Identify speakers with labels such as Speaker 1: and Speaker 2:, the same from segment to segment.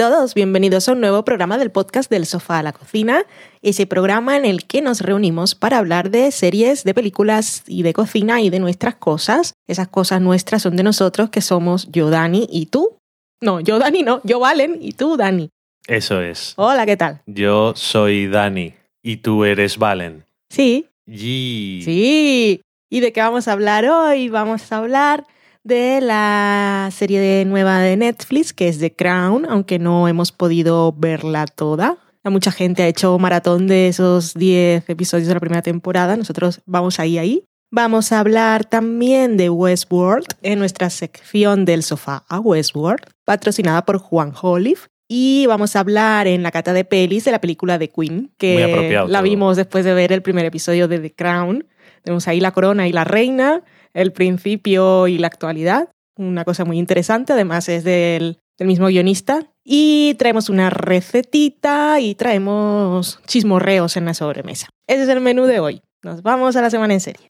Speaker 1: Hola a todos, bienvenidos a un nuevo programa del podcast del sofá a la cocina, ese programa en el que nos reunimos para hablar de series, de películas y de cocina y de nuestras cosas. Esas cosas nuestras son de nosotros que somos yo, Dani y tú. No, yo, Dani, no, yo, Valen y tú, Dani.
Speaker 2: Eso es.
Speaker 1: Hola, ¿qué tal?
Speaker 2: Yo soy Dani y tú eres Valen.
Speaker 1: Sí.
Speaker 2: Yee.
Speaker 1: Sí. ¿Y de qué vamos a hablar hoy? Vamos a hablar de la serie de nueva de Netflix, que es The Crown, aunque no hemos podido verla toda. Mucha gente ha hecho maratón de esos 10 episodios de la primera temporada. Nosotros vamos ahí, ahí. Vamos a hablar también de Westworld en nuestra sección del sofá a Westworld, patrocinada por Juan Olive. Y vamos a hablar en la cata de pelis de la película de Queen, que la
Speaker 2: todo.
Speaker 1: vimos después de ver el primer episodio de The Crown. Tenemos ahí la corona y la reina, el principio y la actualidad. Una cosa muy interesante, además es del, mismo guionista. Y traemos una recetita y traemos chismorreos en la sobremesa. Ese es el menú de hoy. Nos vamos a la semana en serie.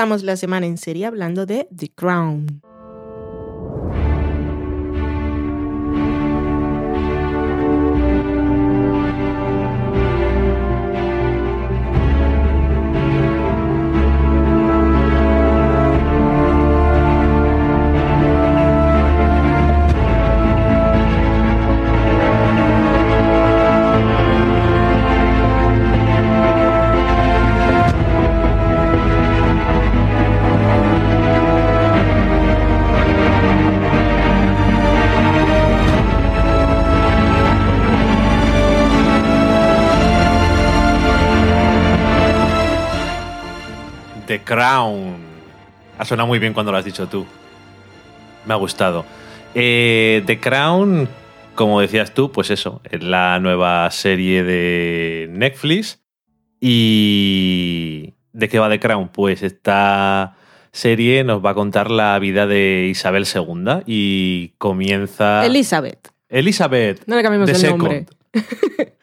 Speaker 1: Empezamos la semana en serie hablando de The Crown.
Speaker 2: The Crown. Ha sonado muy bien cuando lo has dicho tú. Me ha gustado. Eh, The Crown, como decías tú, pues eso, es la nueva serie de Netflix. ¿Y de qué va The Crown? Pues esta serie nos va a contar la vida de Isabel II y comienza...
Speaker 1: Elizabeth.
Speaker 2: Elizabeth.
Speaker 1: No le cambiemos el nombre.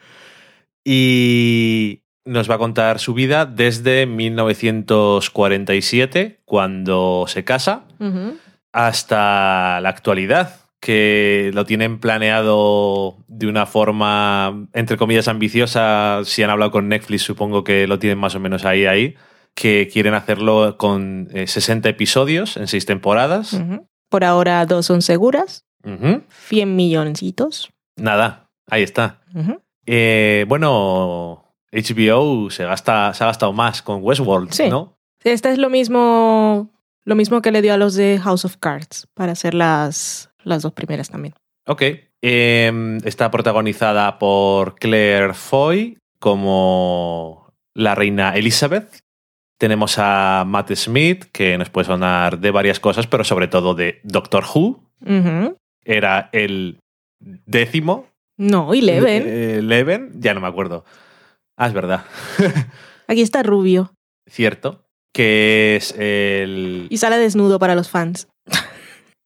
Speaker 2: y nos va a contar su vida desde 1947, cuando se casa, hasta la actualidad, que lo tienen planeado de una forma, entre comillas, ambiciosa. Si han hablado con Netflix, supongo que lo tienen más o menos ahí, ahí, que quieren hacerlo con eh, 60 episodios en seis temporadas.
Speaker 1: Ujú. Por ahora dos son seguras,
Speaker 2: Ujú.
Speaker 1: 100 milloncitos.
Speaker 2: Nada, ahí está. Eh, bueno, HBO se, gasta, se ha gastado más con Westworld,
Speaker 1: Sí.
Speaker 2: ¿no?
Speaker 1: Este es lo mismo, lo mismo que le dio a los de House of Cards para hacer las, las dos primeras también.
Speaker 2: Ok. Eh, está protagonizada por Claire Foy como la reina Elizabeth. Tenemos a Matt Smith, que nos puede sonar de varias cosas, pero sobre todo de Doctor Who. Era el décimo.
Speaker 1: No, y Leven.
Speaker 2: Eh, Eleven, ya no me acuerdo. Ah, es verdad.
Speaker 1: Aquí está Rubio.
Speaker 2: Cierto. Que es el.
Speaker 1: Y sale desnudo para los fans.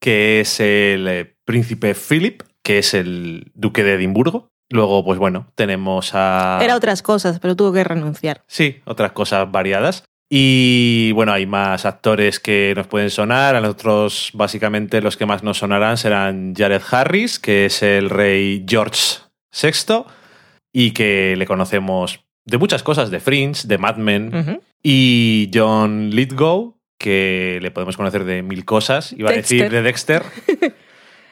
Speaker 2: que es el eh, príncipe Philip, que es el duque de Edimburgo. Luego, pues bueno, tenemos a...
Speaker 1: Era otras cosas, pero tuvo que renunciar.
Speaker 2: Sí, otras cosas variadas. Y bueno, hay más actores que nos pueden sonar. A nosotros, básicamente, los que más nos sonarán serán Jared Harris, que es el rey George VI, y que le conocemos de muchas cosas, de Fringe, de Mad Men, y John Lithgow, que le podemos conocer de mil cosas. Iba a decir de Dexter.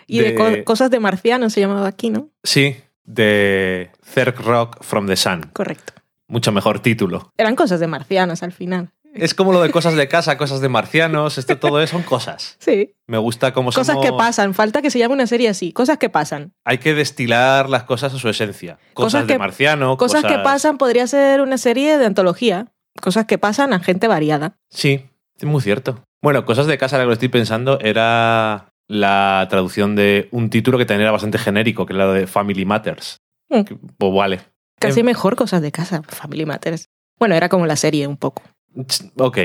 Speaker 1: Y de,
Speaker 2: De-
Speaker 1: co- cosas de marciano se llamaba aquí, ¿no?
Speaker 2: Sí, de Third Rock from the Sun.
Speaker 1: Correcto.
Speaker 2: Mucho mejor título.
Speaker 1: Eran cosas de marcianos al final.
Speaker 2: Es como lo de cosas de casa, cosas de marcianos, esto todo eso son cosas.
Speaker 1: Sí.
Speaker 2: Me gusta cómo
Speaker 1: Cosas
Speaker 2: somos-
Speaker 1: que pasan. Falta que se llame una serie así. Cosas que pasan.
Speaker 2: Hay que destilar las cosas a su esencia. Cosas,
Speaker 1: Cosas
Speaker 2: de marciano,
Speaker 1: Cosas, que pasan podría ser una serie de antología. Cosas que pasan a gente variada.
Speaker 2: Sí, es muy cierto. Bueno, cosas de casa, lo que estoy pensando era la traducción de un título que también era bastante genérico, que era lo de Family Matters.
Speaker 1: Mm.
Speaker 2: Que, Pues vale.
Speaker 1: Casi
Speaker 2: Em-
Speaker 1: mejor cosas de casa. Family Matters. Bueno, era como la serie un poco.
Speaker 2: Ok.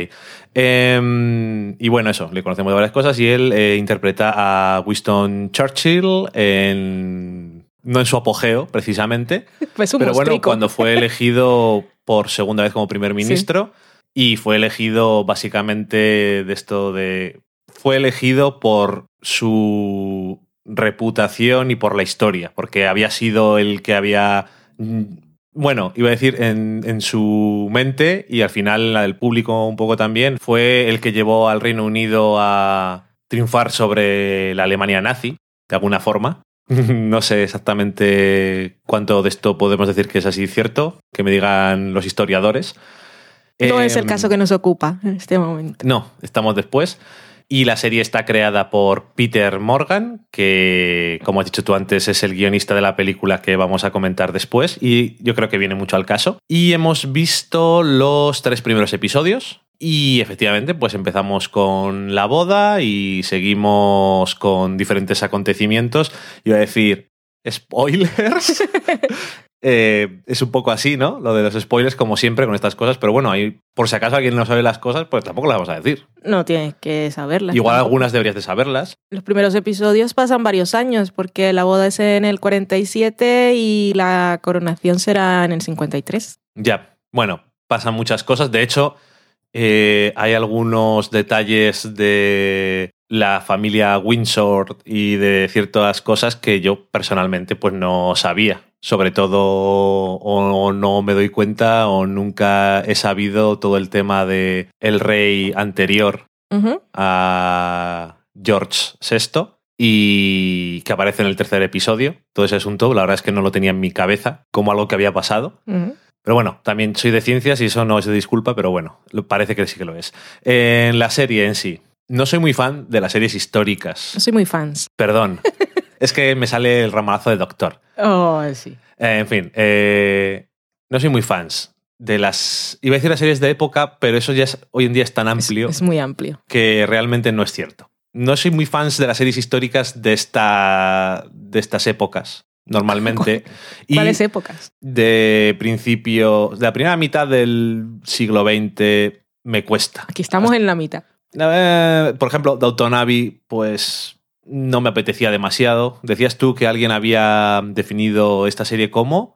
Speaker 2: Em, y bueno, eso, le conocemos de varias cosas y él eh, interpreta a Winston Churchill en... No en su apogeo, precisamente.
Speaker 1: Pues un
Speaker 2: pero bueno, cuando fue elegido por segunda vez como primer ministro y fue elegido básicamente de esto de... Fue elegido por su reputación y por la historia, porque había sido el que había mm, bueno, iba a decir en, en, su mente y al final la del público un poco también, fue el que llevó al Reino Unido a triunfar sobre la Alemania nazi, de alguna forma. no sé exactamente cuánto de esto podemos decir que es así cierto, que me digan los historiadores.
Speaker 1: No
Speaker 2: Eh,
Speaker 1: es el caso que nos ocupa en este momento.
Speaker 2: No, estamos después. Y la serie está creada por Peter Morgan, que, como has dicho tú antes, es el guionista de la película que vamos a comentar después. Y yo creo que viene mucho al caso. Y hemos visto los tres primeros episodios. Y efectivamente, pues empezamos con la boda y seguimos con diferentes acontecimientos. Iba a decir, spoilers. Eh, es un poco así, ¿no? Lo de los spoilers, como siempre, con estas cosas. Pero bueno, ahí, por si acaso alguien no sabe las cosas, pues tampoco las vamos a decir.
Speaker 1: No tienes que saberlas.
Speaker 2: Igual
Speaker 1: tampoco.
Speaker 2: algunas deberías de saberlas.
Speaker 1: Los primeros episodios pasan varios años, porque la boda es en el 47 y la coronación será en el 53.
Speaker 2: Ya, bueno, pasan muchas cosas. De hecho, eh, hay algunos detalles de la familia Windsor y de ciertas cosas que yo personalmente pues no sabía. Sobre todo o no me doy cuenta o nunca he sabido todo el tema de el rey anterior a George VI y que aparece en el tercer episodio. Todo ese asunto, la verdad es que no lo tenía en mi cabeza como algo que había pasado. Pero bueno, también soy de ciencias y eso no es de disculpa, pero bueno, parece que sí que lo es. En la serie en sí, no soy muy fan de las series históricas.
Speaker 1: No soy muy fans.
Speaker 2: Perdón. es que me sale el ramalazo de doctor.
Speaker 1: Oh, sí.
Speaker 2: Eh, en fin, eh, no soy muy fans de las... Iba a decir las series de época, pero eso ya es, hoy en día es tan amplio
Speaker 1: es muy amplio.
Speaker 2: que realmente no es cierto. No soy muy fans de las series históricas de, esta, de estas épocas, normalmente. Y
Speaker 1: ¿Cuáles épocas?
Speaker 2: de principio, de la primera mitad del siglo XX me cuesta.
Speaker 1: Aquí estamos en la mitad.
Speaker 2: Eh, por ejemplo, Abbey, pues no me apetecía demasiado. Decías tú que alguien había definido esta serie como.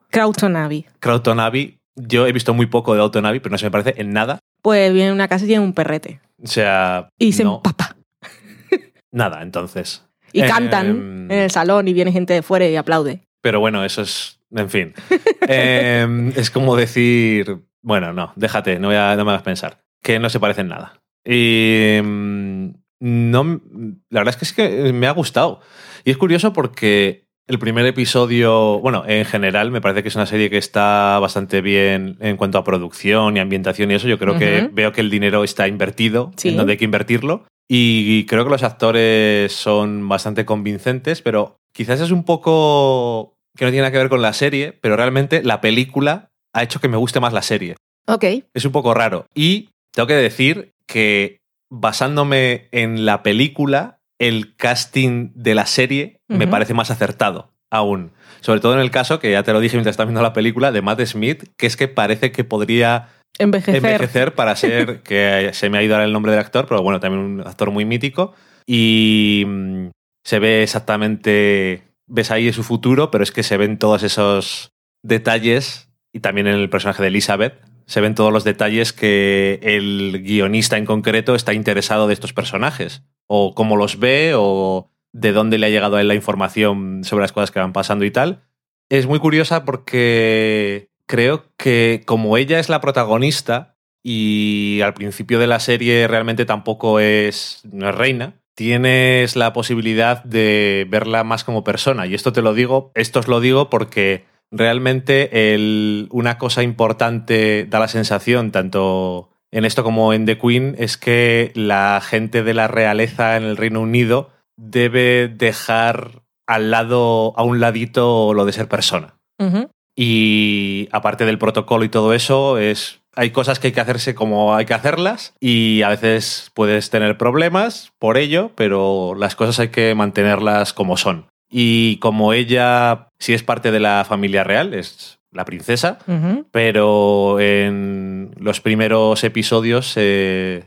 Speaker 1: Crowton Abbey.
Speaker 2: Yo he visto muy poco de Abbey, pero no se me parece en nada.
Speaker 1: Pues viene una casa y tiene un perrete.
Speaker 2: O sea,
Speaker 1: Y se
Speaker 2: no,
Speaker 1: empapa.
Speaker 2: nada, entonces.
Speaker 1: Y
Speaker 2: Em,
Speaker 1: cantan en el salón y viene gente de fuera y aplaude.
Speaker 2: Pero bueno, eso es. En fin. Eh, es como decir. Bueno, no, déjate, no, voy a- no me hagas pensar. Que no se parecen nada. Y. mm, No, la verdad es que sí que me ha gustado. Y es curioso porque el primer episodio, bueno, en general me parece que es una serie que está bastante bien en cuanto a producción y ambientación y eso. Yo creo que veo que el dinero está invertido
Speaker 1: Sí.
Speaker 2: en donde hay que invertirlo. Y creo que los actores son bastante convincentes, pero quizás es un poco que no tiene nada que ver con la serie, pero realmente la película ha hecho que me guste más la serie.
Speaker 1: Ok.
Speaker 2: Es un poco raro. Y tengo que decir que basándome en la película, el casting de la serie me parece más acertado aún. Sobre todo en el caso, que ya te lo dije mientras estás viendo la película, de Matt Smith, que es que parece que podría
Speaker 1: Envejecer.
Speaker 2: envejecer para ser, que se me ha ido ahora el nombre del actor, pero bueno, también un actor muy mítico. Y mm, se ve exactamente, ves ahí su futuro, pero es que se ven todos esos detalles, y también en el personaje de Elizabeth, se ven todos los detalles que el guionista en concreto está interesado de estos personajes, o cómo los ve, o de dónde le ha llegado a él la información sobre las cosas que van pasando y tal. Es muy curiosa porque creo que como ella es la protagonista y al principio de la serie realmente tampoco es, no es reina, tienes la posibilidad de verla más como persona. Y esto te lo digo, esto os lo digo porque realmente el- una cosa importante da la sensación, tanto en esto como en The Queen, es que la gente de la realeza en el Reino Unido debe dejar al lado, a un ladito, lo de ser persona. Y aparte del protocolo y todo eso, es hay cosas que hay que hacerse como hay que hacerlas y a veces puedes tener problemas por ello, pero las cosas hay que mantenerlas como son. Y como ella sí es parte de la familia real, es la princesa, pero en los primeros episodios se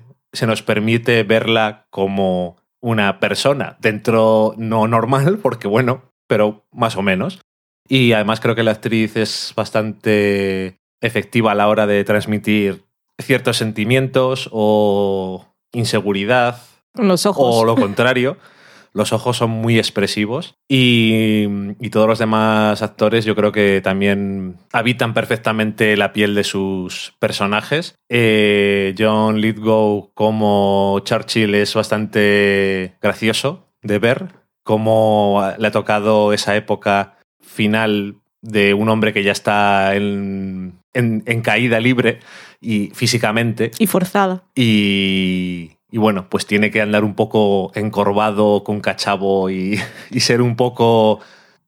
Speaker 2: nos permite verla como una persona dentro no normal, porque bueno, pero más o menos. Y además creo que la actriz es bastante efectiva a la hora de transmitir ciertos sentimientos o inseguridad.
Speaker 1: Los ojos.
Speaker 2: O lo contrario. Los ojos son muy expresivos y, todos los demás actores yo creo que también habitan perfectamente la piel de sus personajes. Eh, John Lithgow como Churchill es bastante gracioso de ver, cómo le ha tocado esa época final de un hombre que ya está en, caída libre y físicamente.
Speaker 1: Y forzada.
Speaker 2: Y, bueno, pues tiene que andar un poco encorvado con cachavo y, ser un poco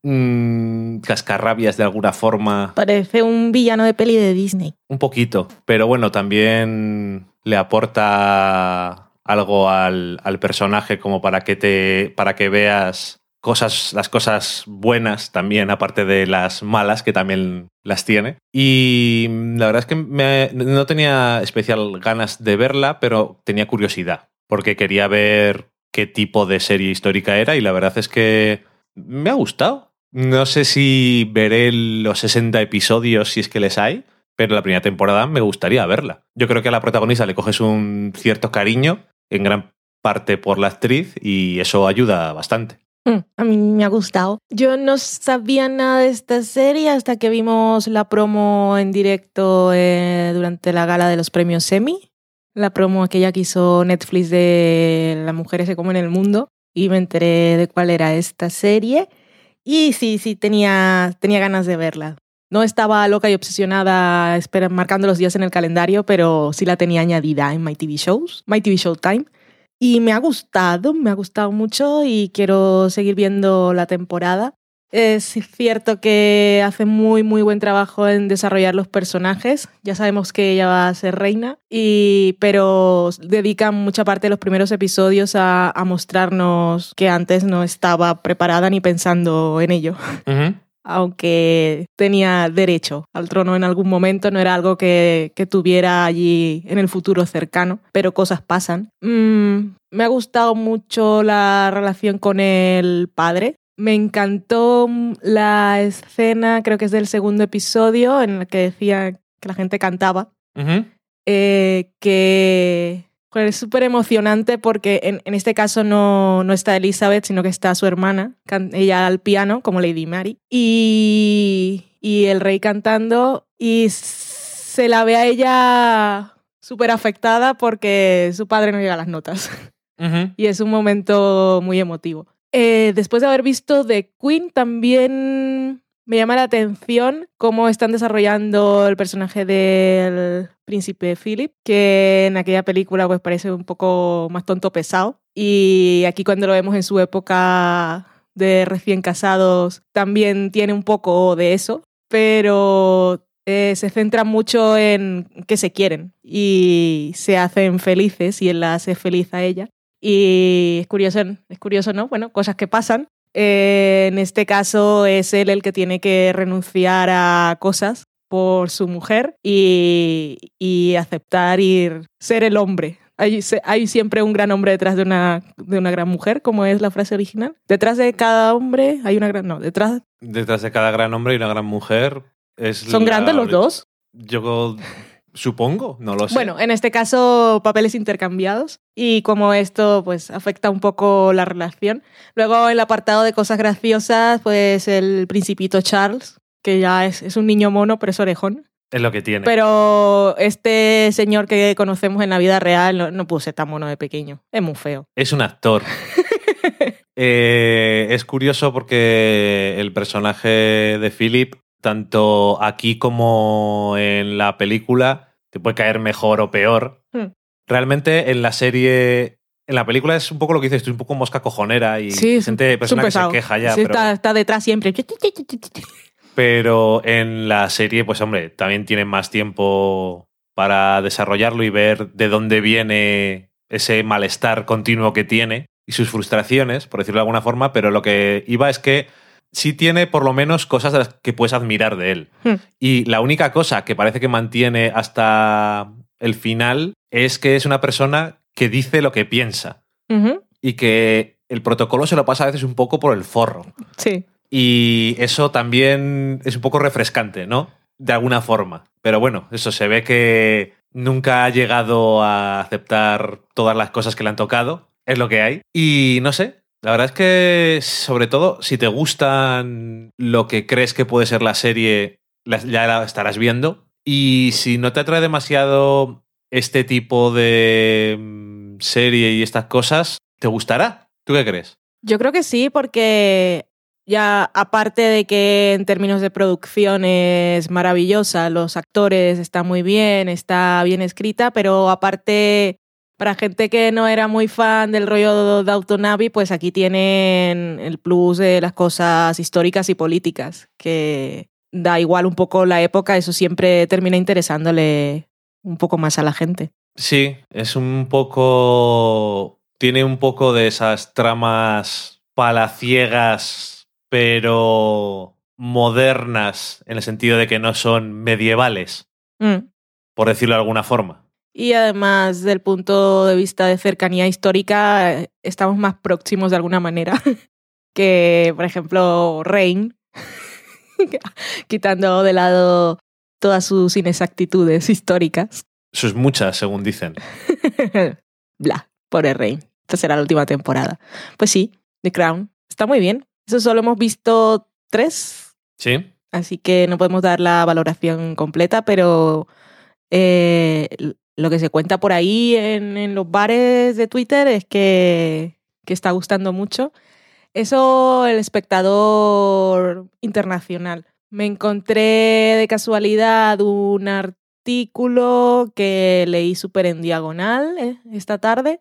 Speaker 2: mm, cascarrabias de alguna forma.
Speaker 1: Parece un villano de peli de Disney.
Speaker 2: Un poquito, pero bueno, también le aporta algo al, al personaje como para que te para que veas cosas, las cosas buenas también, aparte de las malas, que también las tiene. Y la verdad es que no tenía especial ganas de verla, pero tenía curiosidad, porque quería ver qué tipo de serie histórica era y la verdad es que me ha gustado. No sé si veré los 60 episodios si es que les hay, pero la primera temporada me gustaría verla. Yo creo que a la protagonista le coges un cierto cariño, en gran parte por la actriz, y eso ayuda bastante.
Speaker 1: Mm, a mí me ha gustado. Yo no sabía nada de esta serie hasta que vimos la promo en directo eh, durante la gala de los premios Emmy. La promo aquella que hizo Netflix de Las mujeres se comen el mundo. Y me enteré de cuál era esta serie. Y sí, sí, tenía, tenía ganas de verla. No estaba loca y obsesionada marcando los días en el calendario, pero sí la tenía añadida en My TV Shows, My TV Showtime. Y me ha gustado, me ha gustado mucho y quiero seguir viendo la temporada. Es cierto que hace muy, muy buen trabajo en desarrollar los personajes. Ya sabemos que ella va a ser reina, y, pero dedican mucha parte de los primeros episodios a, mostrarnos que antes no estaba preparada ni pensando en ello aunque tenía derecho al trono en algún momento, no era algo que, tuviera allí en el futuro cercano, pero cosas pasan. Mm, me ha gustado mucho la relación con el padre. Me encantó la escena, creo que es del segundo episodio, en la que decía que la gente cantaba. Eh, que es súper emocionante porque en, en, este caso no, no, está Elizabeth, sino que está su hermana, ella al piano, como Lady Mary, y, y el rey cantando, y se la ve a ella súper afectada porque su padre no llega a las notas. Y es un momento muy emotivo. Eh, después de haber visto The Queen, también me llama la atención cómo están desarrollando el personaje del príncipe Philip, que en aquella película pues parece un poco más tonto pesado. Y aquí cuando lo vemos en su época de recién casados, también tiene un poco de eso, pero eh, se centra mucho en que se quieren y se hacen felices y él la hace feliz a ella. Y es curioso, es curioso, ¿no? Bueno, cosas que pasan eh, en este caso es él el que tiene que renunciar a cosas por su mujer y, aceptar ir ser el hombre. Hay, hay, siempre un gran hombre detrás de una, de una gran mujer, como es la frase original. Detrás de cada hombre hay una gran... No, detrás...
Speaker 2: Detrás de cada gran hombre y una gran mujer es...
Speaker 1: ¿Son grandes los dos?
Speaker 2: Yo Supongo, no lo sé.
Speaker 1: Bueno, en este caso, papeles intercambiados y como esto pues afecta un poco la relación. Luego, el apartado de cosas graciosas, pues el principito Charles, que ya es, es un niño mono, pero es orejón.
Speaker 2: Es lo que tiene.
Speaker 1: Pero este señor que conocemos en la vida real no, no pudo ser tan mono de pequeño. Es muy feo.
Speaker 2: Es un actor. Eh, es curioso porque el personaje de Philip tanto aquí como en la película, te puede caer mejor o peor. Hmm. Realmente en la serie, en la película es un poco lo que dices tú, un poco mosca cojonera y
Speaker 1: sí,
Speaker 2: gente persona que se queja ya.
Speaker 1: está, detrás siempre.
Speaker 2: Pero en la serie, pues hombre, también tienen más tiempo para desarrollarlo y ver de dónde viene ese malestar continuo que tiene y sus frustraciones, por decirlo de alguna forma, pero lo que iba es que sí tiene por lo menos cosas de las que puedes admirar de él.
Speaker 1: Hmm.
Speaker 2: Y la única cosa que parece que mantiene hasta el final es que es una persona que dice lo que piensa y que el protocolo se lo pasa a veces un poco por el forro.
Speaker 1: Sí.
Speaker 2: Y eso también es un poco refrescante, ¿no? De alguna forma. Pero bueno, eso se ve que nunca ha llegado a aceptar todas las cosas que le han tocado. Es lo que hay. Y no sé, la verdad es que sobre todo si te gustan lo que crees que puede ser la serie, ya la estarás viendo. Y si no te atrae demasiado este tipo de mm, serie y estas cosas, ¿te gustará? ¿Tú qué crees?
Speaker 1: Yo creo que sí, porque ya aparte de que en términos de producción es maravillosa, los actores están muy bien, está bien escrita, pero aparte para gente que no era muy fan del rollo de Autonavi, pues aquí tienen el plus de las cosas históricas y políticas, que da igual un poco la época, eso siempre termina interesándole un poco más a la gente.
Speaker 2: Sí, es un poco. Tiene un poco de esas tramas palaciegas, pero modernas, en el sentido de que no son medievales,
Speaker 1: Mm.
Speaker 2: por decirlo de alguna forma.
Speaker 1: Y además, del punto de vista de cercanía histórica, eh, estamos más próximos de alguna manera que, por ejemplo, Reign, quitando de lado todas sus inexactitudes históricas.
Speaker 2: Sus muchas, según dicen.
Speaker 1: Bla, pobre Reign. Esta será la última temporada. Pues sí, The Crown. Está muy bien. Eso solo hemos visto tres,
Speaker 2: Sí.
Speaker 1: así que no podemos dar la valoración completa, pero eh, lo que se cuenta por ahí en, los bares de Twitter es que, que está gustando mucho. Eso el espectador internacional. Me encontré de casualidad un artículo que leí súper en diagonal eh, esta tarde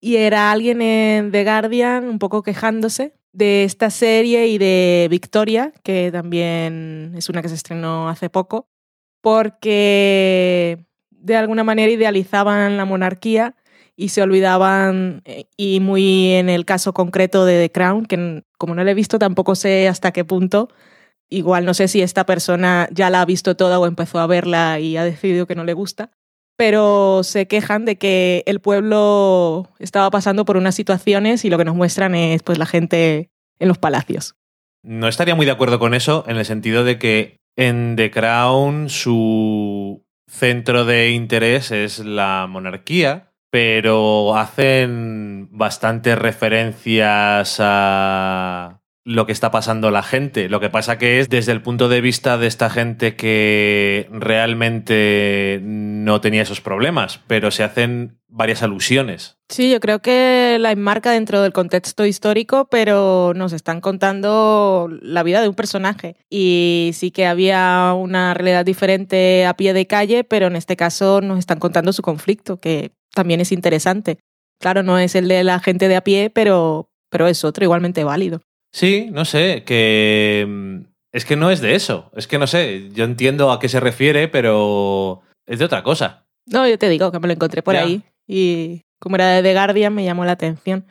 Speaker 1: y era alguien en The Guardian un poco quejándose de esta serie y de Victoria, que también es una que se estrenó hace poco, porque de alguna manera idealizaban la monarquía y se olvidaban, eh, y muy en el caso concreto de The Crown, que como no la he visto tampoco sé hasta qué punto, igual no sé si esta persona ya la ha visto toda o empezó a verla y ha decidido que no le gusta, pero se quejan de que el pueblo estaba pasando por unas situaciones y lo que nos muestran es pues la gente en los palacios.
Speaker 2: No estaría muy de acuerdo con eso en el sentido de que en The Crown su centro de interés es la monarquía, pero hacen bastantes referencias a lo que está pasando la gente. Lo que pasa que es desde el punto de vista de esta gente que realmente no tenía esos problemas, pero se hacen varias alusiones.
Speaker 1: Sí, yo creo que la enmarca dentro del contexto histórico, pero nos están contando la vida de un personaje. Y sí que había una realidad diferente a pie de calle, pero en este caso nos están contando su conflicto, que también es interesante. Claro, no es el de la gente de a pie, pero, pero es otro igualmente válido.
Speaker 2: Sí, no sé, que mm, es que no es de eso. Es que no sé, yo entiendo a qué se refiere, pero es de otra cosa.
Speaker 1: No, yo te digo que me lo encontré por
Speaker 2: Ya.
Speaker 1: ahí y como era de The Guardian me llamó la atención.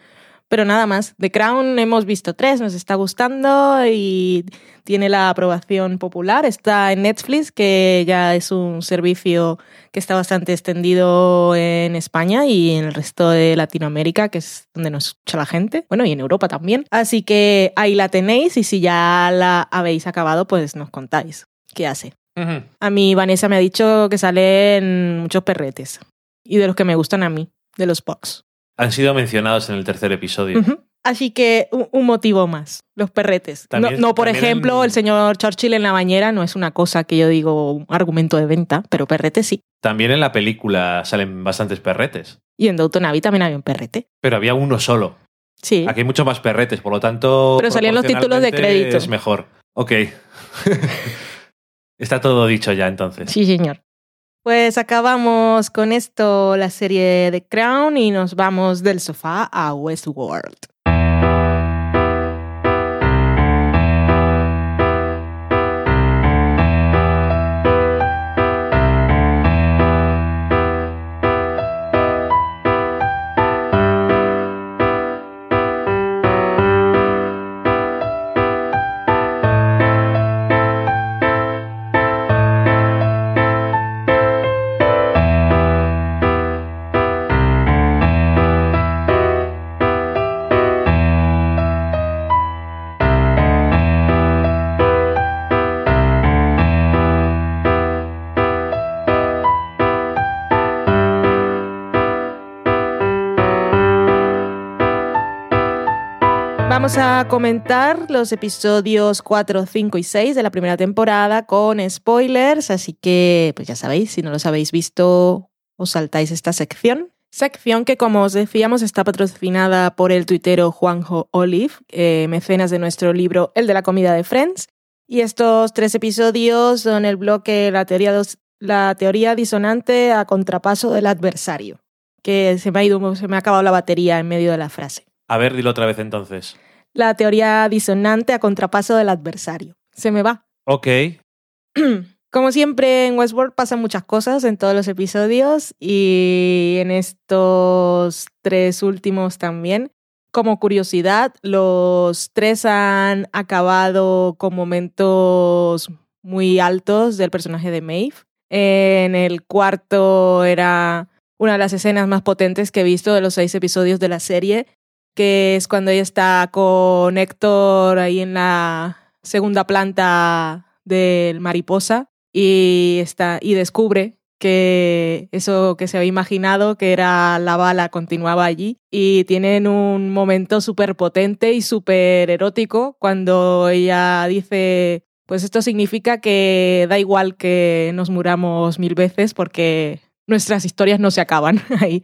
Speaker 1: Pero nada más, The Crown hemos visto tres, nos está gustando y tiene la aprobación popular. Está en Netflix, que ya es un servicio que está bastante extendido en España y en el resto de Latinoamérica, que es donde nos escucha la gente. Bueno, y en Europa también. Así que ahí la tenéis y si ya la habéis acabado, pues nos contáis qué hace.
Speaker 2: Ujú.
Speaker 1: A mí Vanessa me ha dicho que salen muchos perretes. Y de los que me gustan a mí, de los Pox.
Speaker 2: Han sido mencionados en el tercer episodio.
Speaker 1: Así que un, un motivo más, los perretes. No,
Speaker 2: También-
Speaker 1: no, por ejemplo,
Speaker 2: en-
Speaker 1: el señor Churchill en la bañera no es una cosa que yo digo un argumento de venta, pero perrete sí.
Speaker 2: También en la película salen bastantes perretes,
Speaker 1: Y en Downton Abbey también había un perrete.
Speaker 2: pero había uno solo.
Speaker 1: Sí.
Speaker 2: Aquí hay mucho más perretes, por lo tanto.
Speaker 1: Pero salían los títulos de crédito.
Speaker 2: Es mejor. Ok. Está todo dicho ya entonces.
Speaker 1: Sí, señor. Pues acabamos con esto la serie de Crown y nos vamos del sofá a Westworld. Vamos a comentar los episodios 4, 5 y 6 de la primera temporada con spoilers, así que pues ya sabéis, si no los habéis visto, os saltáis esta sección. Sección que, como os decíamos, está patrocinada por el tuitero Juanjo Olive, eh, mecenas de nuestro libro El de la comida de Friends. Y estos tres episodios son el bloque La teoría, la teoría disonante a contrapaso del adversario, que se me ha ido, se me ha acabado la batería en medio de la frase.
Speaker 2: A ver, dilo otra vez entonces.
Speaker 1: La teoría disonante a contrapaso del adversario. Se me va.
Speaker 2: Ok.
Speaker 1: Como siempre en Westworld pasan muchas cosas en todos los episodios y en estos tres últimos también. Como curiosidad, los tres han acabado con momentos muy altos del personaje de Maeve. En el cuarto era una de las escenas más potentes que he visto de los seis episodios de la serie que es cuando ella está con Héctor ahí en la segunda planta del mariposa y, está, y descubre que eso que se había imaginado, que era la bala, continuaba allí. Y tienen un momento súper potente y súper erótico cuando ella dice, pues esto significa que da igual que nos muramos mil veces porque nuestras historias no se acaban ahí.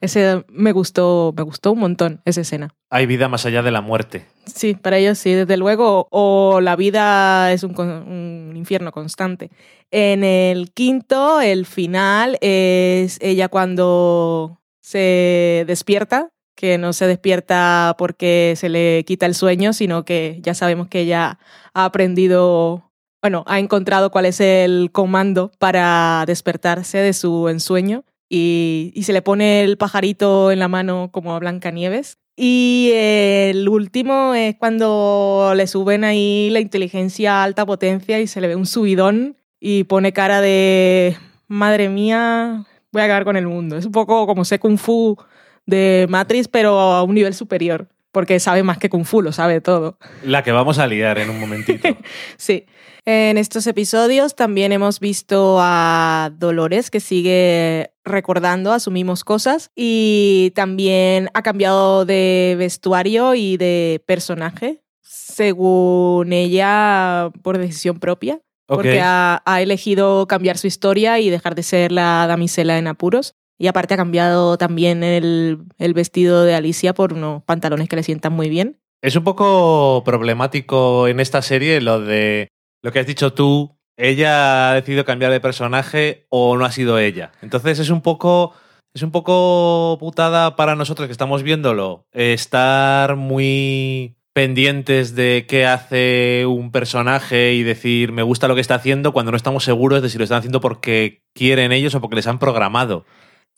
Speaker 1: Ese me gustó, me gustó un montón esa escena.
Speaker 2: Hay vida más allá de la muerte.
Speaker 1: Sí, para ellos sí, desde luego. O la vida es un, infierno constante. En el quinto, el final es ella cuando se despierta, que no se despierta porque se le quita el sueño, sino que ya sabemos que ella ha aprendido, bueno, ha encontrado cuál es el comando para despertarse de su ensueño y, se le pone el pajarito en la mano como a Blancanieves. Y el último es cuando le suben ahí la inteligencia a alta potencia y se le ve un subidón y pone cara de madre mía, voy a acabar con el mundo. Es un poco como sé Kung Fu de Matrix, pero a un nivel superior, porque sabe más que Kung Fu, lo sabe todo.
Speaker 2: La que vamos a liar en un momentito.
Speaker 1: sí. En estos episodios también hemos visto a Dolores que sigue recordando, asumimos cosas y también ha cambiado de vestuario y de personaje según ella por decisión propia. Porque ha, elegido cambiar su historia y dejar de ser la damisela en apuros. Y aparte ha cambiado también el, vestido de Alicia por unos pantalones que le sientan muy bien.
Speaker 2: Es un poco problemático en esta serie lo de lo que has dicho tú, ella ha decidido cambiar de personaje o no ha sido ella. Entonces es un poco. Es un poco putada para nosotros que estamos viéndolo. Estar muy pendientes de qué hace un personaje y decir me gusta lo que está haciendo cuando no estamos seguros de si lo están haciendo porque quieren ellos o porque les han programado.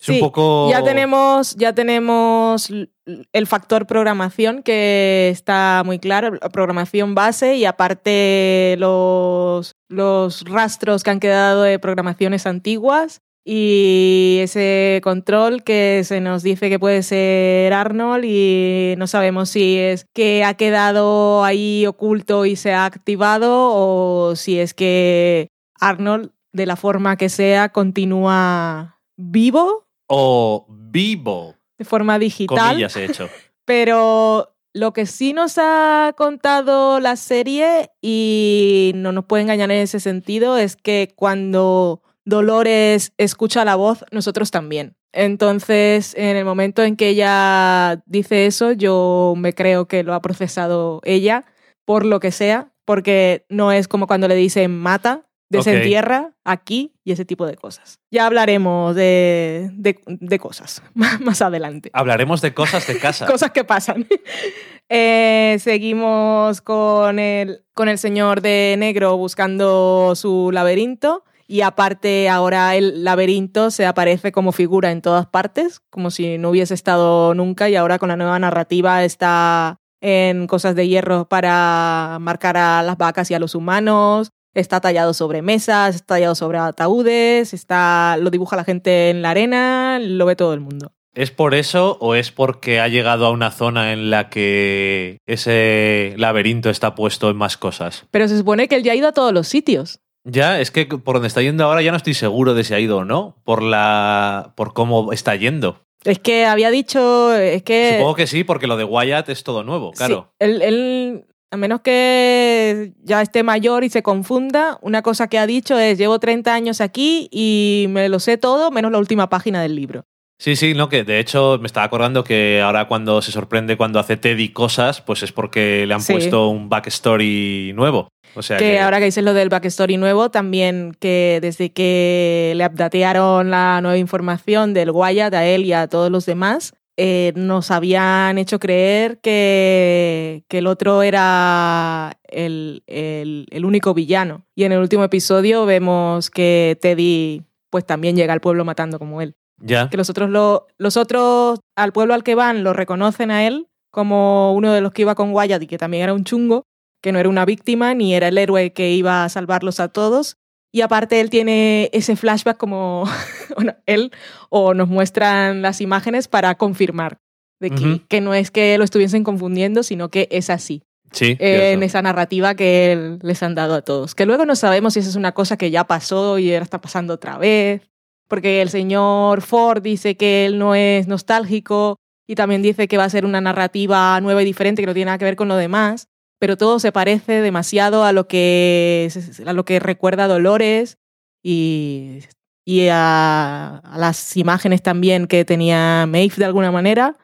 Speaker 2: Es un poco.
Speaker 1: Ya tenemos, ya tenemos el factor programación que está muy claro, programación base y aparte los, los rastros que han quedado de programaciones antiguas y ese control que se nos dice que puede ser Arnold y no sabemos si es que ha quedado ahí oculto y se ha activado o si es que Arnold, de la forma que sea, continúa vivo
Speaker 2: o vivo.
Speaker 1: De forma digital.
Speaker 2: Comillas he hecho.
Speaker 1: Pero lo que sí nos ha contado la serie, y no nos puede engañar en ese sentido, es que cuando Dolores escucha la voz, nosotros también. Entonces, en el momento en que ella dice eso, yo me creo que lo ha procesado ella, por lo que sea, porque no es como cuando le dicen mata, desentierra aquí y ese tipo de cosas. Ya hablaremos de, de, cosas más adelante.
Speaker 2: Hablaremos de cosas de casa.
Speaker 1: cosas que pasan. Eh, seguimos con el, con el señor de negro buscando su laberinto. Y aparte ahora el laberinto se aparece como figura en todas partes, como si no hubiese estado nunca y ahora con la nueva narrativa está en cosas de hierro para marcar a las vacas y a los humanos, Está tallado sobre mesas, está tallado sobre ataúdes, está, lo dibuja la gente en la arena, lo ve todo el mundo.
Speaker 2: ¿Es por eso o es porque ha llegado a una zona en la que ese laberinto está puesto en más cosas?
Speaker 1: Pero se supone que él ya ha ido a todos los sitios.
Speaker 2: Ya, es que por donde está yendo ahora ya no estoy seguro de si ha ido o no, por la. por cómo está yendo.
Speaker 1: Es que había dicho. Es que.
Speaker 2: Supongo que sí, porque lo de Wyatt es todo nuevo, claro.
Speaker 1: Sí, él, él, a menos que ya esté mayor y se confunda, una cosa que ha dicho es: llevo 30 años aquí y me lo sé todo, menos la última página del libro.
Speaker 2: Sí, sí, no, que de hecho me estaba acordando que ahora cuando se sorprende cuando hace Teddy cosas, pues es porque le han
Speaker 1: Sí.
Speaker 2: puesto un backstory nuevo. O sea
Speaker 1: que,
Speaker 2: que,
Speaker 1: ahora que dices lo del backstory nuevo, también que desde que le updatearon la nueva información del Wyatt a él y a todos los demás, eh, nos habían hecho creer que, que el otro era el, el- el único villano. Y en el último episodio vemos que Teddy pues también llega al pueblo matando como él.
Speaker 2: ya.
Speaker 1: Que los otros, lo- los otros al pueblo al que van lo reconocen a él como uno de los que iba con Wyatt y que también era un chungo, que no era una víctima ni era el héroe que iba a salvarlos a todos. Y aparte él tiene ese flashback como, bueno, él o nos muestran las imágenes para confirmar de que, que no es que lo estuviesen confundiendo, sino que es así,
Speaker 2: Sí.
Speaker 1: eh, en esa narrativa que él- les han dado a todos. Que luego no sabemos si esa es una cosa que ya pasó y ahora está pasando otra vez, porque el señor Ford dice que él no es nostálgico y también dice que va a ser una narrativa nueva y diferente que no tiene nada que ver con lo demás, pero todo se parece demasiado a lo que, a lo que recuerda Dolores y, y a, las imágenes también que tenía Maeve de alguna manera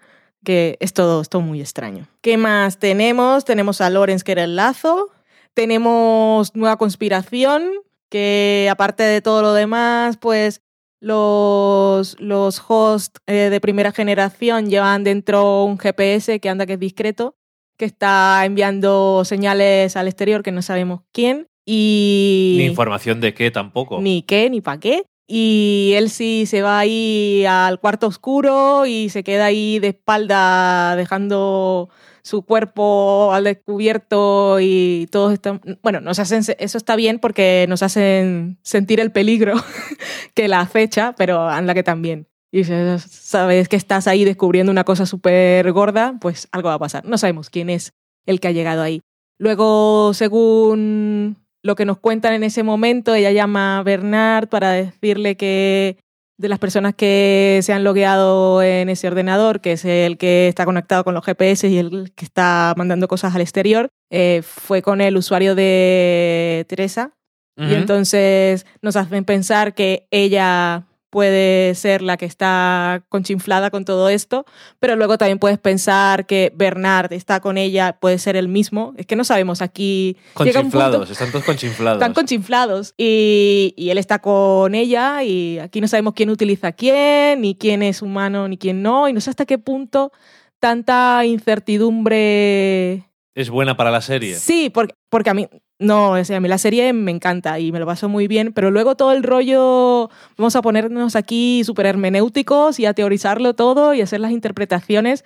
Speaker 1: que es todo, es todo muy extraño. ¿Qué más tenemos? Tenemos a Lawrence, que era el lazo. Tenemos nueva conspiración, que aparte de todo lo demás, pues los, los hosts eh, de primera generación llevan dentro un GPS que anda que es discreto, que está enviando señales al exterior que no sabemos quién. Y
Speaker 2: Ni información de qué tampoco.
Speaker 1: ni qué, ni para qué. Y él sí se va ahí al cuarto oscuro y se queda ahí de espalda dejando su cuerpo al descubierto y todos están... Bueno, nos hacen, eso está bien porque nos hacen sentir el peligro que la acecha, pero anda que también. Y sabes que estás ahí descubriendo una cosa súper gorda, pues algo va a pasar. No sabemos quién es el que ha llegado ahí. Luego, según lo que nos cuentan en ese momento, ella llama a Bernard para decirle que de las personas que se han logueado en ese ordenador, que es el que está conectado con los GPS y el que está mandando cosas al exterior, eh, fue con el usuario de Teresa.
Speaker 2: Ujú.
Speaker 1: Y entonces nos hacen pensar que ella puede ser la que está conchinflada con todo esto, pero luego también puedes pensar que Bernard está con ella, puede ser el mismo. Es que no sabemos aquí. punto-
Speaker 2: Conchinflados, están todos conchinflados.
Speaker 1: están conchinflados. Y, y él está con ella y aquí no sabemos quién utiliza a quién, ni quién es humano, ni quién no. Y no sé hasta qué punto tanta incertidumbre...
Speaker 2: Es buena para la serie.
Speaker 1: Sí, porque, porque a mí... No, o sea, a mí la serie me encanta y me lo paso muy bien, pero luego todo el rollo, vamos a ponernos aquí súper hermenéuticos y a teorizarlo todo y hacer las interpretaciones,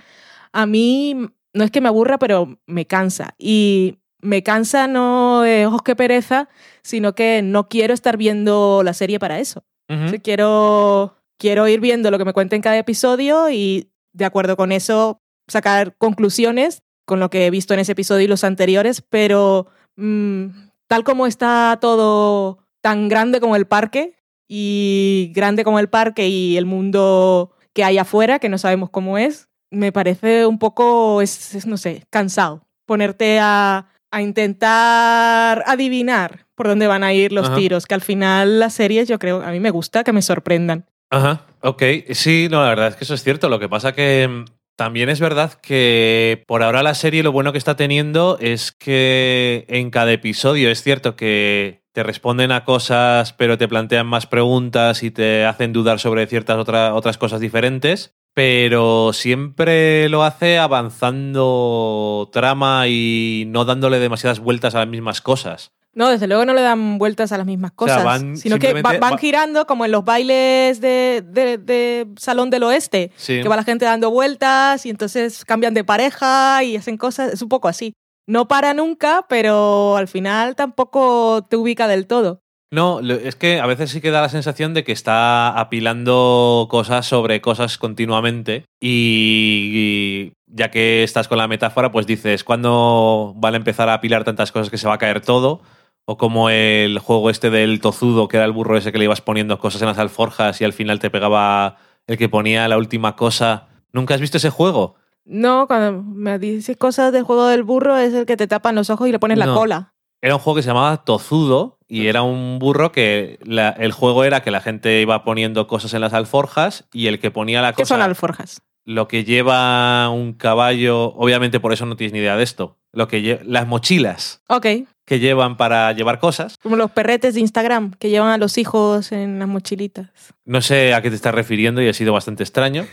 Speaker 1: a mí no es que me aburra, pero me cansa. Y me cansa no de ojos que pereza, sino que no quiero estar viendo la serie para eso.
Speaker 2: Ujú.
Speaker 1: O sea, quiero, quiero ir viendo lo que me cuenta en cada episodio y de acuerdo con eso sacar conclusiones con lo que he visto en ese episodio y los anteriores, pero mm, tal como está todo tan grande como el parque y grande como el parque y el mundo que hay afuera, que no sabemos cómo es, me parece un poco, es, es, no sé, cansado ponerte a, a intentar adivinar por dónde van a ir los
Speaker 2: Ajá.
Speaker 1: tiros, que al final las series yo creo, a mí me gusta que me sorprendan.
Speaker 2: Ajá, ok. Sí, no, la verdad es que eso es cierto. Lo que pasa que mm, también es verdad que por ahora la serie lo bueno que está teniendo es que en cada episodio es cierto que te responden a cosas pero te plantean más preguntas y te hacen dudar sobre ciertas otra- otras cosas diferentes, pero siempre lo hace avanzando trama y no dándole demasiadas vueltas a las mismas cosas.
Speaker 1: No, desde luego no le dan vueltas a las mismas
Speaker 2: O sea,
Speaker 1: cosas,
Speaker 2: van
Speaker 1: sino que va- van
Speaker 2: va-
Speaker 1: girando como en los bailes de, de- de Salón del Oeste,
Speaker 2: Sí.
Speaker 1: que va la gente dando vueltas y entonces cambian de pareja y hacen cosas, es un poco así. No para nunca, pero al final tampoco te ubica del todo.
Speaker 2: No, es que a veces sí que da la sensación de que está apilando cosas sobre cosas continuamente y, y ya que estás con la metáfora, pues dices, ¿cuándo van a empezar a apilar tantas cosas que se va a caer todo? O como el juego este del tozudo, que era el burro ese que le ibas poniendo cosas en las alforjas y al final te pegaba el que ponía la última cosa. ¿Nunca has visto ese juego?
Speaker 1: No, cuando me dices cosas del juego del burro es el que te tapan los ojos y le pones la cola.
Speaker 2: Era un juego que se llamaba Tozudo y era un burro que la- el juego era que la gente iba poniendo cosas en las alforjas y el que ponía la
Speaker 1: ¿Qué
Speaker 2: cosa,
Speaker 1: son alforjas?
Speaker 2: lo que lleva un caballo, obviamente por eso no tienes ni idea de esto, lo que las mochilas
Speaker 1: Ok,
Speaker 2: que llevan para llevar cosas.
Speaker 1: como los perretes de Instagram que llevan a los hijos en las mochilitas.
Speaker 2: No sé a qué te estás refiriendo y ha sido bastante extraño.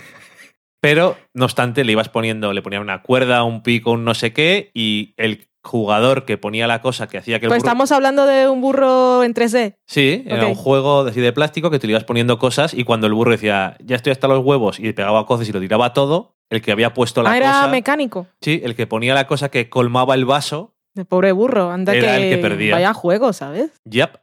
Speaker 2: Pero, no obstante, le ibas poniendo, le ponía una cuerda, un pico, un no sé qué, y el jugador que ponía la cosa que hacía que el
Speaker 1: Pues
Speaker 2: burro-
Speaker 1: estamos hablando de un burro en 3D.
Speaker 2: Sí, era
Speaker 1: Ok.
Speaker 2: un juego de, así de plástico que te le ibas poniendo cosas y cuando el burro decía, ya estoy hasta los huevos y pegaba coces y lo tiraba todo, el que había puesto la
Speaker 1: Ah, era
Speaker 2: cosa...
Speaker 1: mecánico.
Speaker 2: Sí, el que ponía la cosa que colmaba el vaso,
Speaker 1: De pobre burro. Anda
Speaker 2: Era
Speaker 1: que,
Speaker 2: el que perdía.
Speaker 1: vaya juego, ¿sabes?
Speaker 2: yep.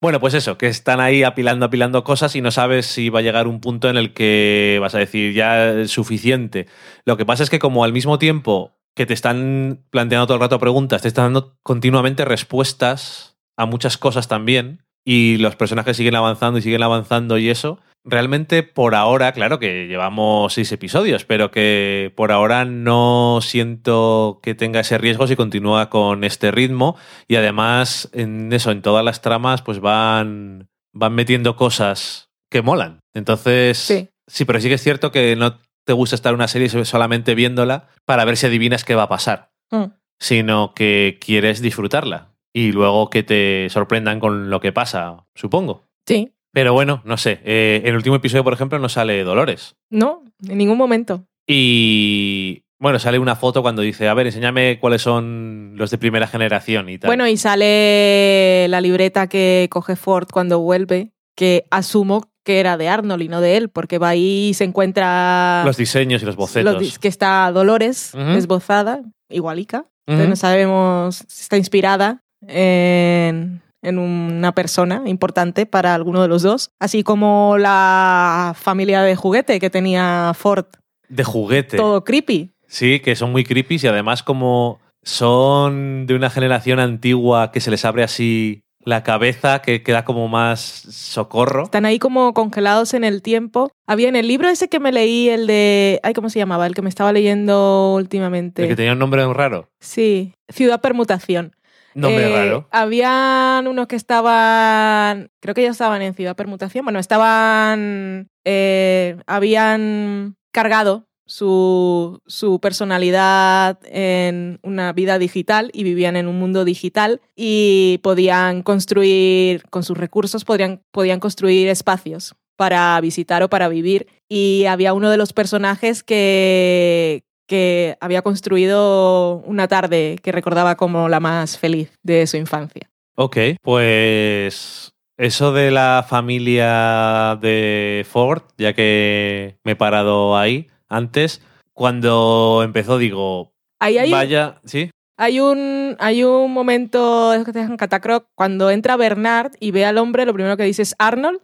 Speaker 2: Bueno, pues eso, que están ahí apilando, apilando cosas y no sabes si va a llegar un punto en el que vas a decir ya es suficiente. Lo que pasa es que como al mismo tiempo que te están planteando todo el rato preguntas, te están dando continuamente respuestas a muchas cosas también y los personajes siguen avanzando y siguen avanzando y eso. Realmente por ahora, claro que llevamos seis episodios, pero que por ahora no siento que tenga ese riesgo si continúa con este ritmo y además en eso, en todas las tramas, pues van, van metiendo cosas que molan. Entonces,
Speaker 1: Sí.
Speaker 2: sí, pero sí que es cierto que no te gusta estar en una serie solamente viéndola para ver si adivinas qué va a pasar,
Speaker 1: Mm.
Speaker 2: sino que quieres disfrutarla y luego que te sorprendan con lo que pasa, supongo.
Speaker 1: Sí.
Speaker 2: Pero bueno, no sé. eh, en el último episodio, por ejemplo, no sale Dolores.
Speaker 1: No, en ningún momento.
Speaker 2: Y bueno, sale una foto cuando dice, a ver, enséñame cuáles son los de primera generación y tal.
Speaker 1: Bueno, y sale la libreta que coge Ford cuando vuelve, que asumo que era de Arnold y no de él, porque va ahí y se encuentra
Speaker 2: los diseños y los bocetos.
Speaker 1: los que está Dolores
Speaker 2: Ujú.
Speaker 1: esbozada, igualica. Entonces no sabemos si está inspirada en, en una persona importante para alguno de los dos, así como la familia de juguete que tenía Ford,
Speaker 2: De juguete.
Speaker 1: todo creepy.
Speaker 2: Sí, que son muy creepy y además como son de una generación antigua que se les abre así la cabeza, que queda como más socorro.
Speaker 1: Están ahí como congelados en el tiempo. Había en el libro ese que me leí, el de... Ay, ¿cómo se llamaba? El que me estaba leyendo últimamente.
Speaker 2: El que tenía un nombre raro.
Speaker 1: Sí, Ciudad Permutación.
Speaker 2: Nombre
Speaker 1: Eh,
Speaker 2: raro.
Speaker 1: Habían unos que estaban, creo que ellos estaban en Ciudad Permutación, bueno, estaban, eh, habían cargado su, su personalidad en una vida digital y vivían en un mundo digital y podían construir, con sus recursos, podrían, podían construir espacios para visitar o para vivir. Y había uno de los personajes que, que había construido una tarde que recordaba como la más feliz de su infancia.
Speaker 2: Ok, pues eso de la familia de Ford, ya que me he parado ahí antes, cuando empezó digo,
Speaker 1: Ahí hay,
Speaker 2: vaya, ¿sí?
Speaker 1: hay, un, hay un momento es que te dejan catacroc cuando entra Bernard y ve al hombre, lo primero que dice es Arnold,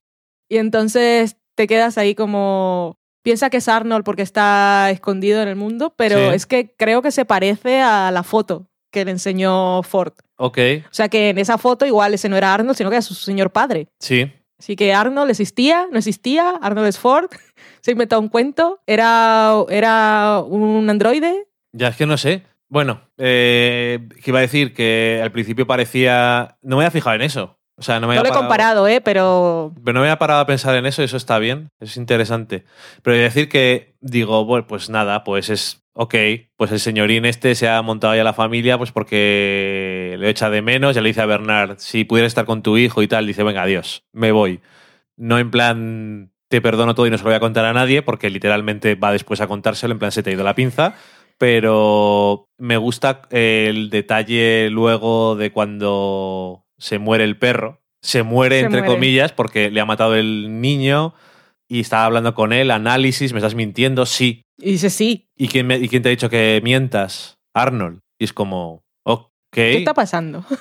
Speaker 1: y entonces te quedas ahí como... Piensa que es Arnold porque está escondido en el mundo, pero
Speaker 2: Sí.
Speaker 1: es que creo que se parece a la foto que le enseñó Ford.
Speaker 2: Ok,
Speaker 1: O sea que en esa foto igual ese no era Arnold, sino que era su señor padre.
Speaker 2: sí.
Speaker 1: Así que Arnold existía, no existía, Arnold es Ford, se ha inventado un cuento, era, era un androide.
Speaker 2: Ya es que no sé. Bueno, eh, que iba a decir que al principio parecía... No me había fijado en eso. O sea, no me
Speaker 1: No
Speaker 2: había
Speaker 1: lo he
Speaker 2: parado-
Speaker 1: comparado, ¿eh? pero
Speaker 2: Pero no me había parado a pensar en eso y eso está bien, es interesante. Pero decir que digo, bueno, pues nada, pues es ok, pues el señorín este se ha montado ya la familia pues porque le echa de menos, ya le dice a Bernard, si pudieras estar con tu hijo y tal, dice, venga, adiós, me voy. No en plan, te perdono todo y no se lo voy a contar a nadie, porque literalmente va después a contárselo, en plan, se te ha ido la pinza. Pero me gusta el detalle luego de cuando se muere el perro. Se muere,
Speaker 1: Se
Speaker 2: entre
Speaker 1: muere.
Speaker 2: comillas, porque le ha matado el niño y estaba hablando con él, análisis, me estás mintiendo, sí.
Speaker 1: y dice sí.
Speaker 2: ¿Y quién, me- ¿Y quién te ha dicho que mientas? Arnold. Y es como, ok.
Speaker 1: ¿Qué está pasando?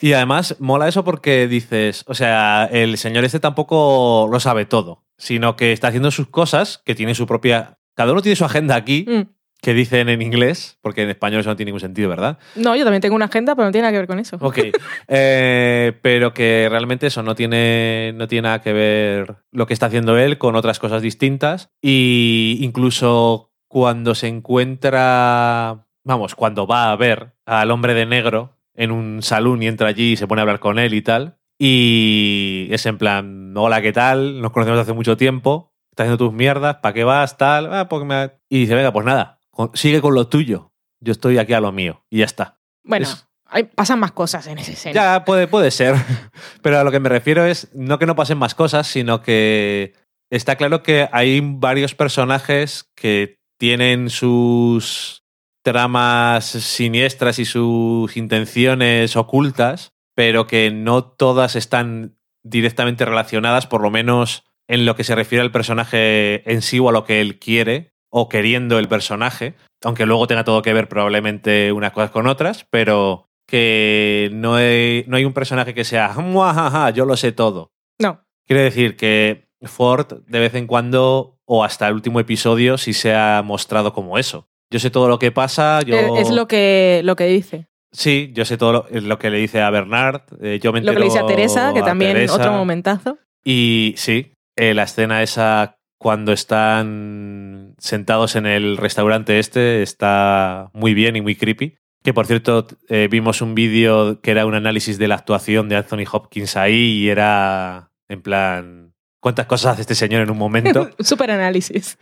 Speaker 2: Y además mola eso porque dices, o sea, el señor este tampoco lo sabe todo, sino que está haciendo sus cosas, que tiene su propia... Cada uno tiene su agenda aquí,
Speaker 1: Mm,
Speaker 2: que dicen en inglés, porque en español eso no tiene ningún sentido, ¿verdad?
Speaker 1: No, yo también tengo una agenda, pero no tiene nada que ver con eso.
Speaker 2: Ok, eh, pero que realmente eso no tiene, no tiene nada que ver lo que está haciendo él con otras cosas distintas. Y incluso cuando se encuentra, vamos, cuando va a ver al hombre de negro en un salón y entra allí y se pone a hablar con él y tal. Y es en plan, hola, ¿qué tal? Nos conocemos hace mucho tiempo. Estás haciendo tus mierdas, ¿para qué vas? Tal. Ah, porque me... Y dice, venga, pues nada, sigue con lo tuyo. Yo estoy aquí a lo mío. Y ya está.
Speaker 1: Bueno,
Speaker 2: Es-
Speaker 1: hay- pasan más cosas en ese escena.
Speaker 2: Ya, puede, puede ser. Pero a lo que me refiero es no que no pasen más cosas, sino que está claro que hay varios personajes que tienen sus tramas siniestras y sus intenciones ocultas, pero que no todas están directamente relacionadas, por lo menos en lo que se refiere al personaje en sí o a lo que él quiere o queriendo el personaje, aunque luego tenga todo que ver probablemente unas cosas con otras, pero que no hay, no hay un personaje que sea, "Muajaja, yo lo sé todo.
Speaker 1: No.
Speaker 2: Quiere decir que Ford de vez en cuando, o hasta el último episodio, sí se ha mostrado como eso. Yo sé todo lo que pasa, yo...
Speaker 1: Es lo que, lo que dice.
Speaker 2: Sí, yo sé todo lo, lo que le dice a Bernard, eh, yo me
Speaker 1: Lo que le dice a Teresa, que también
Speaker 2: Teresa.
Speaker 1: otro momentazo.
Speaker 2: Y sí, eh, la escena esa cuando están sentados en el restaurante este está muy bien y muy creepy. Que por cierto, eh, vimos un vídeo que era un análisis de la actuación de Anthony Hopkins ahí y era en plan, ¿cuántas cosas hace este señor en un momento?
Speaker 1: Super análisis.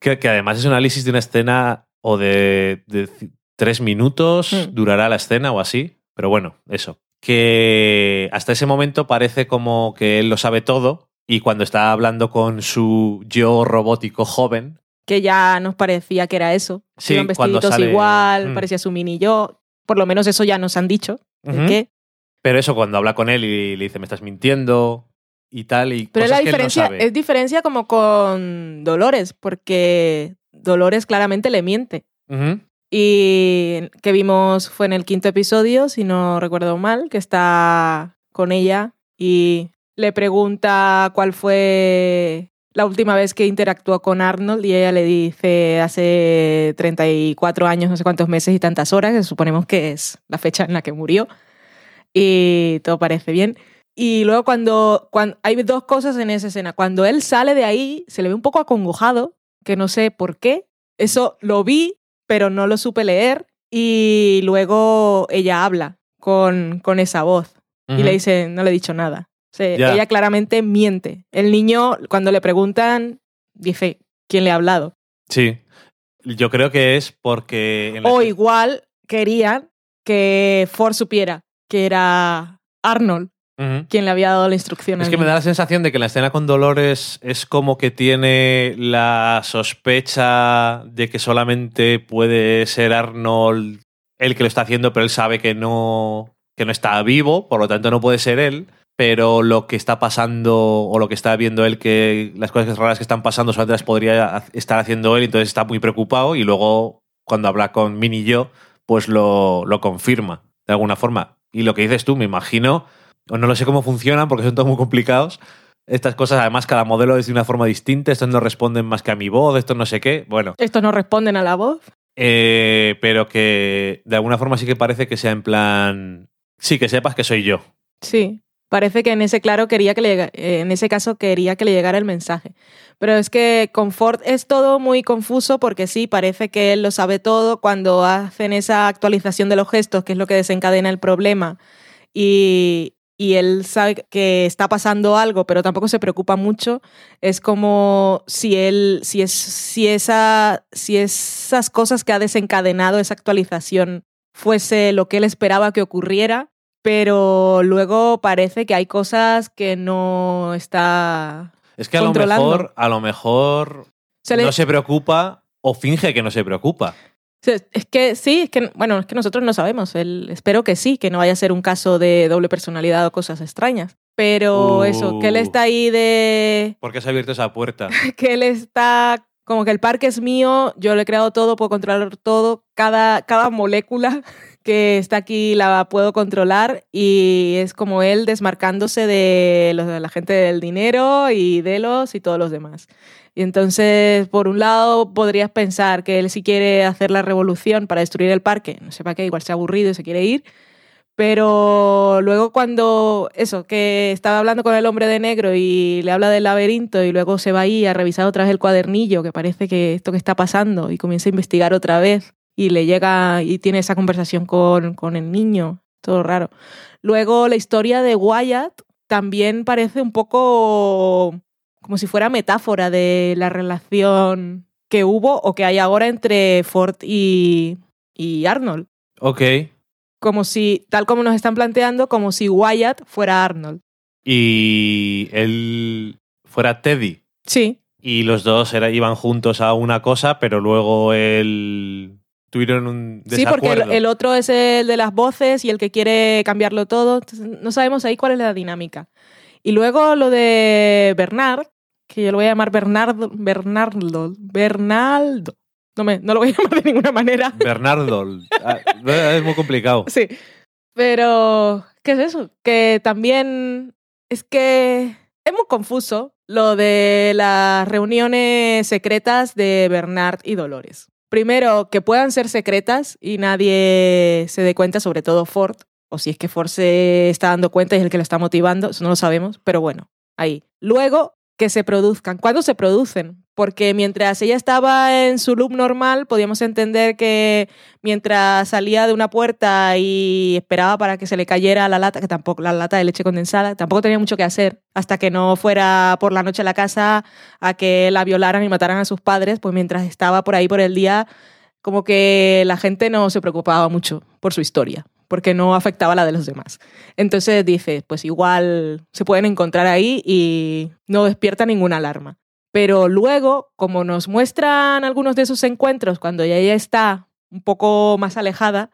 Speaker 2: que, que además es un análisis de una escena o de, tres minutos,
Speaker 1: Mm.
Speaker 2: durará la escena o así. Pero bueno, eso. Que hasta ese momento parece como que él lo sabe todo y cuando está hablando con su yo robótico joven,
Speaker 1: Que ya nos parecía que era eso.
Speaker 2: Sí,
Speaker 1: Iban
Speaker 2: cuando
Speaker 1: vestiditos
Speaker 2: sale-
Speaker 1: igual,
Speaker 2: Mm.
Speaker 1: parecía su mini yo. Por lo menos eso ya nos han dicho.
Speaker 2: Ujú.
Speaker 1: qué.
Speaker 2: pero eso cuando habla con él y le dice me estás mintiendo y tal y
Speaker 1: Pero
Speaker 2: cosas
Speaker 1: la
Speaker 2: que él no
Speaker 1: diferencia
Speaker 2: sabe.
Speaker 1: es diferencia como con Dolores, porque Dolores claramente le miente. Y que vimos fue en el quinto episodio, si no recuerdo mal, que está con ella y le pregunta cuál fue la última vez que interactuó con Arnold y ella le dice hace 34 años, no sé cuántos meses y tantas horas, que suponemos que es la fecha en la que murió. Y todo parece bien. Y luego cuando, cuando hay dos cosas en esa escena. Cuando él sale de ahí, se le ve un poco acongojado, que no sé por qué. Eso lo vi, pero no lo supe leer. Y luego ella habla con, con esa voz y le dice, no le he dicho nada. O sea, ella claramente miente. El niño, cuando le preguntan, dice, ¿quién le ha hablado?
Speaker 2: Sí. Yo creo que es porque...
Speaker 1: O igual querían que Ford supiera que era Arnold quien le había dado la instrucción.
Speaker 2: Es que me da la sensación de que la escena con Dolores es como que tiene la sospecha de que solamente puede ser Arnold el que lo está haciendo, pero él sabe que no, que no está vivo, por lo tanto no puede ser él. Pero lo que está pasando o lo que está viendo él, que las cosas raras que están pasando solamente las podría estar haciendo él, entonces está muy preocupado y luego cuando habla con Mini y yo, pues lo, lo confirma de alguna forma. Y lo que dices tú, me imagino, o no lo sé cómo funcionan porque son todos muy complicados. Estas cosas, además, cada modelo es de una forma distinta. Estos no responden más que a mi voz, estos no sé qué. Bueno,
Speaker 1: Estos no responden a la voz.
Speaker 2: eh, pero que de alguna forma sí que parece que sea en plan. Sí, que sepas que soy yo.
Speaker 1: Sí. Parece que en ese claro quería que le eh, en ese caso quería que le llegara el mensaje. Pero es que con Ford es todo muy confuso porque sí, parece que él lo sabe todo cuando hacen esa actualización de los gestos, que es lo que desencadena el problema. Y, y él sabe que está pasando algo, pero tampoco se preocupa mucho. Es como si él, si es, si esa, si esas cosas que ha desencadenado esa actualización fuese lo que él esperaba que ocurriera, pero luego parece que hay cosas que no está...
Speaker 2: Es que a lo mejor, a lo mejor
Speaker 1: Se le-
Speaker 2: no se preocupa o finge que no se preocupa.
Speaker 1: Es que sí, es que, bueno, es que nosotros no sabemos. El- espero que sí, que no vaya a ser un caso de doble personalidad o cosas extrañas. Pero
Speaker 2: Uh.
Speaker 1: eso, que él está ahí de...
Speaker 2: ¿Por qué se ha abierto esa puerta?
Speaker 1: que él está como que el parque es mío, yo lo he creado todo, puedo controlar todo, cada, cada molécula que está aquí la puedo controlar y es como él desmarcándose de, la gente del dinero y de los y todos los demás. Y entonces, por un lado, podrías pensar que él si quiere hacer la revolución para destruir el parque, no sé para qué, igual se ha aburrido y se quiere ir, pero luego cuando, eso, que estaba hablando con el hombre de negro y le habla del laberinto y luego se va ahí a revisar otra vez el cuadernillo, que parece que esto que está pasando y comienza a investigar otra vez y le llega y tiene esa conversación con, con el niño, todo raro. Luego la historia de Wyatt también parece un poco como si fuera metáfora de la relación que hubo o que hay ahora entre Ford y, y Arnold.
Speaker 2: Ok.
Speaker 1: Como si, tal como nos están planteando, como si Wyatt fuera Arnold.
Speaker 2: Y él fuera Teddy.
Speaker 1: Sí.
Speaker 2: Y los dos era, iban juntos a una cosa, pero luego él tuvieron un
Speaker 1: Sí, porque
Speaker 2: desacuerdo.
Speaker 1: el, el otro es el de las voces y el que quiere cambiarlo todo. Entonces, no sabemos ahí cuál es la dinámica. Y luego lo de Bernard, que yo lo voy a llamar Bernardo, Bernardo, Bernaldo. No, me, no lo voy a llamar de ninguna manera.
Speaker 2: Bernardo. Ah, es muy complicado.
Speaker 1: Sí. Pero, ¿qué es eso? Que también es que es muy confuso lo de las reuniones secretas de Bernard y Dolores. Primero, que puedan ser secretas y nadie se dé cuenta, sobre todo Ford, o si es que Ford se está dando cuenta y es el que lo está motivando, eso no lo sabemos, pero bueno, ahí. Luego, que se produzcan. ¿Cuándo se producen? Porque mientras ella estaba en su loop normal, podíamos entender que mientras salía de una puerta y esperaba para que se le cayera la lata, que tampoco la lata de leche condensada, tampoco tenía mucho que hacer hasta que no fuera por la noche a la casa a que la violaran y mataran a sus padres, pues mientras estaba por ahí por el día, como que la gente no se preocupaba mucho por su historia porque no afectaba la de los demás. Entonces dices, pues igual se pueden encontrar ahí y no despierta ninguna alarma. Pero luego, como nos muestran algunos de esos encuentros, cuando ya ella está un poco más alejada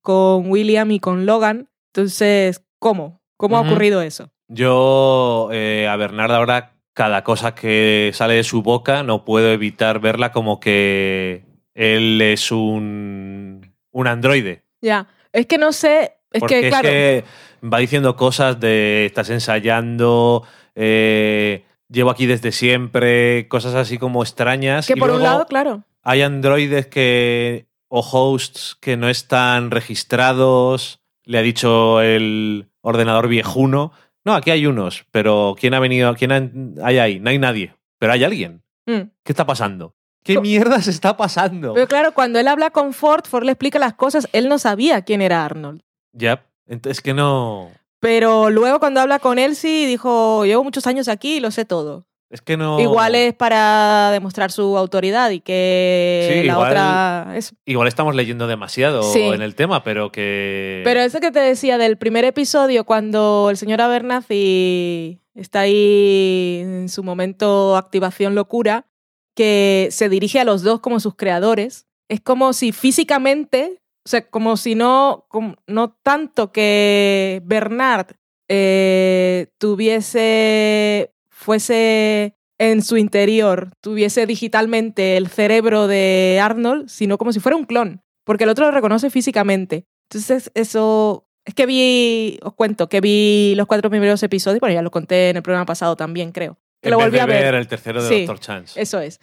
Speaker 1: con William y con Logan, entonces, ¿cómo? ¿Cómo ha ocurrido eso?
Speaker 2: Yo, eh, a Bernardo ahora, cada cosa que sale de su boca, no puedo evitar verla como que él es un, un androide.
Speaker 1: Ya, es que no sé, es
Speaker 2: Porque
Speaker 1: que, claro,
Speaker 2: es que va diciendo cosas de estás ensayando, eh, llevo aquí desde siempre, cosas así como extrañas.
Speaker 1: que
Speaker 2: y
Speaker 1: por un lado, claro,
Speaker 2: hay androides que o hosts que no están registrados, le ha dicho el ordenador viejuno. No, aquí hay unos, pero ¿quién ha venido? ¿Quién ha- hay ahí? No hay nadie, pero hay alguien.
Speaker 1: Mm.
Speaker 2: ¿Qué está pasando? ¿Qué
Speaker 1: Co-
Speaker 2: mierda se está pasando?
Speaker 1: Pero claro, cuando él habla con Ford, Ford le explica las cosas, él no sabía quién era Arnold.
Speaker 2: Ya, entonces que no.
Speaker 1: Pero luego cuando habla con Elsie, dijo, llevo muchos años aquí y lo sé todo.
Speaker 2: Es que no.
Speaker 1: Igual es para demostrar su autoridad y que
Speaker 2: Sí,
Speaker 1: la
Speaker 2: igual-
Speaker 1: otra... es-
Speaker 2: Igual estamos leyendo demasiado
Speaker 1: Sí.
Speaker 2: en el tema, pero que.
Speaker 1: Pero eso que te decía del primer episodio, cuando el señor Abernathy está ahí en su momento activación locura, que se dirige a los dos como sus creadores, es como si físicamente, o sea, como si no, como- no tanto que Bernard eh, tuviese, fuese en su interior, tuviese digitalmente el cerebro de Arnold, sino como si fuera un clon, porque el otro lo reconoce físicamente. Entonces, eso. Es que vi, os cuento, que vi los cuatro primeros episodios, bueno, ya lo conté en el programa pasado también, creo. Que
Speaker 2: en
Speaker 1: lo
Speaker 2: vez
Speaker 1: volví
Speaker 2: de
Speaker 1: a ver.
Speaker 2: ver el tercero de
Speaker 1: Sí.
Speaker 2: Doctor Chance.
Speaker 1: Eso es.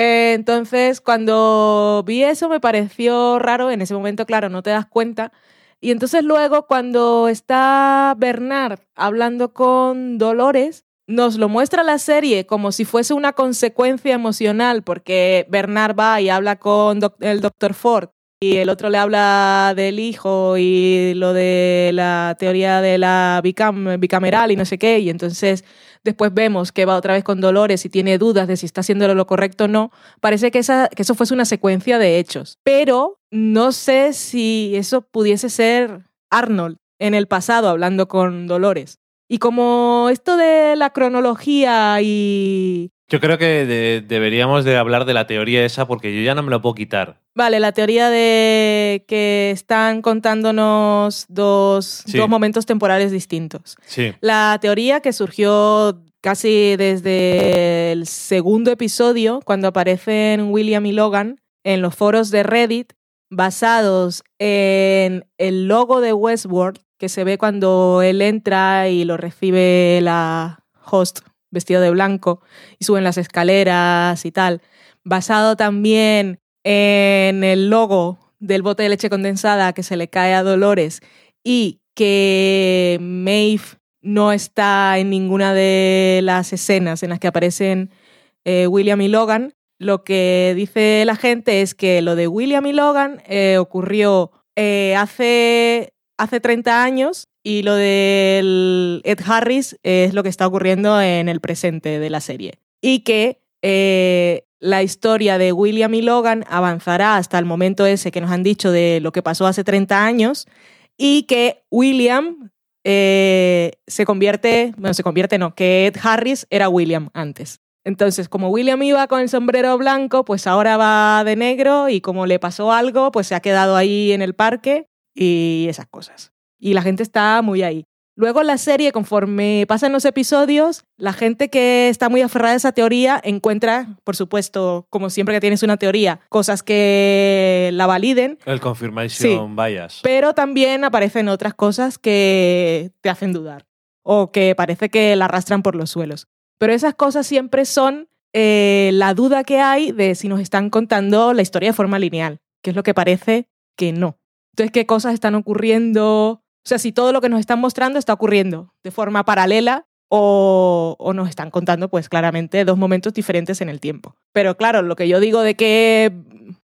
Speaker 1: Eh, entonces, cuando vi eso me pareció raro. En ese momento, claro, no te das cuenta. Y entonces luego, cuando está Bernard hablando con Dolores, nos lo muestra la serie como si fuese una consecuencia emocional, porque Bernard va y habla con el doctor Ford y el otro le habla del hijo y lo de la teoría de la bicam- bicameral y no sé qué, y entonces después vemos que va otra vez con Dolores y tiene dudas de si está haciendo lo correcto o no, parece que, esa, que eso fuese una secuencia de hechos. Pero no sé si eso pudiese ser Arnold en el pasado hablando con Dolores. Y como esto de la cronología y...
Speaker 2: Yo creo que de- deberíamos de hablar de la teoría esa porque yo ya no me lo puedo quitar.
Speaker 1: Vale, la teoría de que están contándonos dos,
Speaker 2: Sí.
Speaker 1: dos momentos temporales distintos.
Speaker 2: Sí.
Speaker 1: La teoría que surgió casi desde el segundo episodio, cuando aparecen William y Logan en los foros de Reddit, basados en el logo de Westworld que se ve cuando él entra y lo recibe la host vestido de blanco y suben las escaleras y tal. Basado también en el logo del bote de leche condensada que se le cae a Dolores y que Maeve no está en ninguna de las escenas en las que aparecen eh, William y Logan. Lo que dice la gente es que lo de William y Logan eh, ocurrió eh, hace hace 30 años y lo del Ed Harris es lo que está ocurriendo en el presente de la serie. Y que la historia de William y Logan avanzará hasta el momento ese que nos han dicho de lo que pasó hace 30 años y que William eh, se convierte, bueno, se convierte no, que Ed Harris era William antes. Entonces, como William iba con el sombrero blanco, pues ahora va de negro y como le pasó algo, pues se ha quedado ahí en el parque y esas cosas. Y la gente está muy ahí. Luego la serie, conforme pasan los episodios, la gente que está muy aferrada a esa teoría encuentra, por supuesto, como siempre que tienes una teoría, cosas que la validen.
Speaker 2: El confirmation bias.
Speaker 1: Pero también aparecen otras cosas que te hacen dudar o que parece que la arrastran por los suelos. Pero esas cosas siempre son eh, la duda que hay de si nos están contando la historia de forma lineal, que es lo que parece que no. Entonces, ¿qué cosas están ocurriendo? O sea, si todo lo que nos están mostrando está ocurriendo de forma paralela o, nos están contando, pues claramente, dos momentos diferentes en el tiempo. Pero claro, lo que yo digo de que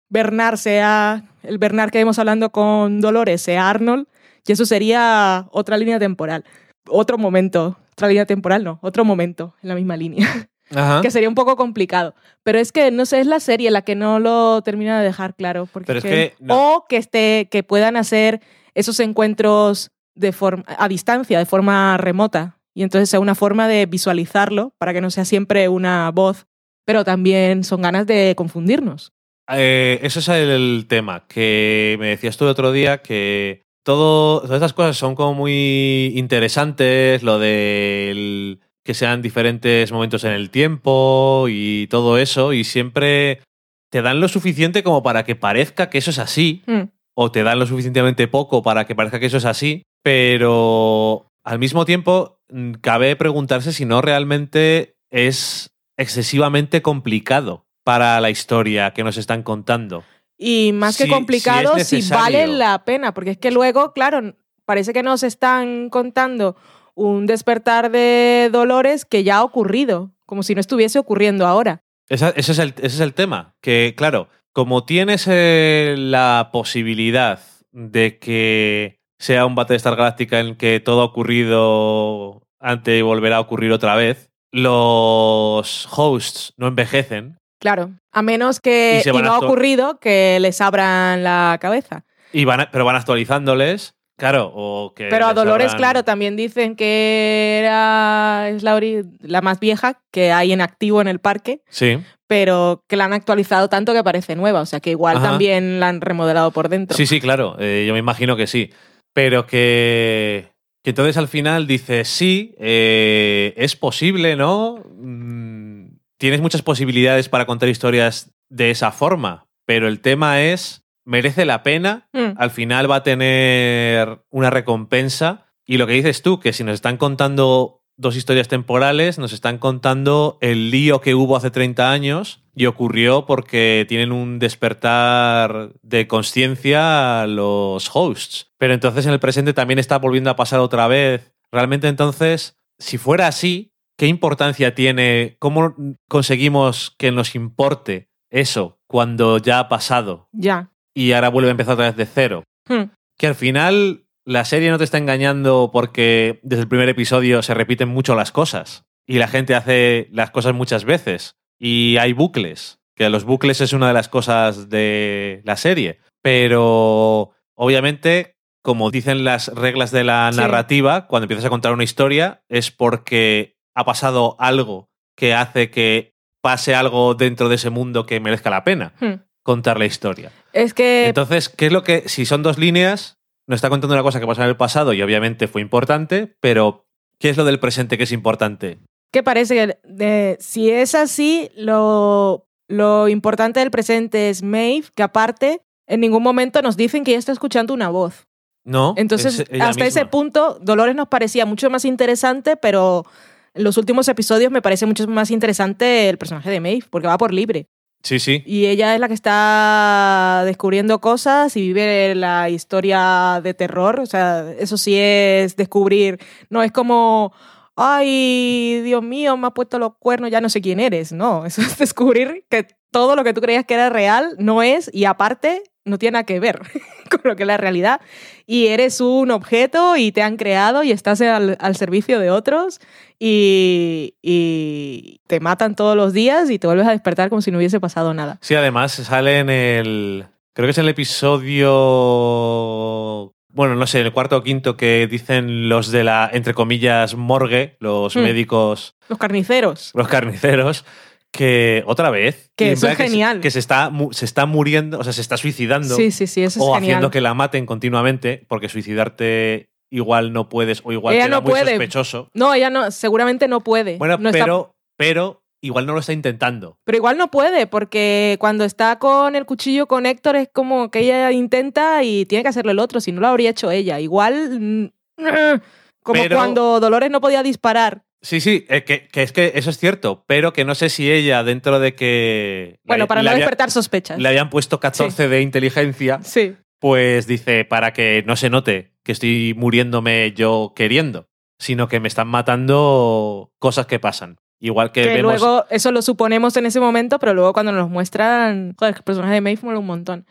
Speaker 1: Bernard sea, el Bernard que vemos hablando con Dolores sea Arnold, y eso sería otra línea temporal. Otro momento, otra línea temporal, no, otro momento en la misma línea. que sería un poco complicado. Pero es que, no sé, es la serie la que no lo termina de dejar claro. Porque O que, esté, que puedan hacer esos encuentros de a distancia, de forma remota. Y entonces sea una forma de visualizarlo para que no sea siempre una voz, pero también son ganas de confundirnos.
Speaker 2: Eh, eso es el tema, que me decías tú el otro día que todo, todas estas cosas son como muy interesantes, lo del que sean diferentes momentos en el tiempo y todo eso, y siempre te dan lo suficiente como para que parezca que eso es así, mm. O te dan lo suficientemente poco para que parezca que eso es así, pero al mismo tiempo mm, cabe preguntarse si no realmente es excesivamente complicado para la historia que nos están contando.
Speaker 1: Y más que complicado, si vale la pena, porque es que luego, claro, parece que nos están contando un despertar de dolores que ya ha ocurrido, como si no estuviese ocurriendo ahora.
Speaker 2: ese, es el, ese, es el, tema, que claro, como tienes eh, la posibilidad de que sea un Battlestar Galáctica en que todo ha ocurrido antes y volverá a ocurrir otra vez, los hosts no envejecen.
Speaker 1: Claro, a menos que y, no ha ocurrido que les abran la cabeza.
Speaker 2: Y van pero van actualizándoles Claro, o que.
Speaker 1: Pero a Dolores, claro, también dicen que era es la, la, más vieja que hay en activo en el parque.
Speaker 2: Sí.
Speaker 1: Pero que la han actualizado tanto que parece nueva. O sea que igual también la han remodelado por dentro.
Speaker 2: Sí, sí, claro. Eh, yo me imagino que sí. Pero que. Que entonces al final dices, sí, eh, es posible, ¿no? Mm, tienes muchas posibilidades para contar historias de esa forma. Pero el tema es merece la pena, mm. al final va a tener una recompensa. Y lo que dices tú, que si nos están contando dos historias temporales, nos están contando el lío que hubo hace 30 años y ocurrió porque tienen un despertar de conciencia los hosts. Pero entonces en el presente también está volviendo a pasar otra vez. Realmente entonces, si fuera así, ¿qué importancia tiene? ¿Cómo conseguimos que nos importe eso cuando ya ha pasado?
Speaker 1: Ya
Speaker 2: y ahora vuelve a empezar otra vez de cero. Hmm. Que al final la serie no te está engañando porque desde el primer episodio se repiten mucho las cosas y la gente hace las cosas muchas veces y hay bucles, que los bucles es una de las cosas de la serie, pero obviamente como dicen las reglas de la narrativa, cuando empiezas a contar una historia es porque ha pasado algo que hace que pase algo dentro de ese mundo que merezca la pena. Hmm contar la historia.
Speaker 1: Es que.
Speaker 2: Entonces, ¿qué es lo que. Si son dos líneas, nos está contando una cosa que pasó en el pasado y obviamente fue importante, pero ¿qué es lo del presente que es importante?
Speaker 1: Que parece que si es así, lo, lo importante del presente es Maeve, que aparte en ningún momento nos dicen que ella está escuchando una voz.
Speaker 2: No.
Speaker 1: Entonces,
Speaker 2: es
Speaker 1: hasta ese punto, Dolores nos parecía mucho más interesante, pero en los últimos episodios me parece mucho más interesante el personaje de Maeve, porque va por libre.
Speaker 2: Sí, sí.
Speaker 1: Y ella es la que está descubriendo cosas y vive la historia de terror. O sea, eso sí es descubrir. No es como, ay, Dios mío, me ha puesto los cuernos, ya no sé quién eres. No, eso es descubrir que todo lo que tú creías que era real no es y aparte no tiene nada que ver con lo que es la realidad. Y eres un objeto y te han creado y estás al, al servicio de otros y, y te matan todos los días y te vuelves a despertar como si no hubiese pasado nada.
Speaker 2: Sí, además sale en el. Creo que es el episodio. Bueno, no sé, el cuarto o quinto que dicen los de la, entre comillas, morgue, los
Speaker 1: Hmm.
Speaker 2: médicos,
Speaker 1: Los carniceros.
Speaker 2: los carniceros, que otra vez.
Speaker 1: Que eso es genial.
Speaker 2: Que se, está, se está muriendo, o sea, se está suicidando.
Speaker 1: Sí, sí, sí, eso es
Speaker 2: o
Speaker 1: genial.
Speaker 2: haciendo que la maten continuamente, porque suicidarte igual no puedes, o igual
Speaker 1: Ella
Speaker 2: queda
Speaker 1: no
Speaker 2: muy
Speaker 1: puede.
Speaker 2: sospechoso.
Speaker 1: No, ella no, seguramente no puede.
Speaker 2: Bueno,
Speaker 1: No está-
Speaker 2: pero, pero igual no lo está intentando.
Speaker 1: pero igual no puede, porque cuando está con el cuchillo con Héctor es como que ella intenta y tiene que hacerlo el otro, si no lo habría hecho ella. Igual, mm, como
Speaker 2: Pero-
Speaker 1: cuando Dolores no podía disparar.
Speaker 2: Sí, sí, eh, que, que es que eso es cierto, pero que no sé si ella, dentro de que.
Speaker 1: Bueno, para no
Speaker 2: había-
Speaker 1: despertar sospechas.
Speaker 2: le habían puesto 14 de inteligencia,
Speaker 1: Sí.
Speaker 2: Pues dice, para que no se note que estoy muriéndome yo queriendo, sino que me están matando cosas que pasan. Igual que,
Speaker 1: Que
Speaker 2: vemos...
Speaker 1: luego, eso lo suponemos en ese momento, pero luego cuando nos muestran, joder, el personaje de Maeve mola un montón.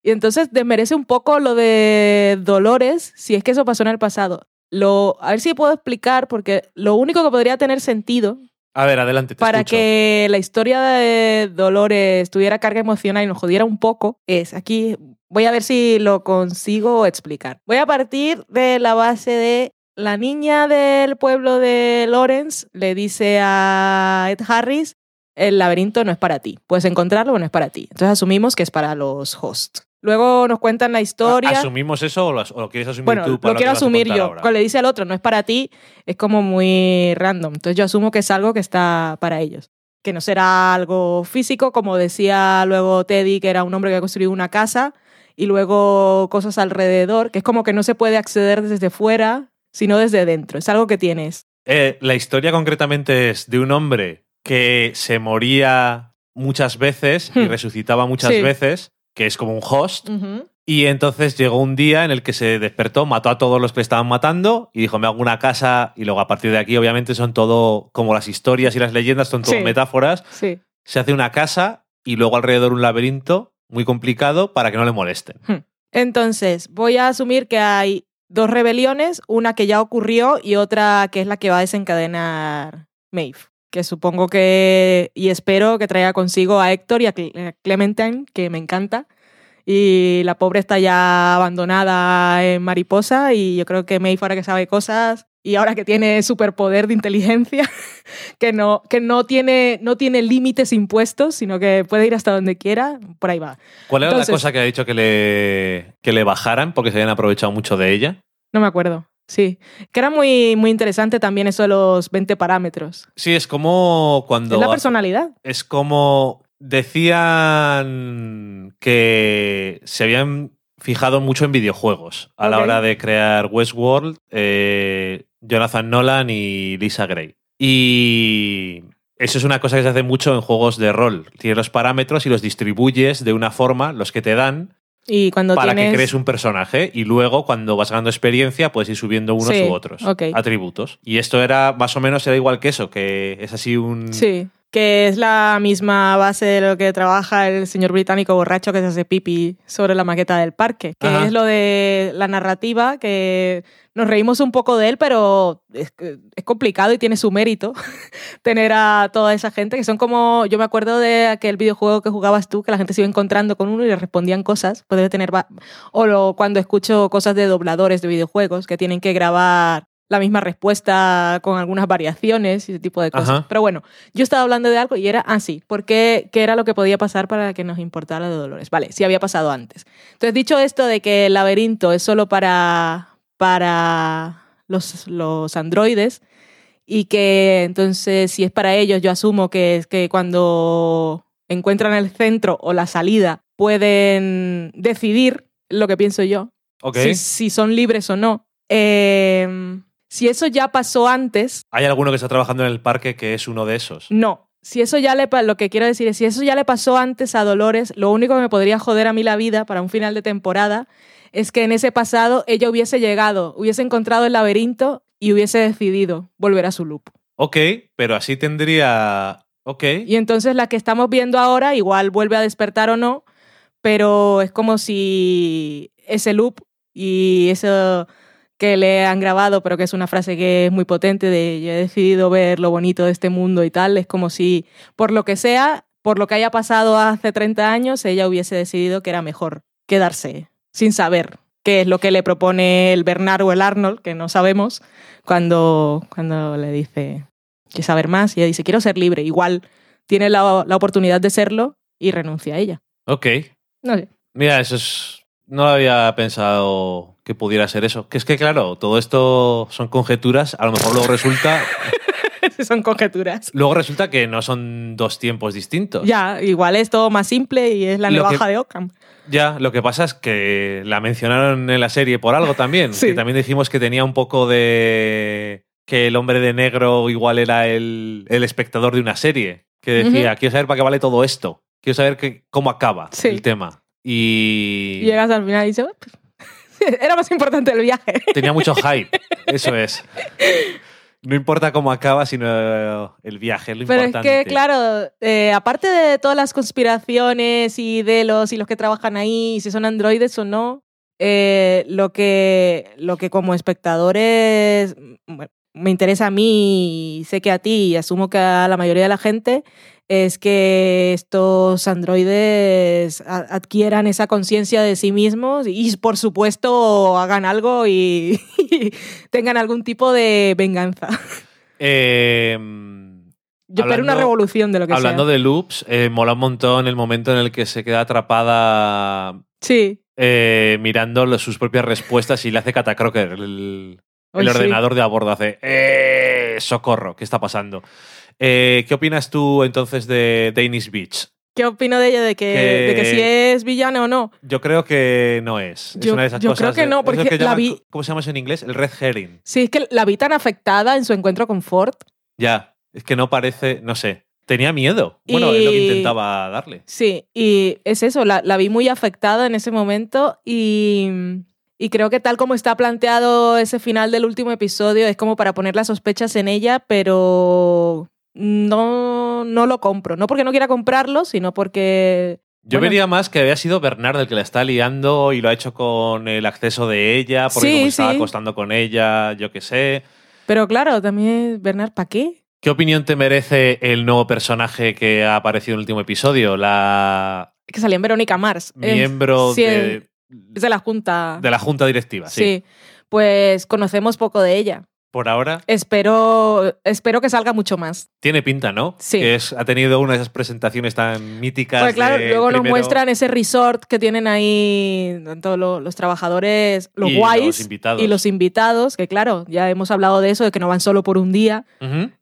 Speaker 1: Y entonces desmerece un poco lo de Dolores, si es que eso pasó en el pasado. Lo, a ver si puedo explicar, porque lo único que podría tener sentido
Speaker 2: A ver, adelante, te
Speaker 1: para
Speaker 2: escucho.
Speaker 1: que la historia de Dolores tuviera carga emocional y nos jodiera un poco es aquí. Voy a ver si lo consigo explicar. Voy a partir de la base de la niña del pueblo de Lawrence le dice a Ed Harris, el laberinto no es para ti. Puedes encontrarlo, no es para ti. Entonces asumimos que es para los hosts. Luego nos cuentan la historia.
Speaker 2: ¿Asumimos eso o lo, o lo quieres asumir
Speaker 1: Bueno,
Speaker 2: tú? para
Speaker 1: lo quiero asumir yo.
Speaker 2: ahora?
Speaker 1: Cuando le dice al otro, no es para ti, es como muy random. Entonces yo asumo que es algo que está para ellos. Que no será algo físico, como decía luego Teddy, que era un hombre que ha construido una casa, y luego cosas alrededor, que es como que no se puede acceder desde fuera, sino desde dentro. Es algo que tienes.
Speaker 2: Eh, la historia concretamente es de un hombre que se moría muchas veces y
Speaker 1: Hmm.
Speaker 2: resucitaba muchas
Speaker 1: Sí.
Speaker 2: veces, que es como un host. Y entonces llegó un día en el que se despertó, mató a todos los que le estaban matando y dijo, me hago una casa. Y luego a partir de aquí, obviamente, son todo, como las historias y las leyendas, son todo
Speaker 1: Sí.
Speaker 2: metáforas.
Speaker 1: Sí.
Speaker 2: Se hace una casa y luego alrededor un laberinto muy complicado para que no le molesten.
Speaker 1: Entonces, voy a asumir que hay dos rebeliones, una que ya ocurrió y otra que es la que va a desencadenar Maeve. Que supongo que, y espero que traiga consigo a Héctor y a Cle- a Clementine, que me encanta. Y la pobre está ya abandonada en Mariposa y yo creo que Maeve ahora que sabe cosas y ahora que tiene superpoder de inteligencia, que no, que no tiene, no tiene límites impuestos, sino que puede ir hasta donde quiera, por ahí va.
Speaker 2: ¿Cuál era
Speaker 1: Entonces-
Speaker 2: la cosa que ha dicho que le, que le bajaran porque se habían aprovechado mucho de ella?
Speaker 1: No me acuerdo. Sí. Que era muy, muy interesante también eso de los 20 parámetros.
Speaker 2: Sí, es como cuando...
Speaker 1: Es la personalidad.
Speaker 2: Es como decían que se habían fijado mucho en videojuegos a la hora de crear Westworld, eh, Jonathan Nolan y Lisa Gray. Y eso es una cosa que se hace mucho en juegos de rol. Tienes los parámetros y los distribuyes de una forma, los que te dan,
Speaker 1: Y cuando
Speaker 2: para
Speaker 1: tienes...
Speaker 2: que crees un personaje y luego cuando vas ganando experiencia puedes ir subiendo unos
Speaker 1: Sí,
Speaker 2: u otros atributos. Y esto era más o menos era igual que eso, que es así un...
Speaker 1: Sí. Que es la misma base de lo que trabaja el señor británico borracho que se hace pipi sobre la maqueta del parque. Que
Speaker 2: Ajá.
Speaker 1: es lo de la narrativa, que nos reímos un poco de él, pero es, es complicado y tiene su mérito tener a toda esa gente que son como. Yo me acuerdo de aquel videojuego que jugabas tú, que la gente se iba encontrando con uno y le respondían cosas. Puede tener. O lo- cuando escucho cosas de dobladores de videojuegos que tienen que grabar la misma respuesta con algunas variaciones y ese tipo de cosas.
Speaker 2: Ajá.
Speaker 1: Pero bueno, yo estaba hablando de algo y era así. ¿Por qué? ¿Qué era lo que podía pasar para que nos importara de Dolores? Vale, sí había pasado antes. Entonces, dicho esto de que el laberinto es solo para, para los, los androides y que entonces si es para ellos, yo asumo que es que cuando encuentran el centro o la salida pueden decidir lo que pienso yo,
Speaker 2: Ok.
Speaker 1: si, si son libres o no. Eh, si eso ya pasó antes,
Speaker 2: ¿Hay alguno que está trabajando en el parque que es uno de esos?
Speaker 1: no. Si eso ya le lo que quiero decir es si eso ya le pasó antes a Dolores, lo único que me podría joder a mí la vida para un final de temporada es que en ese pasado ella hubiese llegado, hubiese encontrado el laberinto y hubiese decidido volver a su loop.
Speaker 2: Ok, pero así tendría... Ok.
Speaker 1: Y entonces la que estamos viendo ahora igual vuelve a despertar o no, pero es como si ese loop y eso que le han grabado, pero que es una frase que es muy potente de yo he decidido ver lo bonito de este mundo y tal, es como si por lo que sea, por lo que haya pasado hace 30 años, ella hubiese decidido que era mejor quedarse sin saber qué es lo que le propone el Bernard o el Arnold, que no sabemos, cuando, cuando le dice que saber más y ella dice quiero ser libre. Igual tiene la, la oportunidad de serlo y renuncia a ella.
Speaker 2: Ok.
Speaker 1: No sé.
Speaker 2: Mira, eso es... No había pensado que pudiera ser eso. Que es que, claro, todo esto son conjeturas. A lo mejor luego resulta...
Speaker 1: Son conjeturas.
Speaker 2: luego resulta que no son dos tiempos distintos.
Speaker 1: Ya, igual es todo más simple y es la
Speaker 2: Lo
Speaker 1: navaja
Speaker 2: que-
Speaker 1: de Ockham.
Speaker 2: Ya, lo que pasa es que la mencionaron en la serie por algo también.
Speaker 1: Sí.
Speaker 2: Que también dijimos que tenía un poco de. que el hombre de negro igual era el, el espectador de una serie. Que decía, quiero saber para qué vale todo esto. Quiero saber que- cómo acaba
Speaker 1: Sí.
Speaker 2: el tema. Y.
Speaker 1: Y llegas al final y dices, "Oh, pues, era más importante el viaje.
Speaker 2: Tenía mucho hype. Eso es. No importa cómo acaba, sino el viaje, es lo
Speaker 1: Pero es
Speaker 2: importante.
Speaker 1: que, claro, eh, aparte de todas las conspiraciones y de los y los que trabajan ahí, si son androides o no, eh, lo, que, lo que como espectadores mm, bueno, me interesa a mí y sé que a ti y asumo que a la mayoría de la gente es que estos androides adquieran esa conciencia de sí mismos y por supuesto hagan algo y, y tengan algún tipo de venganza.
Speaker 2: Eh,
Speaker 1: Yo espero una revolución de lo que
Speaker 2: hablando
Speaker 1: sea.
Speaker 2: de loops, eh, mola un montón el momento en el que se queda atrapada
Speaker 1: Sí.
Speaker 2: eh, mirando sus propias respuestas y le hace catacroker. El, ordenador de a bordo hace ¡Eh! ¡Socorro! ¿Qué está pasando? Eh, ¿Qué opinas tú entonces de Danish Beach?
Speaker 1: ¿Qué opino de ella? De que,
Speaker 2: Que-
Speaker 1: de que si es villana o no.
Speaker 2: Yo creo que no es. es
Speaker 1: Yo-
Speaker 2: una de esas
Speaker 1: yo
Speaker 2: cosas.
Speaker 1: creo que
Speaker 2: de-
Speaker 1: no, porque
Speaker 2: que
Speaker 1: la vi-
Speaker 2: ¿Cómo se llama eso en inglés? El red herring.
Speaker 1: Sí, es que la vi tan afectada en su encuentro con Ford.
Speaker 2: Ya, es que no parece, no sé. Tenía miedo. Bueno, es lo que
Speaker 1: Y-
Speaker 2: intentaba darle.
Speaker 1: Sí, y es eso, la, la vi muy afectada en ese momento y, y creo que tal como está planteado ese final del último episodio es como para poner las sospechas en ella, pero no, no lo compro. No porque no quiera comprarlo, sino porque...
Speaker 2: Yo
Speaker 1: Bueno.
Speaker 2: vería más que había sido Bernard el que la está liando y lo ha hecho con el acceso de ella, porque
Speaker 1: Sí,
Speaker 2: como estaba
Speaker 1: sí.
Speaker 2: acostando con ella, yo qué sé.
Speaker 1: Pero claro, también, Bernard, ¿para qué?
Speaker 2: ¿Qué opinión te merece el nuevo personaje que ha aparecido en el último episodio? La
Speaker 1: Que salía en Verónica Mars. Es-
Speaker 2: miembro
Speaker 1: sí,
Speaker 2: de,
Speaker 1: Es de la Junta.
Speaker 2: de la junta directiva, sí.
Speaker 1: sí. Pues conocemos poco de ella.
Speaker 2: Por ahora
Speaker 1: Espero, espero que salga mucho más.
Speaker 2: tiene pinta, ¿no?
Speaker 1: Sí.
Speaker 2: Que es, ha tenido una de esas presentaciones tan míticas.
Speaker 1: Pues claro,
Speaker 2: de
Speaker 1: luego nos
Speaker 2: primero-
Speaker 1: muestran ese resort que tienen ahí tanto lo- los trabajadores, los
Speaker 2: Y
Speaker 1: guays
Speaker 2: los invitados.
Speaker 1: y los invitados, que claro, ya hemos hablado de eso, de que no van solo por un día.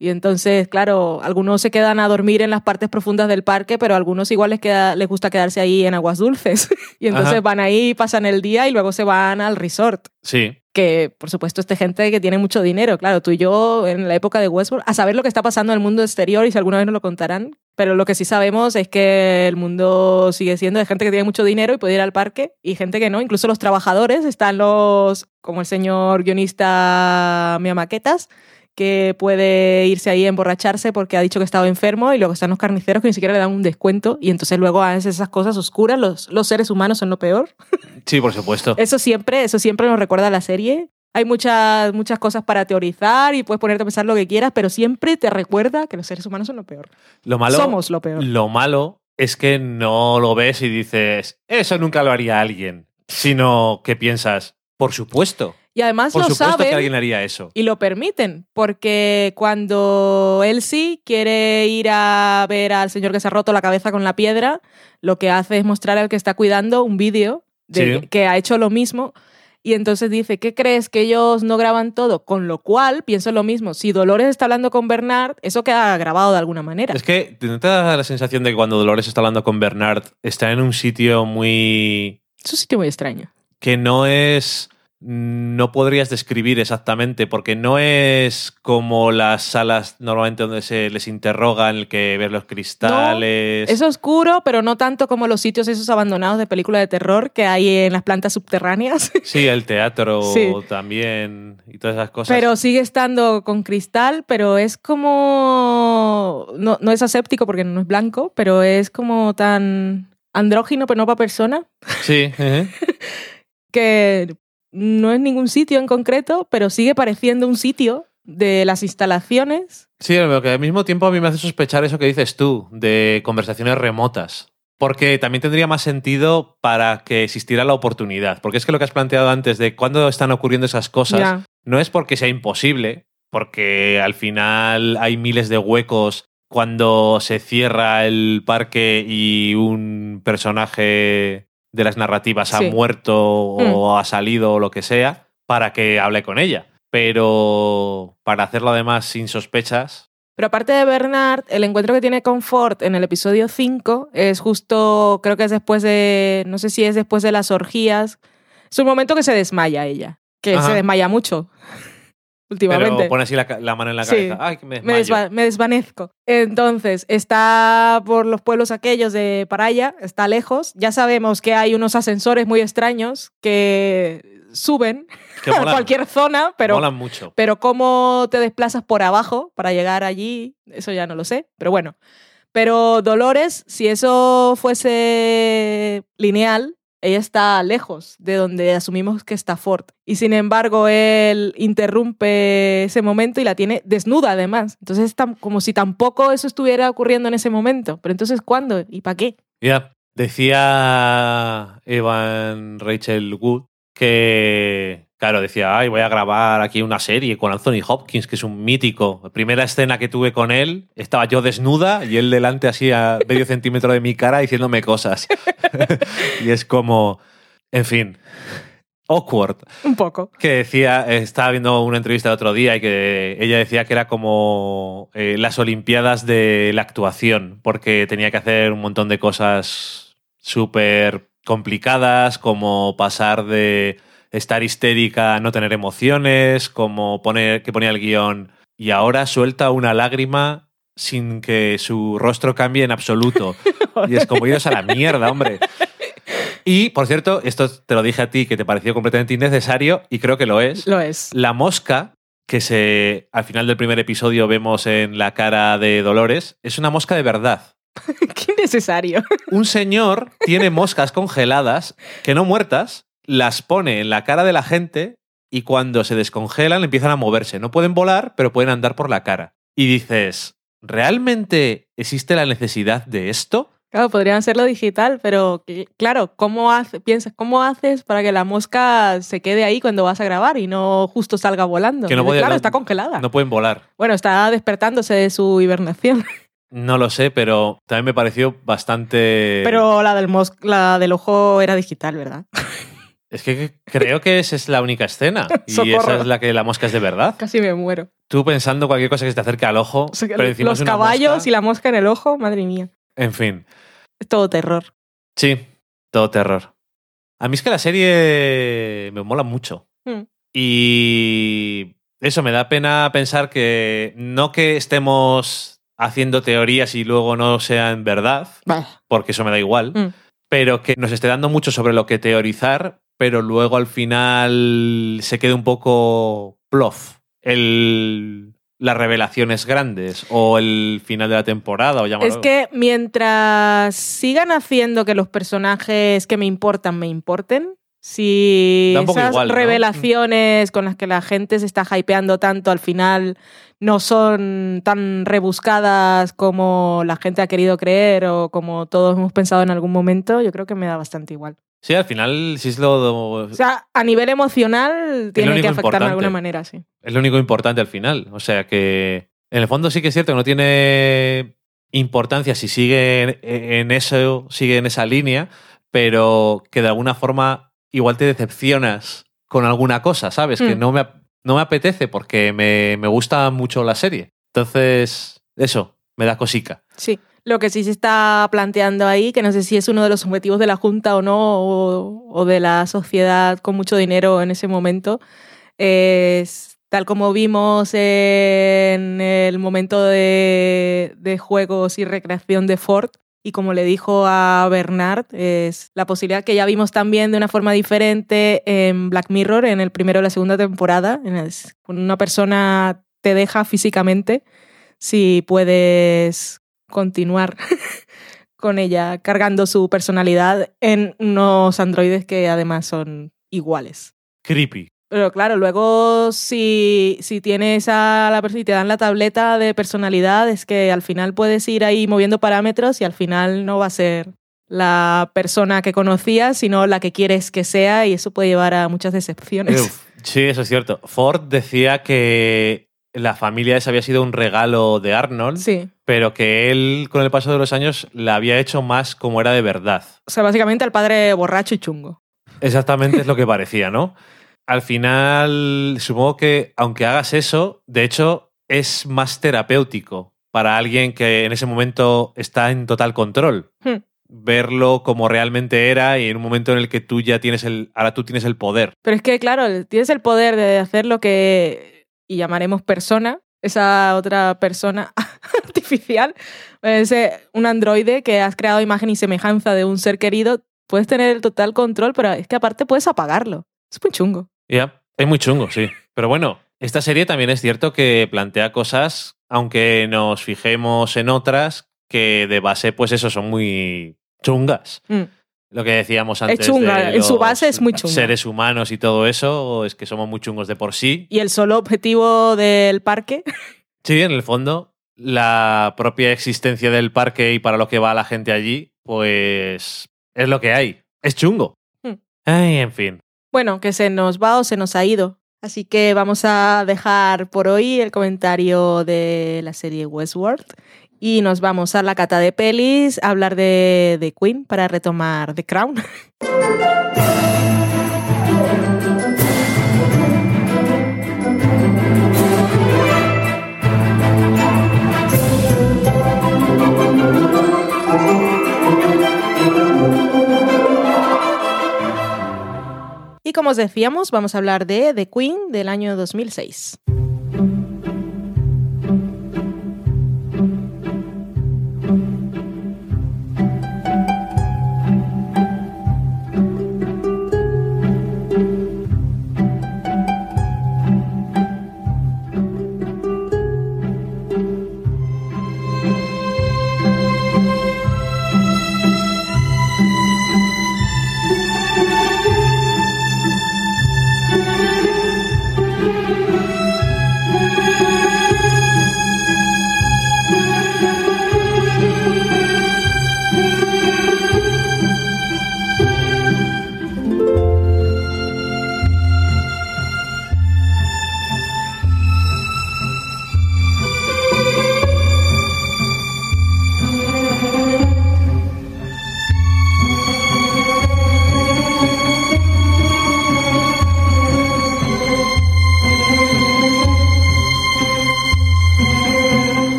Speaker 1: Y entonces, claro, algunos se quedan a dormir en las partes profundas del parque, pero a algunos igual les, queda, les gusta quedarse ahí en aguas dulces. y entonces
Speaker 2: Ajá.
Speaker 1: van ahí, pasan el día y luego se van al resort.
Speaker 2: Sí.
Speaker 1: Que por supuesto este gente que tiene mucho dinero, claro, tú y yo en la época de Westworld, a saber lo que está pasando en el mundo exterior y si alguna vez nos lo contarán, pero lo que sí sabemos es que el mundo sigue siendo de gente que tiene mucho dinero y puede ir al parque y gente que no, incluso los trabajadores, están los, como el señor guionista Mia Maquetas, que puede irse ahí a emborracharse porque ha dicho que estaba enfermo y luego están los carniceros que ni siquiera le dan un descuento y entonces luego hacen esas cosas oscuras, los, los seres humanos son lo peor.
Speaker 2: Sí, por supuesto.
Speaker 1: Eso siempre, eso siempre nos recuerda a la serie. Hay muchas, muchas cosas para teorizar y puedes ponerte a pensar lo que quieras, pero siempre te recuerda que los seres humanos son lo peor.
Speaker 2: Lo malo,
Speaker 1: Somos lo peor.
Speaker 2: Lo malo es que no lo ves y dices, eso nunca lo haría alguien. Sino que piensas, por supuesto.
Speaker 1: Y además
Speaker 2: Por
Speaker 1: lo
Speaker 2: supuesto que
Speaker 1: saben
Speaker 2: alguien haría eso.
Speaker 1: y lo permiten, porque cuando Elsie quiere ir a ver al señor que se ha roto la cabeza con la piedra, lo que hace es mostrar al que está cuidando un vídeo
Speaker 2: Sí.
Speaker 1: que ha hecho lo mismo. Y entonces dice, ¿qué crees que ellos no graban todo? Con lo cual, pienso lo mismo, si Dolores está hablando con Bernard, eso queda grabado de alguna manera.
Speaker 2: Es que ¿no te da la sensación de que cuando Dolores está hablando con Bernard, está en un sitio muy...
Speaker 1: Es un sitio muy extraño.
Speaker 2: que no es no podrías describir exactamente, porque no es como las salas normalmente donde se les interroga, en el que ver los cristales.
Speaker 1: Es oscuro, pero no tanto como los sitios esos abandonados de película de terror que hay en las plantas subterráneas.
Speaker 2: Sí, el teatro
Speaker 1: Sí.
Speaker 2: también y todas esas cosas.
Speaker 1: Pero sigue estando con cristal, pero es como... No, no es aséptico porque no es blanco, pero es como tan andrógino, pero no para persona,
Speaker 2: Sí,
Speaker 1: que no es ningún sitio en concreto, pero sigue pareciendo un sitio de las instalaciones.
Speaker 2: sí, lo que al mismo tiempo a mí me hace sospechar eso que dices tú, de conversaciones remotas. Porque también tendría más sentido para que existiera la oportunidad. Porque es que lo que has planteado antes de cuándo están ocurriendo esas cosas, no es porque sea imposible, porque al final hay miles de huecos cuando se cierra el parque y un personaje de las narrativas
Speaker 1: Sí. Mm.
Speaker 2: ha muerto o ha salido o lo que sea, para que hable con ella. Pero para hacerlo además sin sospechas,
Speaker 1: Pero aparte de Bernard, el encuentro que tiene con Ford en el episodio 5 es justo, creo que es después de, no sé si es después de las orgías. Es un momento que se desmaya ella, que
Speaker 2: Ajá.
Speaker 1: se desmaya mucho últimamente.
Speaker 2: pero pone así la, mano en la
Speaker 1: Sí.
Speaker 2: cabeza. Ay, que me
Speaker 1: me,
Speaker 2: desmayo.
Speaker 1: desva- me desvanezco. Entonces, está por los pueblos aquellos de Paraya, está lejos. Ya sabemos que hay unos ascensores muy extraños que suben
Speaker 2: Que
Speaker 1: a cualquier zona, pero
Speaker 2: molan mucho.
Speaker 1: pero cómo te desplazas por abajo para llegar allí, eso ya no lo sé. Pero bueno. Pero Dolores, si eso fuese lineal, ella está lejos de donde asumimos que está Ford. Y sin embargo, él interrumpe ese momento y la tiene desnuda además. Entonces es como si tampoco eso estuviera ocurriendo en ese momento. Pero entonces, ¿cuándo? ¿Y para qué?
Speaker 2: Ya, decía Evan Rachel Wood que, claro, decía, ay, voy a grabar aquí una serie con Anthony Hopkins, que es un mítico. La primera escena que tuve con él, estaba yo desnuda y él delante así a medio centímetro de mi cara diciéndome cosas. y es como, en fin, awkward.
Speaker 1: Un poco.
Speaker 2: Que decía, estaba viendo una entrevista el otro día y que ella decía que era como eh, las Olimpiadas de la actuación, porque tenía que hacer un montón de cosas súper complicadas, como pasar de estar histérica no tener emociones, como poner que ponía el guion y ahora suelta una lágrima sin que su rostro cambie en absoluto. y es como iros a la mierda, hombre. Y, por cierto, esto te lo dije a ti que te pareció completamente innecesario y creo que lo es.
Speaker 1: Lo es.
Speaker 2: La mosca que se al final del primer episodio vemos en la cara de Dolores es una mosca de verdad.
Speaker 1: Qué innecesario.
Speaker 2: Un señor tiene moscas congeladas que no muertas, las pone en la cara de la gente y cuando se descongelan empiezan a moverse. No pueden volar, pero pueden andar por la cara. Y dices, ¿realmente existe la necesidad de esto?
Speaker 1: Claro, podrían hacerlo digital, pero claro, ¿cómo hace, piensas, ¿cómo haces para que la mosca se quede ahí cuando vas a grabar y no justo salga volando?
Speaker 2: Que no
Speaker 1: Dices,
Speaker 2: puede-
Speaker 1: claro,
Speaker 2: no-
Speaker 1: está congelada.
Speaker 2: No pueden volar.
Speaker 1: Bueno, está despertándose de su hibernación.
Speaker 2: No lo sé, pero también me pareció bastante...
Speaker 1: Pero la del, mos- la del ojo era digital, ¿verdad?
Speaker 2: Es que creo que esa es la única escena. Y
Speaker 1: Socorro.
Speaker 2: esa es la que la mosca es de verdad.
Speaker 1: Casi me muero.
Speaker 2: Tú pensando cualquier cosa que se te acerque al ojo,
Speaker 1: O sea, que
Speaker 2: pero encima
Speaker 1: los
Speaker 2: es una
Speaker 1: caballos
Speaker 2: mosca.
Speaker 1: y la mosca en el ojo, madre mía.
Speaker 2: En fin,
Speaker 1: Es todo terror.
Speaker 2: sí, todo terror. A mí es que la serie me mola mucho.
Speaker 1: Mm.
Speaker 2: Y eso me da pena pensar que no que estemos haciendo teorías y luego no sean verdad,
Speaker 1: Bah.
Speaker 2: porque eso me da igual,
Speaker 1: Mm.
Speaker 2: pero que nos esté dando mucho sobre lo que teorizar, pero luego al final se quede un poco plof el, las revelaciones grandes o el final de la temporada o.
Speaker 1: Es que mientras sigan haciendo que los personajes que me importan me importen, si esas
Speaker 2: igual, ¿no?
Speaker 1: revelaciones con las que la gente se está hypeando tanto al final no son tan rebuscadas como la gente ha querido creer o como todos hemos pensado en algún momento, yo creo que me da bastante igual.
Speaker 2: Sí, al final sí es lo,
Speaker 1: O sea, a nivel emocional tiene que afectar de alguna manera, sí.
Speaker 2: es lo único importante al final. O sea que en el fondo sí que es cierto que no tiene importancia si sigue en, eso, sigue en esa línea, pero que de alguna forma igual te decepcionas con alguna cosa, ¿sabes? Que
Speaker 1: Mm.
Speaker 2: no me, no me apetece porque me, me gusta mucho la serie. Entonces, eso, me da cosica.
Speaker 1: Sí. Lo que sí se está planteando ahí, que no sé si es uno de los objetivos de la Junta o no, o, o de la sociedad con mucho dinero en ese momento, es tal como vimos en el momento de, de juegos y recreación de Ford, y como le dijo a Bernard, es la posibilidad que ya vimos también de una forma diferente en Black Mirror, en el primero o la segunda temporada. en el- una persona te deja físicamente, si puedes continuar con ella cargando su personalidad en unos androides que además son iguales.
Speaker 2: Creepy.
Speaker 1: Pero claro, luego si, si tienes a la persona y te dan la tableta de personalidad, es que al final puedes ir ahí moviendo parámetros y al final no va a ser la persona que conocías, sino la que quieres que sea y eso puede llevar a muchas decepciones.
Speaker 2: Uf, sí, eso es cierto. Ford decía que la familia esa había sido un regalo de Arnold,
Speaker 1: Sí.
Speaker 2: pero que él, con el paso de los años, la había hecho más como era de verdad.
Speaker 1: O sea, básicamente al padre borracho y chungo.
Speaker 2: Exactamente es lo que parecía, ¿no? Al final, supongo que aunque hagas eso, de hecho, es más terapéutico para alguien que en ese momento está en total control.
Speaker 1: Hmm.
Speaker 2: Verlo como realmente era y en un momento en el que tú ya tienes el. Ahora tú tienes el poder.
Speaker 1: Pero es que, claro, tienes el poder de hacer lo que y llamaremos persona, esa otra persona artificial, ese, un androide que has creado imagen y semejanza de un ser querido, puedes tener el total control, pero es que aparte puedes apagarlo. Es muy chungo.
Speaker 2: Ya, es muy chungo, sí. Pero bueno, esta serie también es cierto que plantea cosas, aunque nos fijemos en otras, que de base, pues eso, son muy chungas.
Speaker 1: Mm.
Speaker 2: Lo que decíamos antes.
Speaker 1: chunga,
Speaker 2: de
Speaker 1: en su base es muy chunga.
Speaker 2: Seres humanos y todo eso, es que somos muy chungos de por sí.
Speaker 1: Y el solo objetivo del parque,
Speaker 2: Sí, en el fondo, la propia existencia del parque y para lo que va la gente allí, pues es lo que hay. Es chungo.
Speaker 1: Hmm.
Speaker 2: Ay, en fin.
Speaker 1: bueno, que se nos va o se nos ha ido. Así que vamos a dejar por hoy el comentario de la serie Westworld y nos vamos a la cata de pelis a hablar de, de Queen para retomar The Crown. Y como os decíamos, vamos a hablar de The Queen del año 2006.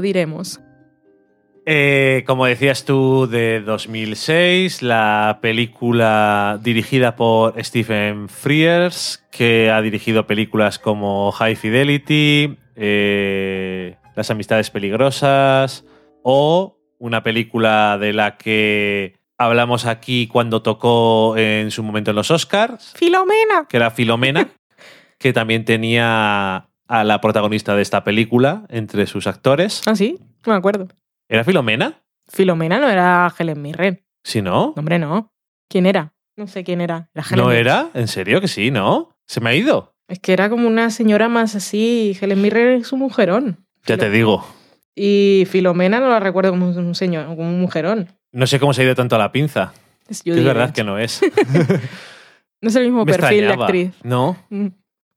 Speaker 1: Diremos.
Speaker 2: Eh, como decías tú, de 2006, la película dirigida por Stephen Frears, que ha dirigido películas como High Fidelity, eh, Las Amistades Peligrosas, o una película de la que hablamos aquí cuando tocó en su momento en los Oscars,
Speaker 1: Filomena.
Speaker 2: que era Filomena, que también tenía a la protagonista de esta película entre sus actores.
Speaker 1: Ah, sí, no me acuerdo.
Speaker 2: ¿Era Filomena?
Speaker 1: Filomena no era Helen Mirren.
Speaker 2: Si no.
Speaker 1: No, Hombre, no. ¿Quién era? No sé quién era. Era Helen
Speaker 2: ¿No
Speaker 1: Mirren.
Speaker 2: era? ¿En serio que sí, no? ¿Se me ha ido?
Speaker 1: Es que era como una señora más así. Helen Mirren es un mujerón.
Speaker 2: Ya te digo.
Speaker 1: Y Filomena no la recuerdo como un señor, como un mujerón.
Speaker 2: No sé cómo se ha ido tanto a la pinza.
Speaker 1: Es, yo
Speaker 2: es verdad que no es.
Speaker 1: No es el mismo
Speaker 2: Me
Speaker 1: perfil de actriz.
Speaker 2: No.
Speaker 1: Mm.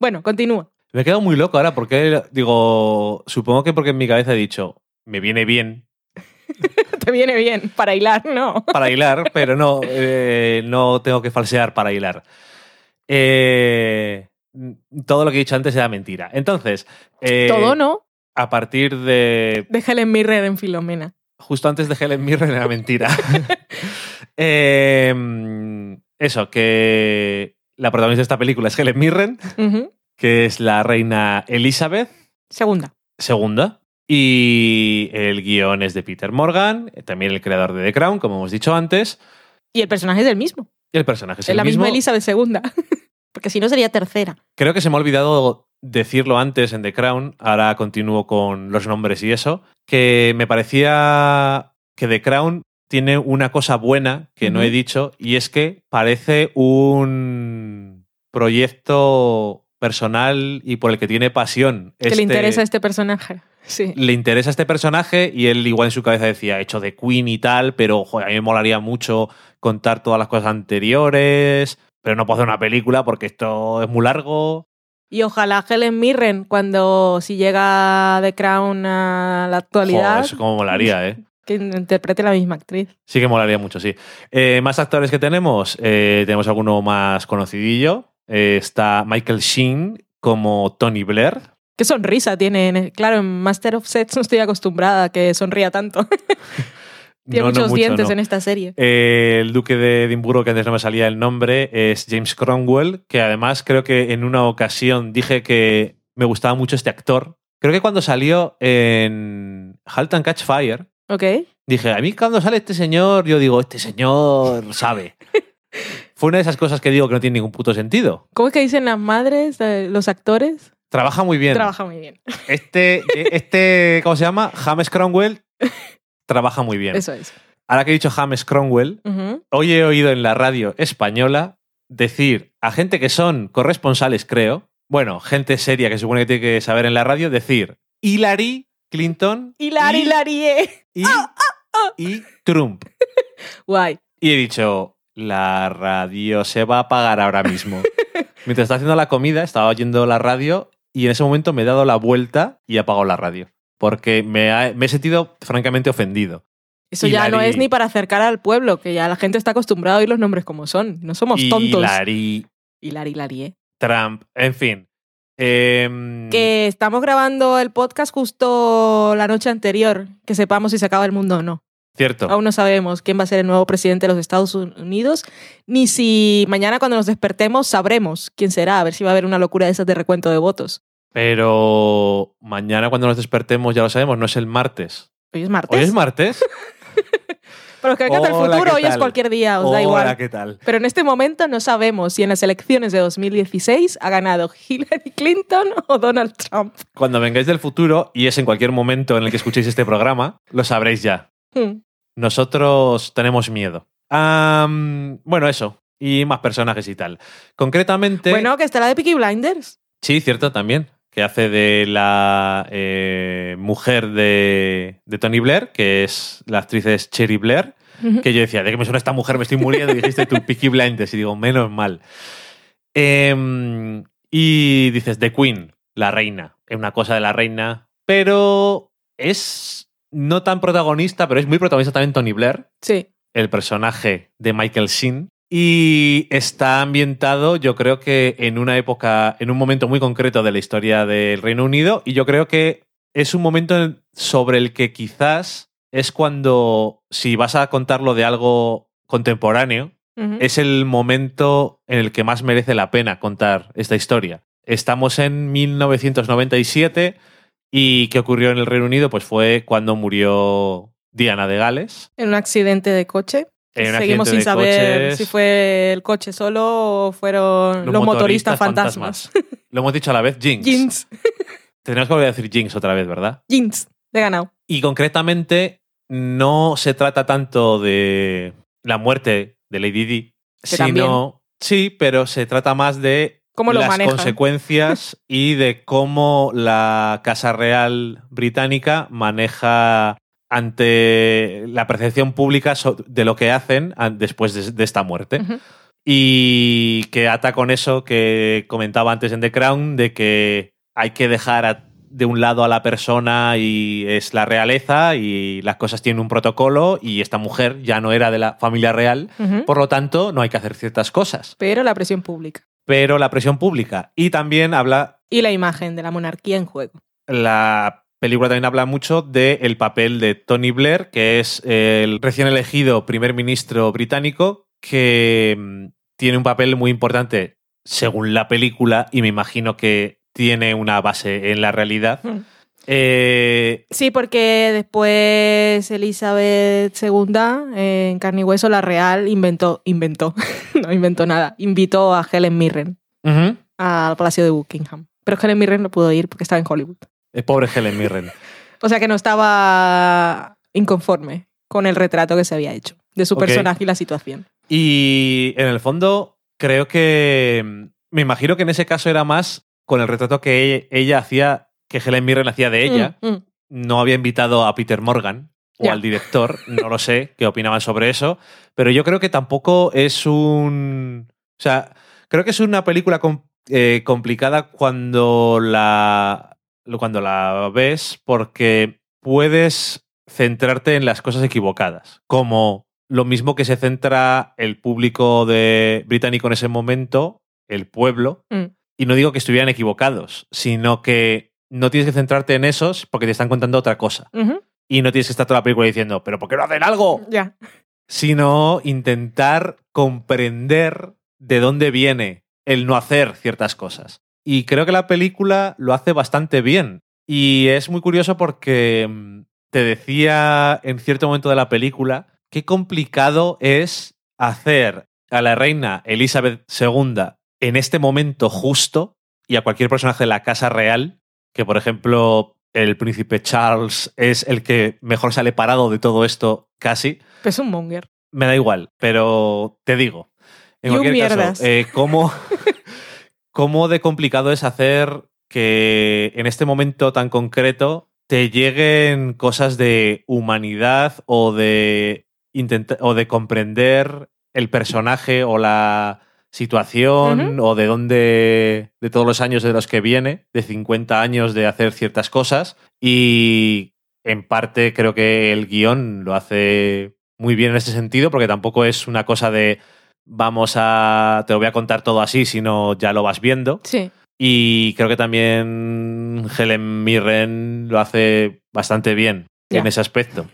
Speaker 1: Bueno, continúa.
Speaker 2: Me he quedado muy loco ahora porque, digo, supongo que porque en mi cabeza he dicho, me viene bien
Speaker 1: Te viene bien para hilar, ¿no?
Speaker 2: para hilar, pero no, eh, no tengo que falsear para hilar. Eh, todo lo que he dicho antes era mentira. Entonces, eh,
Speaker 1: Todo no.
Speaker 2: a partir de
Speaker 1: De Helen Mirren en Filomena.
Speaker 2: justo antes de Helen Mirren era mentira. Eh, eso, que la protagonista de esta película es Helen Mirren. Que es la reina Elizabeth
Speaker 1: Segunda.
Speaker 2: II. Y el guion es de Peter Morgan, también el creador de The Crown, como hemos dicho antes.
Speaker 1: Y el personaje es el mismo.
Speaker 2: Y el personaje es,
Speaker 1: Es
Speaker 2: el
Speaker 1: la
Speaker 2: mismo.
Speaker 1: misma Elizabeth segunda. Porque si no sería tercera.
Speaker 2: Creo que se me ha olvidado decirlo antes en The Crown, ahora continúo con los nombres y eso, que me parecía que The Crown tiene una cosa buena que no he dicho y es que parece un proyecto personal y por el que tiene pasión.
Speaker 1: Que le interesa a este personaje. Sí.
Speaker 2: le interesa este personaje y él igual en su cabeza decía, hecho de Queen y tal, pero joder, a mí me molaría mucho contar todas las cosas anteriores, pero no puedo hacer una película porque esto es muy largo.
Speaker 1: Y ojalá Helen Mirren, cuando si llega The Crown a la actualidad,
Speaker 2: Joder, eso como molaría, ¿eh?
Speaker 1: que interprete la misma actriz.
Speaker 2: Sí que molaría mucho, sí. Eh, más actores que tenemos, eh, tenemos alguno más conocidillo. Eh, está Michael Sheen como Tony Blair.
Speaker 1: Qué sonrisa tiene. en- Claro, en Master of Sets no estoy acostumbrada a que sonría tanto. tiene
Speaker 2: No, no
Speaker 1: muchos
Speaker 2: mucho,
Speaker 1: dientes
Speaker 2: no.
Speaker 1: en esta serie.
Speaker 2: Eh, el duque de Edimburgo, que antes no me salía el nombre, es James Cromwell, que además creo que en una ocasión dije que me gustaba mucho este actor. Creo que cuando salió en Halt and Catch Fire, dije, a mí cuando sale este señor, yo digo, este señor sabe. Fue una de esas cosas que digo que no tiene ningún puto sentido.
Speaker 1: ¿Cómo es que dicen las madres, eh, los actores?
Speaker 2: Trabaja muy bien.
Speaker 1: Trabaja muy bien.
Speaker 2: Este, este, ¿cómo se llama? James Cromwell trabaja muy bien.
Speaker 1: Eso es.
Speaker 2: Ahora que he dicho James Cromwell, hoy he oído en la radio española decir a gente que son corresponsales, creo, bueno, gente seria que supone que tiene que saber en la radio, decir Hillary Clinton
Speaker 1: Hilari,
Speaker 2: y,
Speaker 1: Hilarie.
Speaker 2: y, y Trump.
Speaker 1: Guay.
Speaker 2: Y he dicho, la radio se va a apagar ahora mismo. Mientras estaba haciendo la comida, estaba oyendo la radio y en ese momento me he dado la vuelta y he apagado la radio. Porque me, ha- me he sentido francamente ofendido.
Speaker 1: Eso ya no
Speaker 2: Hilari.
Speaker 1: es ni para acercar al pueblo, que ya la gente está acostumbrada a oír los nombres como son. No somos tontos.
Speaker 2: Hillary,
Speaker 1: Hilari, Hilarie.
Speaker 2: Trump, en fin. Em,
Speaker 1: Que estamos grabando el podcast justo la noche anterior, que sepamos si se acaba el mundo o no.
Speaker 2: Cierto.
Speaker 1: Aún no sabemos quién va a ser el nuevo presidente de los Estados Unidos, ni si mañana cuando nos despertemos sabremos quién será, a ver si va a haber una locura de esas de recuento de votos.
Speaker 2: Pero mañana cuando nos despertemos ya lo sabemos, no es el martes.
Speaker 1: Hoy es martes.
Speaker 2: ¿Hoy es martes?
Speaker 1: Pero los que vengan del futuro,
Speaker 2: ¿qué
Speaker 1: hoy es cualquier día, os da igual.
Speaker 2: ¿qué tal?
Speaker 1: Pero en este momento no sabemos si en las elecciones de 2016 ha ganado Hillary Clinton o Donald Trump.
Speaker 2: Cuando vengáis del futuro, y es en cualquier momento en el que escuchéis este programa, lo sabréis ya.
Speaker 1: Hmm.
Speaker 2: Nosotros tenemos miedo. Bueno, eso. Y más personajes y tal. Concretamente.
Speaker 1: Bueno, que está la de Peaky Blinders.
Speaker 2: Sí, cierto, también. Que hace de la eh, mujer de, de Tony Blair, que es la actriz es Cherry Blair. Que yo decía, de que me suena esta mujer, me estoy muriendo. Y dijiste tú, Peaky Blinders. Y digo, menos mal. Em, y dices, The Queen, la reina. Es una cosa de la reina. Pero es no tan protagonista, pero es muy protagonista también Tony Blair
Speaker 1: Sí.
Speaker 2: el personaje de Michael Sheen. Y está ambientado, yo creo que en una época, en un momento muy concreto de la historia del Reino Unido. Y yo creo que es un momento en- sobre el que quizás es cuando, si vas a contarlo de algo contemporáneo, es el momento en el que más merece la pena contar esta historia. Estamos en 1997 y ¿qué ocurrió en el Reino Unido? Pues fue cuando murió Diana de Gales.
Speaker 1: En un accidente de coche. Seguimos sin saber
Speaker 2: coches.
Speaker 1: si fue el coche solo o fueron los, motoristas, fantasmas.
Speaker 2: Lo hemos dicho a la vez, Jinx.
Speaker 1: Jinx.
Speaker 2: Tenemos que volver a decir Jinx otra vez, ¿verdad?
Speaker 1: Jinx, de ganado.
Speaker 2: Y concretamente no se trata tanto de la muerte de Lady Di, sino...
Speaker 1: también.
Speaker 2: Sí, pero se trata más de
Speaker 1: ¿Cómo lo
Speaker 2: las consecuencias y de cómo la Casa Real británica maneja ante la percepción pública de lo que hacen después de, esta muerte. Y que ata con eso que comentaba antes en The Crown, de que hay que dejar a- de un lado a la persona y es la realeza y las cosas tienen un protocolo y esta mujer ya no era de la familia real, por lo tanto no hay que hacer ciertas cosas.
Speaker 1: Pero la presión pública.
Speaker 2: Pero la presión pública. Y también habla,
Speaker 1: Y la imagen de la monarquía en juego.
Speaker 2: la película también habla mucho del papel de Tony Blair, que es el recién elegido primer ministro británico, que mm, tiene un papel muy importante según la película y me imagino que tiene una base en la realidad.
Speaker 1: Mm.
Speaker 2: Eh,
Speaker 1: Sí, porque después Elizabeth II, eh, en carne y hueso, la real, inventó, inventó, no inventó nada, invitó a Helen Mirren al Palacio de Buckingham. Pero Helen Mirren no pudo ir porque estaba en Hollywood.
Speaker 2: Eh, Pobre Helen Mirren.
Speaker 1: O sea que no estaba inconforme con el retrato que se había hecho de su personaje y la situación.
Speaker 2: Y en el fondo, creo que. mm, Me imagino que en ese caso era más con el retrato que ella, ella hacía, que Helen Mirren hacía de ella.
Speaker 1: Mm, mm.
Speaker 2: No había invitado a Peter Morgan o al director, no lo sé qué opinaban sobre eso. Pero yo creo que tampoco es un. O sea, creo que es una película com- eh, complicada cuando la. cuando la ves, porque puedes centrarte en las cosas equivocadas. Como lo mismo que se centra el público de británico en ese momento, el pueblo,
Speaker 1: Mm.
Speaker 2: y no digo que estuvieran equivocados, sino que no tienes que centrarte en esos porque te están contando otra cosa. Y no tienes que estar toda la película diciendo, pero ¿por qué no hacen algo?
Speaker 1: Ya.
Speaker 2: Sino intentar comprender de dónde viene el no hacer ciertas cosas. Y creo que la película lo hace bastante bien. Y es muy curioso porque mm, te decía en cierto momento de la película qué complicado es hacer a la reina Elizabeth II en este momento justo y a cualquier personaje de la casa real, que por ejemplo el príncipe Charles es el que mejor sale parado de todo esto casi,
Speaker 1: es un monger.
Speaker 2: me da igual, pero te digo, en cualquier
Speaker 1: mierdas.
Speaker 2: caso, eh, ¿cómo, cómo de complicado es hacer que en este momento tan concreto te lleguen cosas de humanidad o de o de comprender el personaje o la situación o de dónde de todos los años de los que viene, de 50 años de hacer ciertas cosas y en parte creo que el guion lo hace muy bien en ese sentido porque tampoco es una cosa de vamos a te lo voy a contar todo así, sino ya lo vas viendo.
Speaker 1: Sí.
Speaker 2: Y creo que también Helen Mirren lo hace bastante bien en ese aspecto.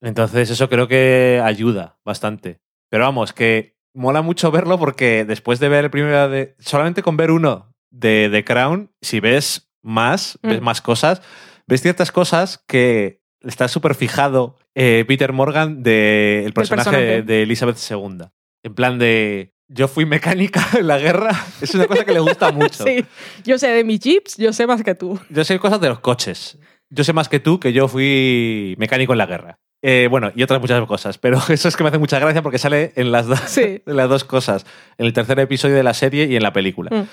Speaker 2: Entonces eso creo que ayuda bastante. Pero vamos, que mola mucho verlo porque después de ver el primero de... Solamente con ver uno de The Crown, si ves más, ves
Speaker 1: Mm.
Speaker 2: más cosas, ves ciertas cosas que está súper fijado eh, Peter Morgan del el personaje,
Speaker 1: personaje.
Speaker 2: de Elizabeth II. En plan de... Yo fui mecánica en la guerra. Es una cosa que le gusta mucho.
Speaker 1: Sí. Yo sé de mis chips, yo sé más que tú.
Speaker 2: Yo sé cosas de los coches. Yo sé más que tú que yo fui mecánico en la guerra. Eh, bueno, y otras muchas cosas, pero eso es que me hace mucha gracia porque sale en las,
Speaker 1: Sí.
Speaker 2: en las dos cosas, en el tercer episodio de la serie y en la película.
Speaker 1: Mm.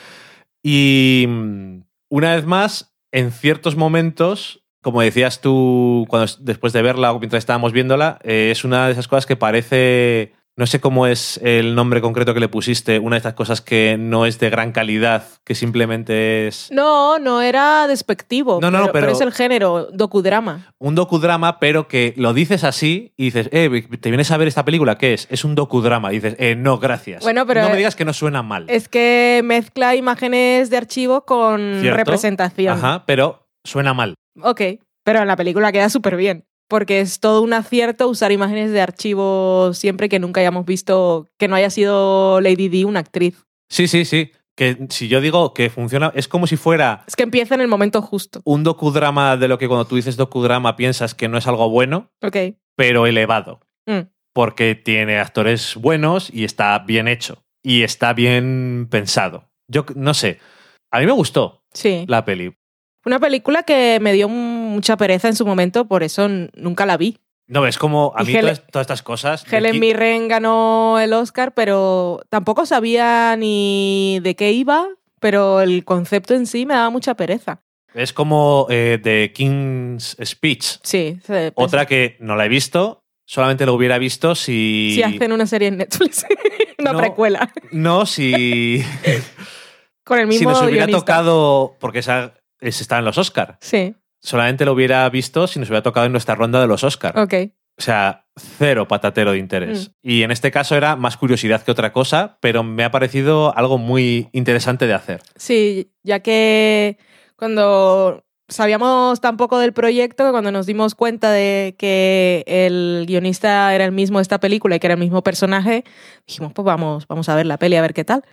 Speaker 2: Y mm, una vez más, en ciertos momentos, como decías tú cuando, después de verla o mientras estábamos viéndola, eh, es una de esas cosas que parece, no sé cómo es el nombre concreto que le pusiste, una de estas cosas que no es de gran calidad, que simplemente es...
Speaker 1: No, no era despectivo.
Speaker 2: No, no, pero-
Speaker 1: es el género, docudrama.
Speaker 2: un docudrama, pero que lo dices así y dices, eh, ¿te vienes a ver esta película? ¿Qué es? Es un docudrama. Y dices, eh, no, gracias.
Speaker 1: Bueno, pero-
Speaker 2: no me digas que no suena mal.
Speaker 1: Es que mezcla imágenes de archivo con
Speaker 2: ¿Cierto?
Speaker 1: representación.
Speaker 2: Ajá, pero suena mal.
Speaker 1: Ok, pero en la película queda súper bien. Porque es todo un acierto usar imágenes de archivo siempre que nunca hayamos visto que no haya sido Lady Di una actriz.
Speaker 2: Sí, sí, sí. Que si yo digo que funciona, es como si fuera
Speaker 1: Es que empieza en el momento justo.
Speaker 2: un docudrama de lo que cuando tú dices docudrama piensas que no es algo bueno,
Speaker 1: Ok.
Speaker 2: pero elevado.
Speaker 1: Mm.
Speaker 2: Porque tiene actores buenos y está bien hecho. Y está bien pensado. Yo no sé. A mí me gustó
Speaker 1: Sí.
Speaker 2: la peli.
Speaker 1: Una película que me dio mucha pereza en su momento, por eso nunca la vi.
Speaker 2: No, es como a mí todas, estas cosas.
Speaker 1: Helen Mirren ganó el Oscar, pero tampoco sabía ni de qué iba, pero el concepto en sí me daba mucha pereza.
Speaker 2: Es como eh, The King's Speech.
Speaker 1: Sí.
Speaker 2: Otra que no la he visto, solamente lo hubiera visto si.
Speaker 1: Si hacen una serie en Netflix, una precuela.
Speaker 2: No, si.
Speaker 1: Con el mismo.
Speaker 2: Si nos hubiera tocado. Porque esa, está en los Oscars.
Speaker 1: Sí
Speaker 2: solamente lo hubiera visto si nos hubiera tocado en nuestra ronda de los Oscars.
Speaker 1: Ok.
Speaker 2: O sea, cero patatero de interés. Mm. Y en este caso era más curiosidad que otra cosa, pero me ha parecido algo muy interesante de hacer.
Speaker 1: Sí, ya que cuando sabíamos tan poco del proyecto, cuando nos dimos cuenta de que el guionista era el mismo de esta película y que era el mismo personaje, dijimos, pues vamos, vamos a ver la peli, a ver qué tal.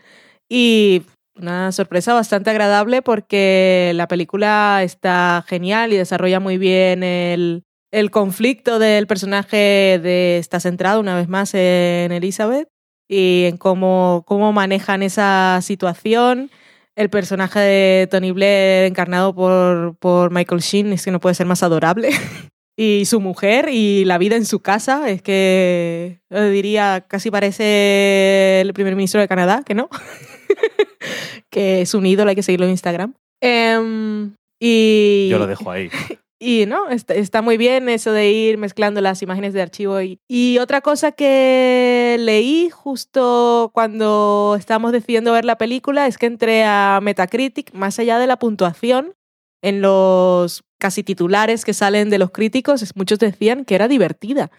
Speaker 1: Y una sorpresa bastante agradable porque la película está genial y desarrolla muy bien el, conflicto del personaje de está centrado una vez más en Elizabeth y en cómo, cómo manejan esa situación. El personaje de Tony Blair encarnado por, por Michael Sheen es que no puede ser más adorable. y su mujer y la vida en su casa es que diría casi parece el primer ministro de Canadá, que no. que es un ídolo, hay que seguirlo en Instagram. Em, y,
Speaker 2: Yo lo dejo ahí.
Speaker 1: Y no, está, muy bien eso de ir mezclando las imágenes de archivo. Y, y otra cosa que leí justo cuando estábamos decidiendo ver la película es que entré a Metacritic, más allá de la puntuación, en los casi titulares que salen de los críticos, muchos decían que era divertida.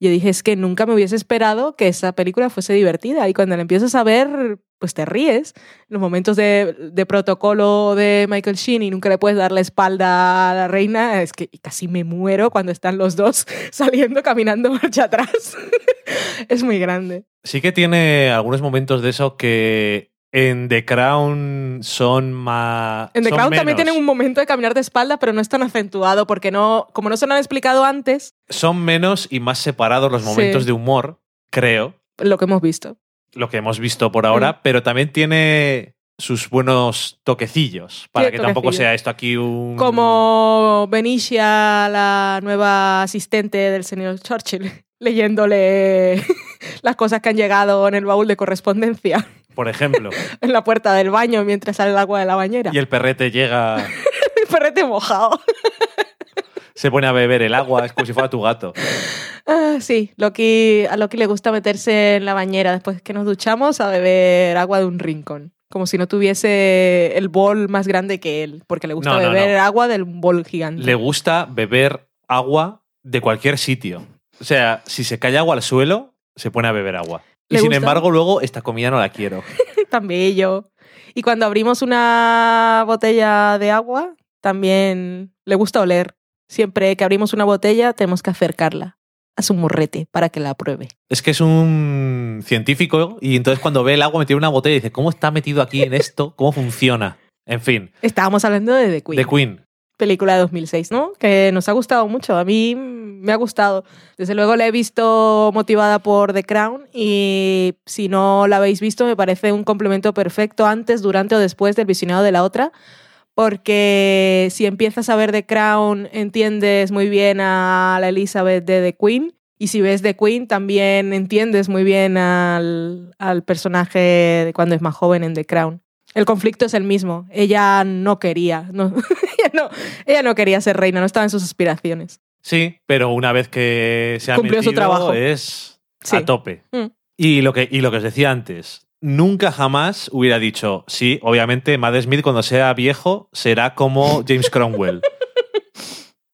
Speaker 1: Yo dije, es que nunca me hubiese esperado que esa película fuese divertida. Y cuando la empiezas a ver, pues te ríes. Los momentos de, de, protocolo de Michael Sheen y nunca le puedes dar la espalda a la reina, es que casi me muero cuando están los dos saliendo, caminando marcha atrás. es muy grande.
Speaker 2: Sí que tiene algunos momentos de eso que en The Crown son más.
Speaker 1: En The Crown también tienen un momento de caminar de espalda, pero no es tan acentuado, porque no, como no se lo han explicado antes.
Speaker 2: Son menos y más separados los momentos de humor, creo.
Speaker 1: Lo que hemos visto.
Speaker 2: Lo que hemos visto por ahora, mm. pero también tiene sus buenos toquecillos, para que tampoco sea esto aquí un...
Speaker 1: Como Benicia, la nueva asistente del señor Churchill, leyéndole las cosas que han llegado en el baúl de correspondencia
Speaker 2: por ejemplo.
Speaker 1: en la puerta del baño mientras sale el agua de la bañera.
Speaker 2: Y el perrete llega.
Speaker 1: el perrete mojado.
Speaker 2: Se pone a beber el agua, es como si fuera tu gato.
Speaker 1: Ah, sí, Loki, a Loki le gusta meterse en la bañera después que nos duchamos a beber agua de un rincón. Como si no tuviese el bol más grande que él, porque le gusta beber agua del bol gigante.
Speaker 2: Le gusta beber agua de cualquier sitio. O sea, si se cae agua al suelo, se pone a beber agua. Y sin embargo, luego esta comida no la quiero.
Speaker 1: Tan bello. Y cuando abrimos una botella de agua, también le gusta oler. Siempre que abrimos una botella, tenemos que acercarla a su morrete para que la pruebe.
Speaker 2: Es que es un científico y entonces cuando ve el agua metido en una botella dice, ¿cómo está metido aquí en esto? ¿Cómo funciona? En fin.
Speaker 1: Estábamos hablando de The Queen.
Speaker 2: The Queen
Speaker 1: película de 2006, ¿no? Que nos ha gustado mucho. A mí me ha gustado. Desde luego la he visto motivada por The Crown y si no la habéis visto me parece un complemento perfecto antes, durante o después del visionado de la otra. Porque si empiezas a ver The Crown entiendes muy bien a la Elizabeth de The Queen. Y si ves The Queen, también entiendes muy bien al, al personaje de cuando es más joven en The Crown. El conflicto es el mismo. Ella no quería, no, ella, no, ella no quería ser reina, no estaba en sus aspiraciones.
Speaker 2: Sí, pero una vez que se ha Cumplió su trabajo. es a tope. Mm. Y, lo que, y lo que os decía antes, nunca jamás hubiera dicho, sí, obviamente Matt Smith cuando sea viejo será como James Cromwell.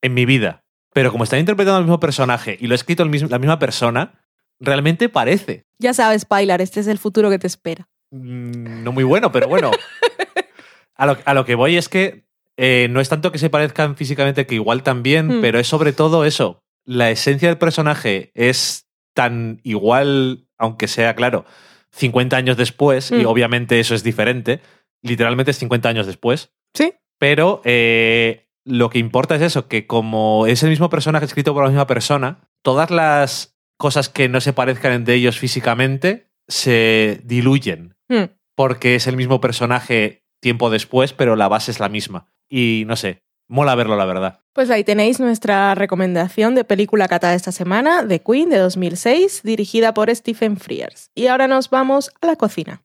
Speaker 2: en mi vida. Pero como está interpretando el mismo personaje y lo ha escrito la misma persona, realmente parece.
Speaker 1: Ya sabes, Pilar, este es el futuro que te espera.
Speaker 2: Mm, no muy bueno, pero bueno. A lo, que voy es que eh, no es tanto que se parezcan físicamente, que igual también, hmm. pero es sobre todo eso. La esencia del personaje es tan igual, aunque sea, claro, 50 años después, y hmm. obviamente eso es diferente. Literalmente es 50 años después.
Speaker 1: Sí.
Speaker 2: Pero eh, lo que importa es eso, que como es el mismo personaje escrito por la misma persona, todas las cosas que no se parezcan entre ellos físicamente se diluyen Hmm. Porque es el mismo personaje tiempo después, pero la base es la misma. Y no sé, mola verlo, la verdad.
Speaker 1: Pues ahí tenéis nuestra recomendación de película catada esta semana, The Queen de 2006, dirigida por Stephen Frears. Y ahora nos vamos a la cocina.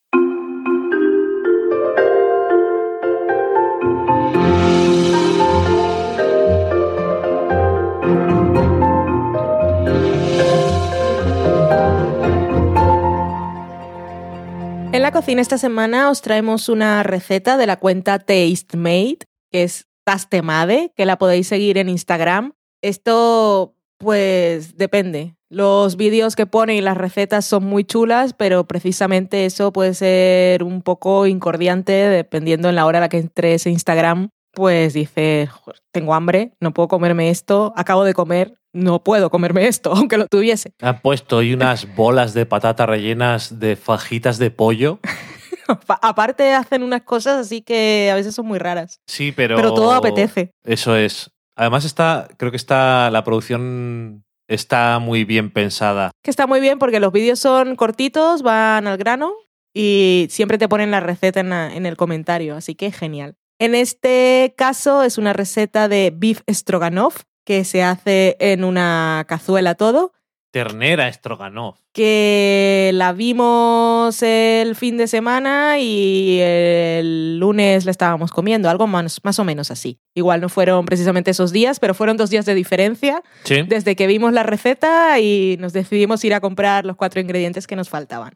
Speaker 1: En la cocina esta semana os traemos una receta de la cuenta Tastemade, que es Tastemade, que la podéis seguir en Instagram. Esto, pues, depende. Los vídeos que ponen y las recetas son muy chulas, pero precisamente eso puede ser un poco incordiante dependiendo en la hora a la que entres en Instagram. Pues dices, tengo hambre, no puedo comerme esto, acabo de comer, no puedo comerme esto, aunque lo tuviese.
Speaker 2: Han puesto hoy unas bolas de patata rellenas de fajitas de pollo.
Speaker 1: Aparte hacen unas cosas así que a veces son muy raras.
Speaker 2: Sí, pero...
Speaker 1: Pero todo apetece.
Speaker 2: Eso es. Además está, creo que está, la producción está muy bien pensada.
Speaker 1: Que está muy bien porque los vídeos son cortitos, van al grano y siempre te ponen la receta en, en el comentario, así que genial. En este caso es una receta de beef stroganoff, que se hace en una cazuela todo.
Speaker 2: Ternera Stroganov.
Speaker 1: Que la vimos el fin de semana y el lunes la estábamos comiendo, algo más, más o menos así. Igual no fueron precisamente esos días, pero fueron dos días de diferencia
Speaker 2: Sí.
Speaker 1: desde que vimos la receta y nos decidimos ir a comprar los cuatro ingredientes que nos faltaban.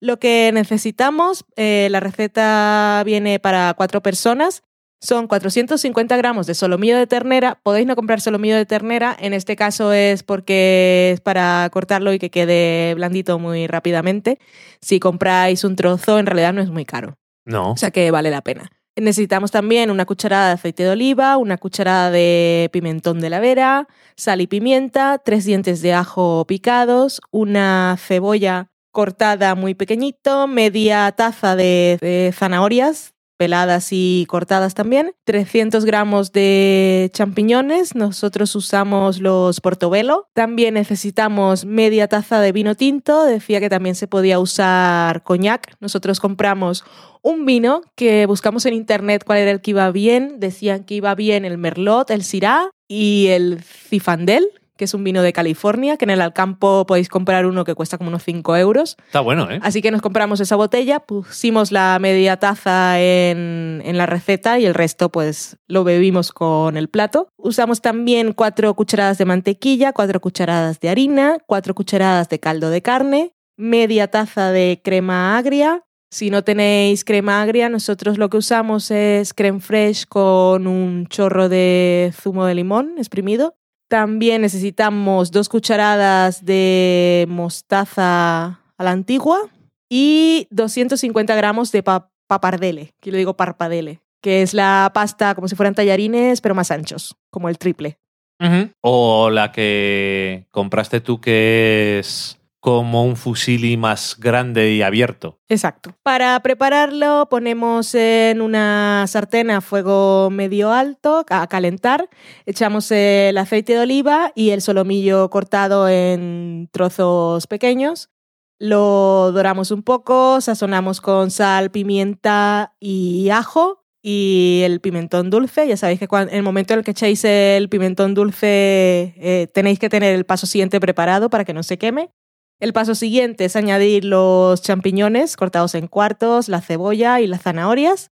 Speaker 1: Lo que necesitamos, eh, la receta viene para cuatro personas, son 450 gramos de solomillo de ternera. Podéis no comprar solomillo de ternera, en este caso es porque es para cortarlo y que quede blandito muy rápidamente. Si compráis un trozo, en realidad no es muy caro,
Speaker 2: No.
Speaker 1: o sea que vale la pena. Necesitamos también una cucharada de aceite de oliva, una cucharada de pimentón de la vera, sal y pimienta, tres dientes de ajo picados, una cebolla cortada muy pequeñito, media taza de, de zanahorias peladas y cortadas también, 300 gramos de champiñones, nosotros usamos los portobello, también necesitamos media taza de vino tinto, decía que también se podía usar coñac, nosotros compramos un vino que buscamos en internet cuál era el que iba bien, decían que iba bien el merlot, el syrah y el cifandel, que es un vino de California, que en el Alcampo podéis comprar uno que cuesta como unos 5 euros.
Speaker 2: Está bueno, ¿eh?
Speaker 1: Así que nos compramos esa botella, pusimos la media taza en, en, la receta y el resto pues lo bebimos con el plato. Usamos también cuatro cucharadas de mantequilla, cuatro cucharadas de harina, cuatro cucharadas de caldo de carne, media taza de crema agria. Si no tenéis crema agria, nosotros lo que usamos es creme fraiche con un chorro de zumo de limón exprimido también necesitamos dos cucharadas de mostaza a la antigua y 250 gramos de pa papardele, que lo digo parpadele, que es la pasta como si fueran tallarines, pero más anchos, como el triple.
Speaker 2: O la que compraste tú, que es como un fusilli más grande y abierto.
Speaker 1: Exacto. Para prepararlo ponemos en una sartén a fuego medio alto a calentar, echamos el aceite de oliva y el solomillo cortado en trozos pequeños. Lo doramos un poco, sazonamos con sal, pimienta y ajo y el pimentón dulce. Ya sabéis que cuando, en el momento en el que echéis el pimentón dulce eh, tenéis que tener el paso siguiente preparado para que no se queme. El paso siguiente es añadir los champiñones cortados en cuartos, la cebolla y las zanahorias.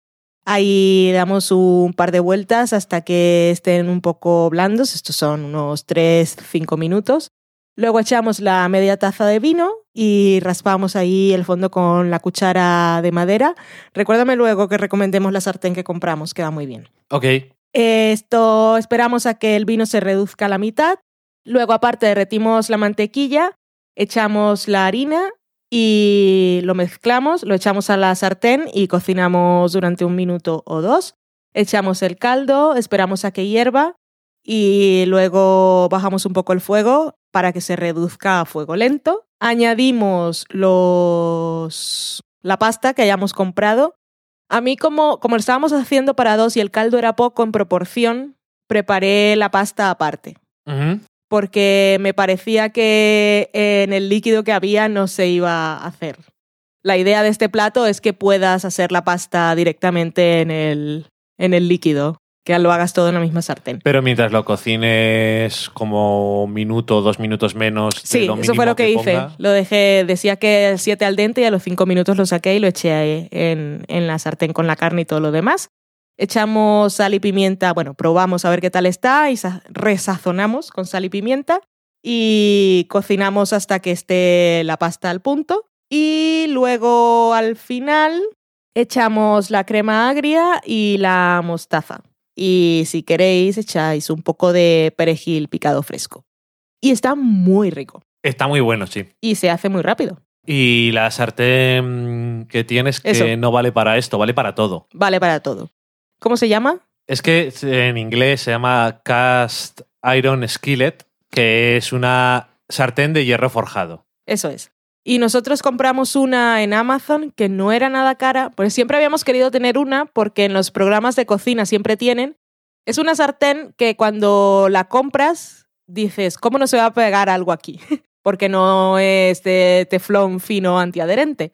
Speaker 1: Ahí damos un par de vueltas hasta que estén un poco blandos, estos son unos 3-5 minutos. Luego echamos la media taza de vino y raspamos ahí el fondo con la cuchara de madera. Recuérdame luego que recomendemos la sartén que compramos, queda muy bien.
Speaker 2: Ok.
Speaker 1: Esto esperamos a que el vino se reduzca a la mitad. Luego aparte derretimos la mantequilla echamos la harina y lo mezclamos, lo echamos a la sartén y cocinamos durante un minuto o dos. Echamos el caldo, esperamos a que hierva y luego bajamos un poco el fuego para que se reduzca a fuego lento. Añadimos los la pasta que hayamos comprado. A mí como como estábamos haciendo para dos y el caldo era poco en proporción, preparé la pasta aparte.
Speaker 2: Uh
Speaker 1: porque me parecía que en el líquido que había no se iba a hacer. La idea de este plato es que puedas hacer la pasta directamente en el, en el líquido que lo hagas todo en la misma sartén.
Speaker 2: Pero mientras lo cocines como un minuto, dos minutos menos.
Speaker 1: Sí,
Speaker 2: lo
Speaker 1: eso fue lo que, hice.
Speaker 2: ponga.
Speaker 1: Lo dejé, decía que 7 al dente y a los 5 minutos lo saqué y lo eché ahí en, en la sartén con la carne y todo lo demás. Echamos sal y pimienta, bueno, probamos a ver qué tal está y sa- resazonamos con sal y pimienta y cocinamos hasta que esté la pasta al punto. Y luego al final echamos la crema agria y la mostaza. Y si queréis, echáis un poco de perejil picado fresco. Y está muy rico.
Speaker 2: Está muy bueno, sí.
Speaker 1: Y se hace muy rápido.
Speaker 2: Y la sartén que tienes que
Speaker 1: Eso.
Speaker 2: no vale para esto, vale para todo.
Speaker 1: Vale para todo. ¿Cómo se llama?
Speaker 2: Es que en inglés se llama Cast Iron Skillet, que es una sartén de hierro forjado.
Speaker 1: Eso es. Y nosotros compramos una en Amazon que no era nada cara, pues siempre habíamos querido tener una porque en los programas de cocina siempre tienen. Es una sartén que cuando la compras dices, ¿cómo no se va a pegar algo aquí? porque no es de teflón fino antiadherente.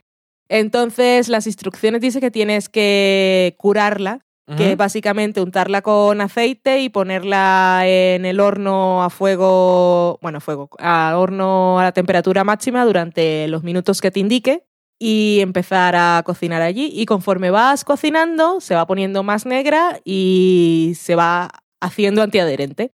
Speaker 1: Entonces las instrucciones dicen que tienes que curarla que es básicamente untarla con aceite y ponerla en el horno a fuego, bueno, a fuego, a horno a la temperatura máxima durante los minutos que te indique y empezar a cocinar allí. Y conforme vas cocinando, se va poniendo más negra y se va haciendo antiadherente.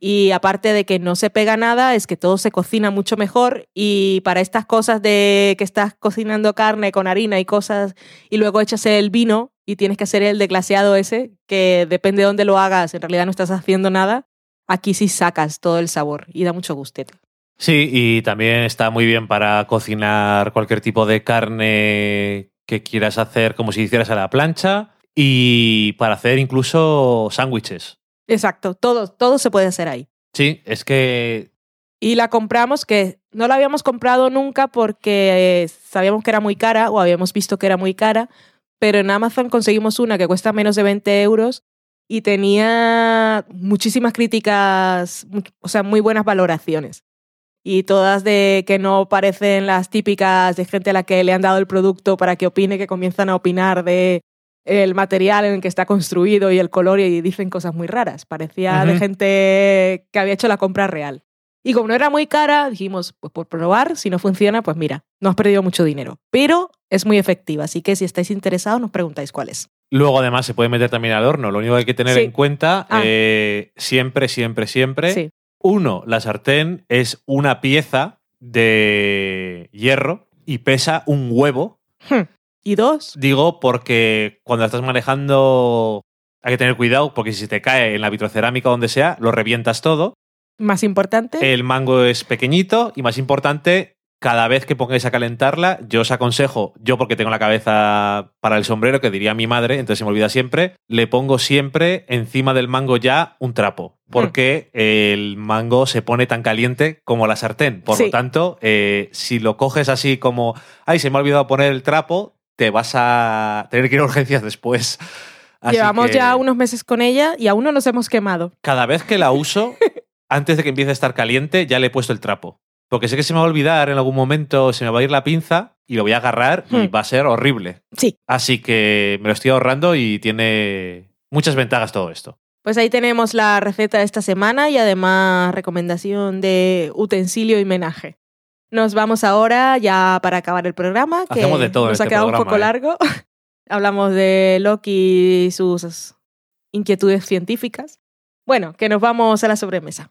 Speaker 1: Y aparte de que no se pega nada, es que todo se cocina mucho mejor. Y para estas cosas de que estás cocinando carne con harina y cosas, y luego echas el vino y tienes que hacer el desglaseado ese, que depende de dónde lo hagas, en realidad no estás haciendo nada. Aquí sí sacas todo el sabor y da mucho gustete.
Speaker 2: Sí, y también está muy bien para cocinar cualquier tipo de carne que quieras hacer como si hicieras a la plancha y para hacer incluso sándwiches.
Speaker 1: Exacto, todo, todo se puede hacer ahí.
Speaker 2: Sí, es que
Speaker 1: Y la compramos, que no la habíamos comprado nunca porque eh, sabíamos que era muy cara o habíamos visto que era muy cara, pero en Amazon conseguimos una que cuesta menos de 20 euros y tenía muchísimas críticas, o sea, muy buenas valoraciones. Y todas de que no parecen las típicas de gente a la que le han dado el producto para que opine, que comienzan a opinar de el material en el que está construido y el color y dicen cosas muy raras. Parecía de gente que había hecho la compra real. Y como no era muy cara, dijimos, pues por probar, si no funciona, pues mira, no has perdido mucho dinero. Pero es muy efectiva, así que si estáis interesados, nos preguntáis cuál es.
Speaker 2: luego además se puede meter también al horno. Lo único que hay que tener
Speaker 1: Sí.
Speaker 2: en cuenta,
Speaker 1: Ah.
Speaker 2: eh, siempre, siempre, siempre,
Speaker 1: Sí.
Speaker 2: uno, la sartén es una pieza de hierro y pesa un huevo
Speaker 1: Hmm. Y dos,
Speaker 2: Digo porque cuando la estás manejando hay que tener cuidado porque si se te cae en la vitrocerámica o donde sea, lo revientas todo.
Speaker 1: Más importante,
Speaker 2: El mango es pequeñito y más importante, cada vez que pongáis a calentarla, yo os aconsejo, yo porque tengo la cabeza para el sombrero, que diría mi madre, entonces se me olvida siempre, le pongo siempre encima del mango ya un trapo, porque el mango se pone tan caliente como la sartén. Por
Speaker 1: Sí.
Speaker 2: lo tanto, eh, si lo coges así como, ay, se me ha olvidado poner el trapo, te vas a tener que ir a urgencias después. Así
Speaker 1: llevamos
Speaker 2: que
Speaker 1: ya unos meses con ella y aún no nos hemos quemado.
Speaker 2: Cada vez que la uso, antes de que empiece a estar caliente, ya le he puesto el trapo. Porque sé que se me va a olvidar en algún momento, se me va a ir la pinza y lo voy a agarrar y
Speaker 1: Hmm.
Speaker 2: va a ser horrible.
Speaker 1: Sí,
Speaker 2: Así que me lo estoy ahorrando y tiene muchas ventajas todo esto.
Speaker 1: pues ahí tenemos la receta de esta semana y además recomendación de utensilio y menaje. Nos vamos ahora ya para acabar el programa, que
Speaker 2: Hacemos de todo
Speaker 1: nos ha
Speaker 2: este
Speaker 1: quedado un poco
Speaker 2: ¿eh?
Speaker 1: largo. Hablamos de Loki y sus inquietudes científicas. Bueno, que nos vamos a la sobremesa.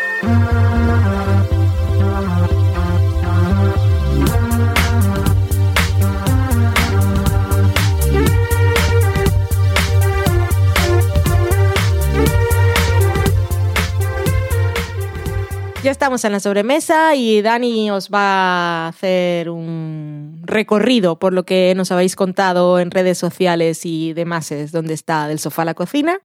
Speaker 1: Ya estamos en la sobremesa y Dani os va a hacer un recorrido por lo que nos habéis contado en redes sociales y demás, es donde está del sofá a la cocina.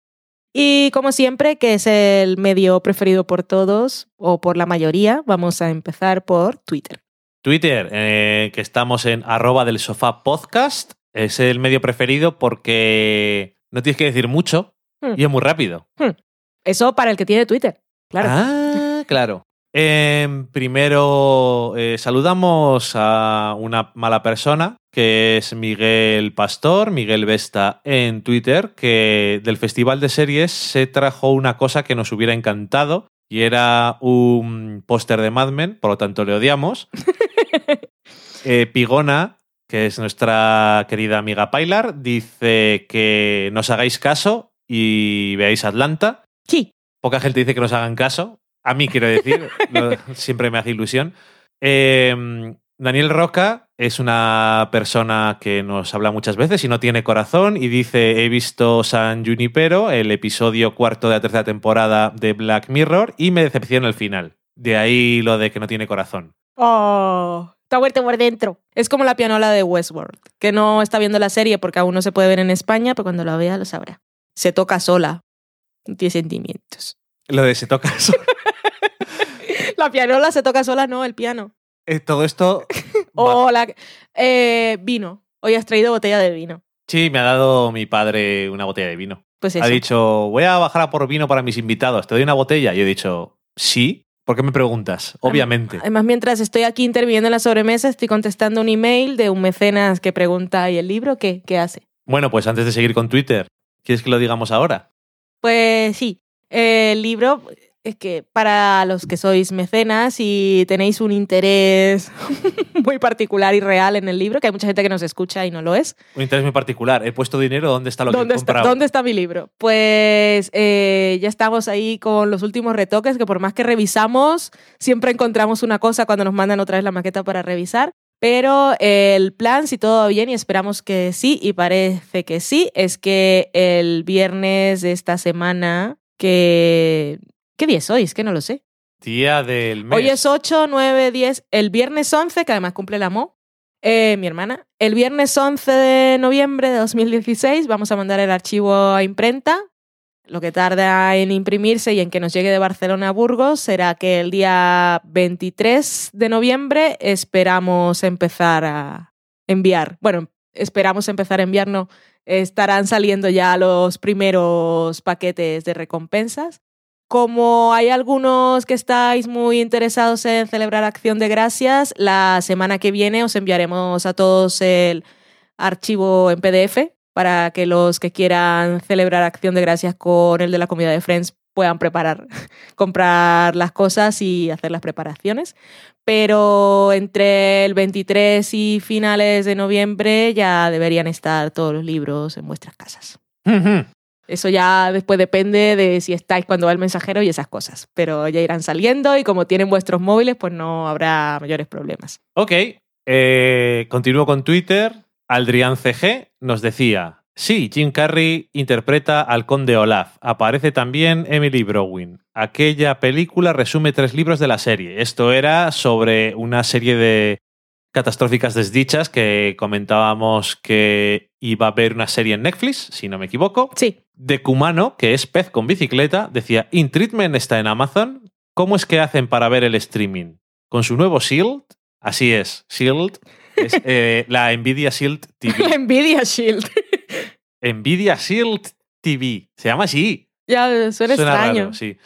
Speaker 1: Y como siempre, que es el medio preferido por todos o por la mayoría, vamos a empezar por Twitter.
Speaker 2: Twitter, eh, que estamos en arroba del sofá podcast, es el medio preferido porque no tienes que decir mucho
Speaker 1: Hmm.
Speaker 2: y es muy rápido.
Speaker 1: Eso para el que tiene Twitter, claro.
Speaker 2: Ah, claro. Em, primero eh, saludamos a una mala persona que es Miguel Pastor, Miguel Vesta en Twitter, que del Festival de Series se trajo una cosa que nos hubiera encantado y era un póster de Mad Men, por lo tanto le odiamos. Eh, Pigona, que es nuestra querida amiga Pilar, dice que nos hagáis caso y veáis Atlanta.
Speaker 1: Sí.
Speaker 2: Poca gente dice que nos hagan caso. A mí quiero decir, lo- siempre me hace ilusión. Eh, Daniel Roca es una persona que nos habla muchas veces y no tiene corazón y dice, he visto San Junipero, el episodio cuarto de la tercera temporada de Black Mirror y me decepciona el final. De ahí lo de que no tiene corazón.
Speaker 1: Oh, está muerto por dentro. Es como la pianola de Westworld, que no está viendo la serie porque aún no se puede ver en España, pero cuando la vea lo sabrá. Se toca sola. No tiene sentimientos.
Speaker 2: Lo de se toca eso.
Speaker 1: La pianola se toca sola, no, el piano.
Speaker 2: Eh, Todo esto... va-
Speaker 1: O la... eh, vino. Hoy has traído botella de vino.
Speaker 2: Sí, me ha dado mi padre una botella de vino.
Speaker 1: Pues eso.
Speaker 2: Ha dicho, voy a bajar a por vino para mis invitados, ¿te doy una botella? Y he dicho, sí. ¿Por qué me preguntas? Obviamente.
Speaker 1: Además, mientras estoy aquí interviniendo en la sobremesa, estoy contestando un email de un mecenas que pregunta, ¿y el libro qué? ¿Qué hace?
Speaker 2: Bueno, pues antes de seguir con Twitter, ¿quieres que lo digamos ahora?
Speaker 1: Pues sí, el libro es que para los que sois mecenas y tenéis un interés muy particular y real en el libro, que hay mucha gente que nos escucha y no lo es,
Speaker 2: Un interés muy particular. He puesto dinero, ¿dónde está lo que he
Speaker 1: ¿Dónde está,
Speaker 2: comprado?
Speaker 1: ¿Dónde está mi libro? Pues eh, ya estamos ahí con los últimos retoques, que por más que revisamos, siempre encontramos una cosa cuando nos mandan otra vez la maqueta para revisar. Pero el plan, si todo va bien, y esperamos que sí, y parece que sí, es que el viernes de esta semana, que... ¿Qué día es hoy? Es que no lo sé.
Speaker 2: Día del mes.
Speaker 1: Hoy es 8, 9, 10. El viernes 11, que además cumple la MO, eh, mi hermana. El viernes 11 de noviembre de 2016 vamos a mandar el archivo a imprenta. Lo que tarda en imprimirse y en que nos llegue de Barcelona a Burgos será que el día 23 de noviembre esperamos empezar a enviar. Bueno, esperamos empezar a enviar, no. Estarán saliendo ya los primeros paquetes de recompensas. Como hay algunos que estáis muy interesados en celebrar Acción de Gracias, la semana que viene os enviaremos a todos el archivo en PDF para que los que quieran celebrar Acción de Gracias con el de la comunidad de Friends puedan preparar, comprar las cosas y hacer las preparaciones. Pero entre el 23 y finales de noviembre ya deberían estar todos los libros en vuestras casas. Eso ya después depende de si estáis cuando va el mensajero y esas cosas. Pero ya irán saliendo y como tienen vuestros móviles, pues no habrá mayores problemas.
Speaker 2: Ok. Eh, continúo con Twitter. Aldrián CG nos decía: Sí, Jim Carrey interpreta al conde Olaf. Aparece también Emily Browning. Aquella película resume tres libros de la serie. Esto era sobre una serie de catastróficas desdichas que comentábamos que iba a haber una serie en Netflix, si no me equivoco.
Speaker 1: Sí,
Speaker 2: De Kumano, que es pez con bicicleta, decía: In Treatment está en Amazon. ¿Cómo es que hacen para ver el streaming? ¿Con su nuevo Shield? Así es, Shield. Es eh, la Nvidia Shield
Speaker 1: la
Speaker 2: TV.
Speaker 1: Nvidia Shield.
Speaker 2: Nvidia Shield TV. Se llama así.
Speaker 1: ya suena, extraño.
Speaker 2: raro, sí.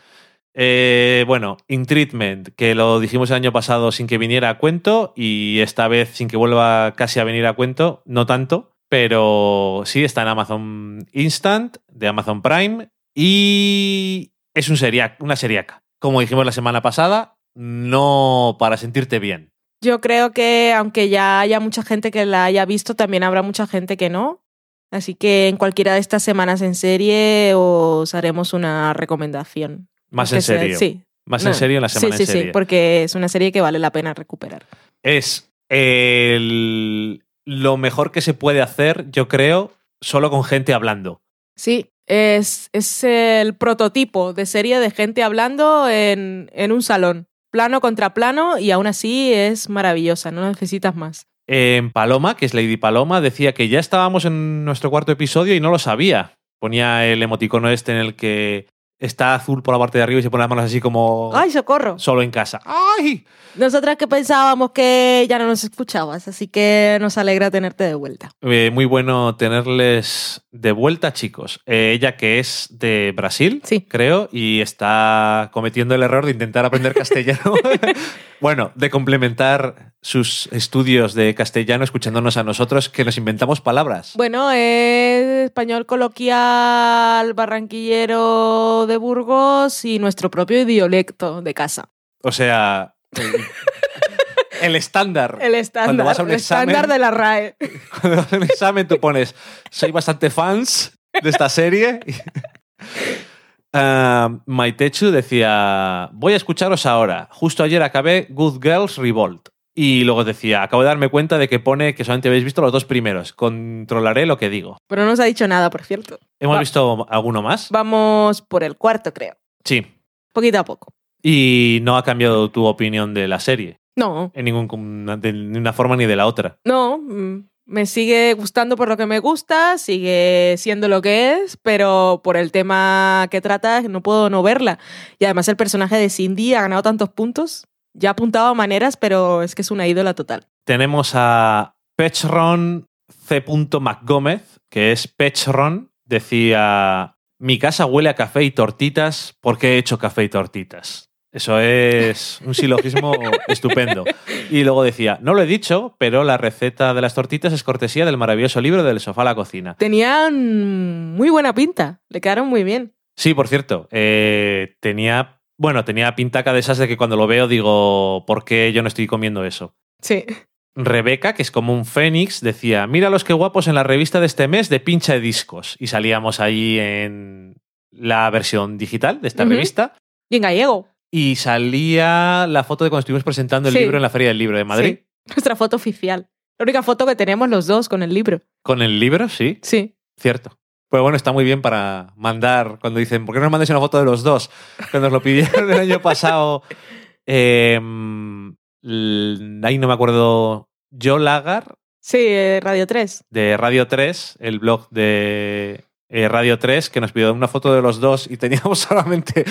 Speaker 2: Eh, bueno, In Treatment, que lo dijimos el año pasado sin que viniera a cuento y esta vez sin que vuelva casi a venir a cuento, no tanto, pero sí está en Amazon Instant, de Amazon Prime y es un seria- una seriaca. Como dijimos la semana pasada, no para sentirte bien.
Speaker 1: Yo creo que aunque ya haya mucha gente que la haya visto, también habrá mucha gente que no. Así que en cualquiera de estas semanas en serie os haremos una recomendación.
Speaker 2: Más en
Speaker 1: sea-
Speaker 2: serio.
Speaker 1: Sí.
Speaker 2: Más
Speaker 1: No,
Speaker 2: en serio en la semana
Speaker 1: sí, sí,
Speaker 2: en serie.
Speaker 1: sí, porque es una serie que vale la pena recuperar.
Speaker 2: es el- lo mejor que se puede hacer, yo creo, solo con gente hablando.
Speaker 1: Sí, es, es el prototipo de serie de gente hablando en, en un salón, plano contra plano, y aún así es maravillosa, no necesitas más.
Speaker 2: En Paloma, que es Lady Paloma, decía que ya estábamos en nuestro cuarto episodio y no lo sabía. Ponía el emoticono este en el que está azul por la parte de arriba y se pone las manos así como
Speaker 1: ¡Ay, socorro!
Speaker 2: solo en casa. ¡Ay!
Speaker 1: Nosotras que pensábamos que ya no nos escuchabas, así que nos alegra tenerte de vuelta.
Speaker 2: Eh, muy bueno tenerles de vuelta, chicos. Eh, ella que es de Brasil,
Speaker 1: Sí.
Speaker 2: creo, y está cometiendo el error de intentar aprender castellano. bueno, de complementar sus estudios de castellano escuchándonos a nosotros que nos inventamos palabras.
Speaker 1: Bueno, es español coloquial, barranquillero de Burgos y nuestro propio dialecto de casa.
Speaker 2: O sea, el, estándar.
Speaker 1: El estándar,
Speaker 2: Cuando vas a un
Speaker 1: el
Speaker 2: examen-
Speaker 1: estándar de la RAE.
Speaker 2: Cuando vas a un examen tú pones, soy bastante fans de esta serie. Ah, Maitechu decía, voy a escucharos ahora. Justo ayer acabé Good Girls Revolt. Y luego decía, acabo de darme cuenta de que pone que solamente habéis visto los dos primeros. Controlaré lo que digo.
Speaker 1: Pero no nos ha dicho nada, por cierto.
Speaker 2: ¿Hemos
Speaker 1: Va-
Speaker 2: visto alguno más?
Speaker 1: Vamos por el cuarto, creo.
Speaker 2: Sí.
Speaker 1: Poquito a poco.
Speaker 2: Y no ha cambiado tu opinión de la serie.
Speaker 1: No,
Speaker 2: En ningún, de ninguna forma ni de la otra.
Speaker 1: no. mm, Me sigue gustando por lo que me gusta, sigue siendo lo que es, pero por el tema que trata no puedo no verla. Y además el personaje de Cindy ha ganado tantos puntos. Ya ha apuntado a maneras, pero es que es una ídola total.
Speaker 2: Tenemos a Pechron C. McGómez, que es Pechron, decía, mi casa huele a café y tortitas porque he hecho café y tortitas. Eso es un silogismo estupendo. Y luego decía, no lo he dicho, pero la receta de las tortitas es cortesía del maravilloso libro del sofá a la cocina.
Speaker 1: Tenían muy buena pinta, le quedaron muy bien.
Speaker 2: Sí, por cierto, eh, tenía, bueno, tenía pintaca de esas de que cuando lo veo digo, ¿por qué yo no estoy comiendo eso?
Speaker 1: Sí.
Speaker 2: Rebeca, que es como un fénix, decía, mira los que guapos en la revista de este mes de pincha de discos. Y salíamos ahí en la versión digital de esta revista.
Speaker 1: Y en gallego.
Speaker 2: Y salía la foto de cuando estuvimos presentando el
Speaker 1: Sí.
Speaker 2: libro en la Feria del Libro de Madrid.
Speaker 1: Sí, nuestra foto oficial. La única foto que tenemos los dos con el libro.
Speaker 2: Con el libro, sí,
Speaker 1: Sí.
Speaker 2: cierto. Pues bueno, está muy bien para mandar, cuando dicen, ¿por qué no nos mandáis una foto de los dos? Cuando nos lo pidieron el año pasado, eh, ahí no me acuerdo, Joe Lagar,
Speaker 1: Sí, eh, Radio 3.
Speaker 2: de Radio 3, el blog de eh, Radio 3, que nos pidió una foto de los dos y teníamos solamente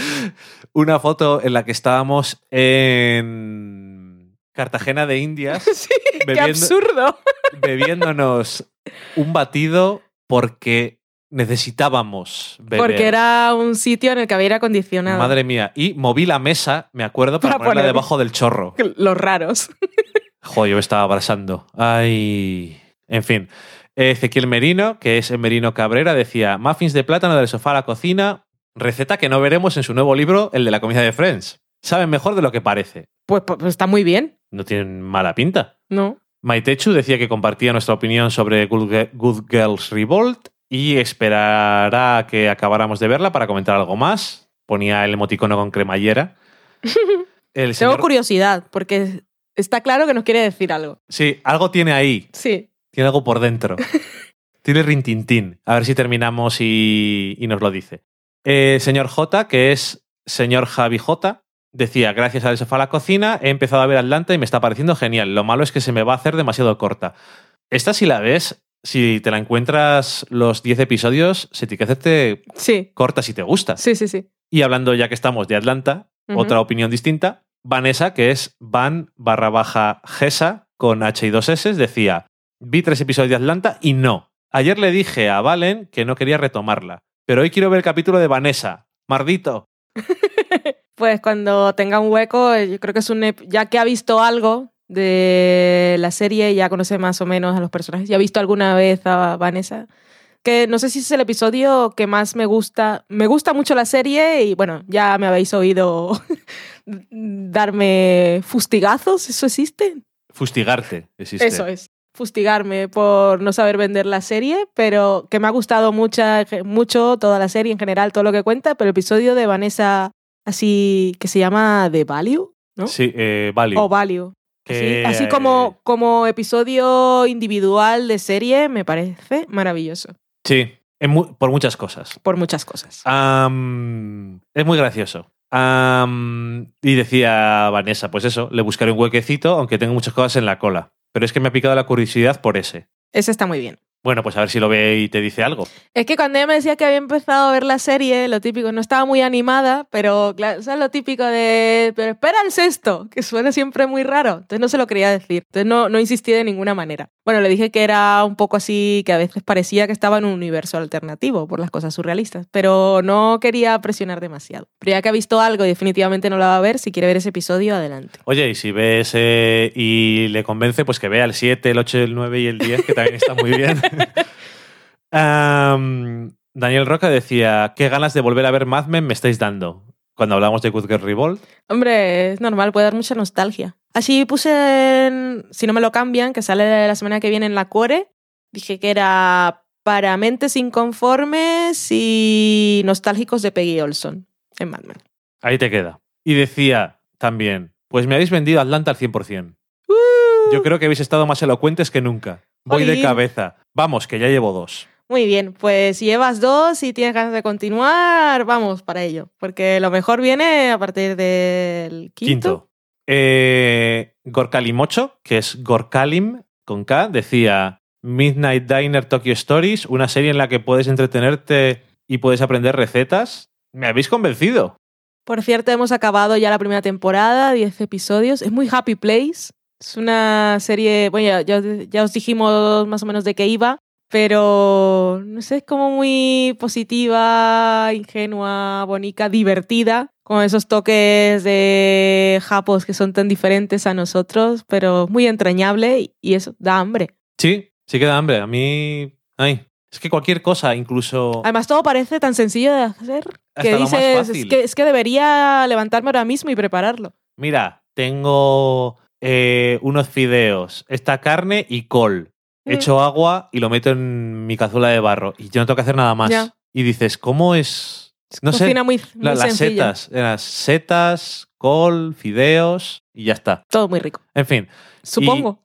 Speaker 2: una foto en la que estábamos en Cartagena de Indias
Speaker 1: sí, qué absurdo.
Speaker 2: bebiéndonos un batido porque necesitábamos beber.
Speaker 1: Porque era un sitio en el que había aire acondicionado.
Speaker 2: Madre mía. Y moví la mesa, me acuerdo, para,
Speaker 1: Para
Speaker 2: ponerla
Speaker 1: poner-
Speaker 2: debajo del chorro.
Speaker 1: Los raros.
Speaker 2: Joder, yo me estaba abrazando. Ay. En fin. Ezequiel Merino, que es Merino Cabrera, decía: Muffins de plátano del sofá a la cocina. Receta que no veremos en su nuevo libro, el de la comida de Friends. Saben mejor de lo que parece.
Speaker 1: Pues, pues está muy bien,
Speaker 2: No tienen mala pinta.
Speaker 1: ¿no?
Speaker 2: Maitechu decía que compartía nuestra opinión sobre Good, Girls Revolt y esperará que acabáramos de verla para comentar algo más. Ponía el emoticono con cremallera. El
Speaker 1: Tengo
Speaker 2: señor-
Speaker 1: curiosidad, porque está claro que nos quiere decir algo.
Speaker 2: Sí, algo tiene ahí.
Speaker 1: Sí.
Speaker 2: Tiene algo por dentro. tiene rintintín. A ver si terminamos y, y nos lo dice. Eh, señor J, que es señor Javi J, decía, gracias al sofá a la cocina, he empezado a ver Atlanta y me está pareciendo genial. Lo malo es que se me va a hacer demasiado corta. Esta si la ves, si te la encuentras los 10 episodios, se te que hacerte
Speaker 1: Sí,
Speaker 2: corta si te gusta.
Speaker 1: sí, sí, sí.
Speaker 2: Y hablando ya que estamos de Atlanta, otra opinión distinta, Vanessa, que es Van barra baja Gesa con H y dos S, decía, vi tres episodios de Atlanta y no. Ayer le dije a Valen que no quería retomarla, pero hoy quiero ver el capítulo de Vanessa. Mardito.
Speaker 1: Pues cuando tenga un hueco, eh, yo creo que es un... Ya que ha visto algo de la serie, ya conoce más o menos a los personajes. Ya ha visto alguna vez a Vanessa. Que no sé si es el episodio que más me gusta. Me gusta mucho la serie y bueno, ya me habéis oído darme fustigazos. ¿Eso existe?
Speaker 2: Fustigarte. Existe.
Speaker 1: Eso es. Fustigarme por no saber vender la serie, pero que me ha gustado mucha, mucho toda la serie en general, todo lo que cuenta, pero el episodio de Vanessa, así que se llama The Value, ¿no?
Speaker 2: Sí, eh, Value.
Speaker 1: O Value. Así,
Speaker 2: Que,
Speaker 1: así
Speaker 2: eh,
Speaker 1: como, como episodio individual de serie, me parece maravilloso.
Speaker 2: Sí, mu- por muchas cosas.
Speaker 1: Por muchas cosas.
Speaker 2: Es muy gracioso. Am, y decía Vanessa, pues eso, le buscaré un huequecito, aunque tengo muchas cosas en la cola. Pero es que me ha picado la curiosidad por ese.
Speaker 1: Ese está muy bien.
Speaker 2: Bueno, pues a ver si lo ve y te dice algo.
Speaker 1: Es que cuando ella me decía que había empezado a ver la serie, lo típico, no estaba muy animada, pero claro, ¿sabes lo típico de, pero espera el sexto, que suena siempre muy raro. Entonces no se lo quería decir. Entonces no, no insistí de ninguna manera. Bueno, le dije que era un poco así, que a veces parecía que estaba en un universo alternativo por las cosas surrealistas, pero no quería presionar demasiado. Pero ya que ha visto algo y definitivamente no la va a ver, si quiere ver ese episodio, adelante.
Speaker 2: Oye, y si ves eh, y le convence, pues que vea el 7, el 8, el 9 y el 10, que también está muy bien. Daniel Roca decía, ¿qué ganas de volver a ver Mad Men me estáis dando? Cuando hablamos de Good Girl Revolt.
Speaker 1: Hombre, es normal, puede dar mucha nostalgia. Así puse, en- si no me lo cambian, que sale la semana que viene en la Core, dije que era para mentes inconformes y nostálgicos de Peggy Olson en Mad Men.
Speaker 2: Ahí te queda. Y decía también, pues me habéis vendido Atlanta al 100%. Yo creo que habéis estado más elocuentes que nunca. Voy de cabeza. Vamos, que ya llevo dos.
Speaker 1: Muy bien, pues si llevas dos y tienes ganas de continuar, vamos para ello, porque lo mejor viene a partir del quinto.
Speaker 2: Quinto. Eh, Gorkalimocho, que es Gorkalim con K, decía Midnight Diner Tokyo Stories, una serie en la que puedes entretenerte y puedes aprender recetas. Me habéis convencido.
Speaker 1: Por cierto, hemos acabado ya la primera temporada, 10 episodios. Es muy Happy Place. Es una serie, bueno, ya, ya- ya os dijimos más o menos de qué iba, pero no sé, es como muy positiva, ingenua, bonita, divertida, con esos toques de japos que son tan diferentes a nosotros, pero muy entrañable y- eso da hambre.
Speaker 2: Sí, sí que da hambre. A mí... Ay, es que cualquier cosa, incluso...
Speaker 1: Además, todo parece tan sencillo de hacer que dices, es que, es que debería levantarme ahora mismo y prepararlo.
Speaker 2: Mira, tengo eh, unos fideos, esta carne y col.
Speaker 1: Mm.
Speaker 2: Echo agua y lo meto en mi cazuela de barro. Y yo no tengo que hacer nada más.
Speaker 1: Ya.
Speaker 2: Y dices, ¿cómo es? No sé.
Speaker 1: Muy, muy
Speaker 2: La- las setas. Las setas, col, fideos y ya está.
Speaker 1: Todo muy rico.
Speaker 2: En fin.
Speaker 1: Supongo.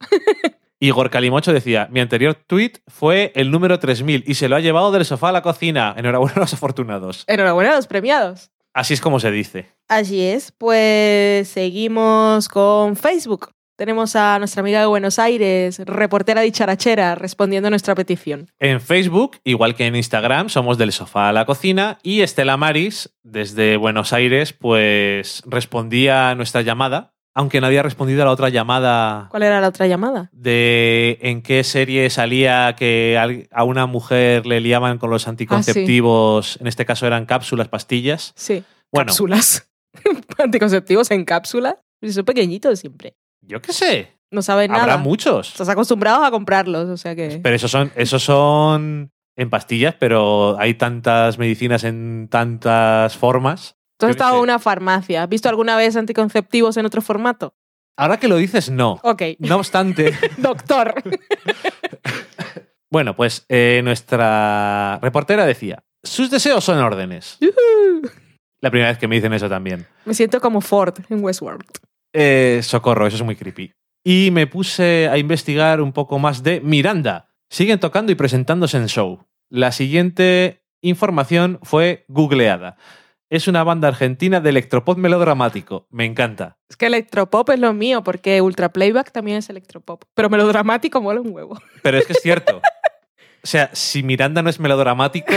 Speaker 2: Igor Calimocho decía, mi anterior tweet fue el número 3000 y se lo ha llevado del sofá a la cocina. Enhorabuena a los afortunados.
Speaker 1: Enhorabuena a los premiados.
Speaker 2: Así es como se dice.
Speaker 1: Así es, pues seguimos con Facebook. Tenemos a nuestra amiga de Buenos Aires, reportera dicharachera, respondiendo a nuestra petición.
Speaker 2: En Facebook, igual que en Instagram, somos del sofá a la cocina y Estela Maris, desde Buenos Aires, pues respondía a nuestra llamada, aunque no había respondido a la otra llamada
Speaker 1: ¿Cuál era la otra llamada?
Speaker 2: de en qué serie salía que a una mujer le liaban con
Speaker 1: Ah,
Speaker 2: los anticonceptivos, en este caso eran cápsulas, pastillas.
Speaker 1: Sí.
Speaker 2: Bueno,
Speaker 1: Cápsulas. Anticonceptivos en cápsula. Son pequeñitos siempre.
Speaker 2: yo qué sé,
Speaker 1: No saben
Speaker 2: habrá
Speaker 1: nada.
Speaker 2: muchos.
Speaker 1: Estás acostumbrados a comprarlos, o sea que...
Speaker 2: Pero esos son, esos son en pastillas, pero hay tantas medicinas en tantas formas.
Speaker 1: Tú has estado en una farmacia. ¿Has visto alguna vez anticonceptivos en otro formato?
Speaker 2: Ahora que lo dices, no.
Speaker 1: Ok.
Speaker 2: No obstante,
Speaker 1: Doctor.
Speaker 2: bueno, pues eh, nuestra reportera decía, sus deseos son órdenes. La primera vez que me dicen eso también.
Speaker 1: Me siento como Ford en Westworld.
Speaker 2: Eh, socorro, eso es muy creepy. Y me puse a investigar un poco más de Miranda. Siguen tocando y presentándose en show. La siguiente información fue googleada. Es una banda argentina de electropop melodramático. Me encanta.
Speaker 1: Es que electropop es lo mío, porque ultra playback también es electropop. Pero melodramático mola un huevo.
Speaker 2: Pero es que es cierto. O sea, si Miranda no es melodramático,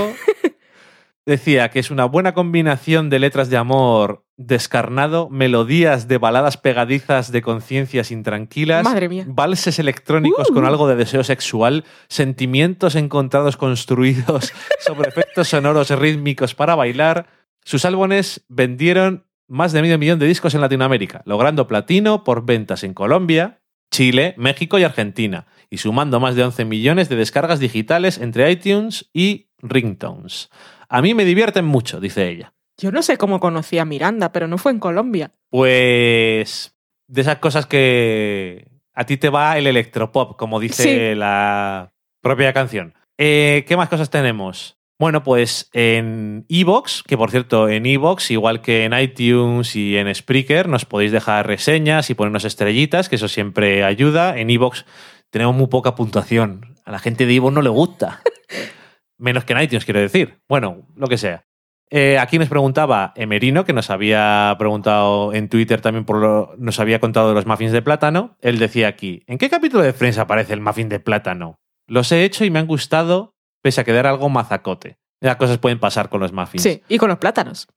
Speaker 2: decía que es una buena combinación de letras de amor descarnado, melodías de baladas pegadizas de conciencias intranquilas,
Speaker 1: Madre mía.
Speaker 2: valses electrónicos con
Speaker 1: Uh.
Speaker 2: algo de deseo sexual, sentimientos encontrados construidos sobre efectos sonoros rítmicos para bailar. Sus álbumes vendieron más de medio millón de discos en Latinoamérica, logrando platino por ventas en Colombia, Chile, México y Argentina, y sumando más de 11 millones de descargas digitales entre iTunes y ringtones. A mí me divierten mucho, dice ella.
Speaker 1: Yo no sé cómo conocí a Miranda, pero no fue en Colombia.
Speaker 2: Pues de esas cosas que a ti te va el electropop, como dice
Speaker 1: Sí.
Speaker 2: la propia canción. Eh, ¿Qué más cosas tenemos? Bueno, pues en Evox, que por cierto, en Evox, igual que en iTunes y en Spreaker, nos podéis dejar reseñas y ponernos estrellitas, que eso siempre ayuda. En Evox tenemos muy poca puntuación. A la gente de Evox no le gusta. Menos que en iTunes, quiero decir. Bueno, lo que sea. Eh, aquí nos preguntaba Emerino, que nos había preguntado en Twitter también, por lo, nos había contado de los muffins de plátano. Él decía aquí, ¿en qué capítulo de Friends aparece el muffin de plátano? Los he hecho y me han gustado, pese a quedar algo mazacote. Las cosas pueden pasar con los muffins.
Speaker 1: Sí, y con los plátanos.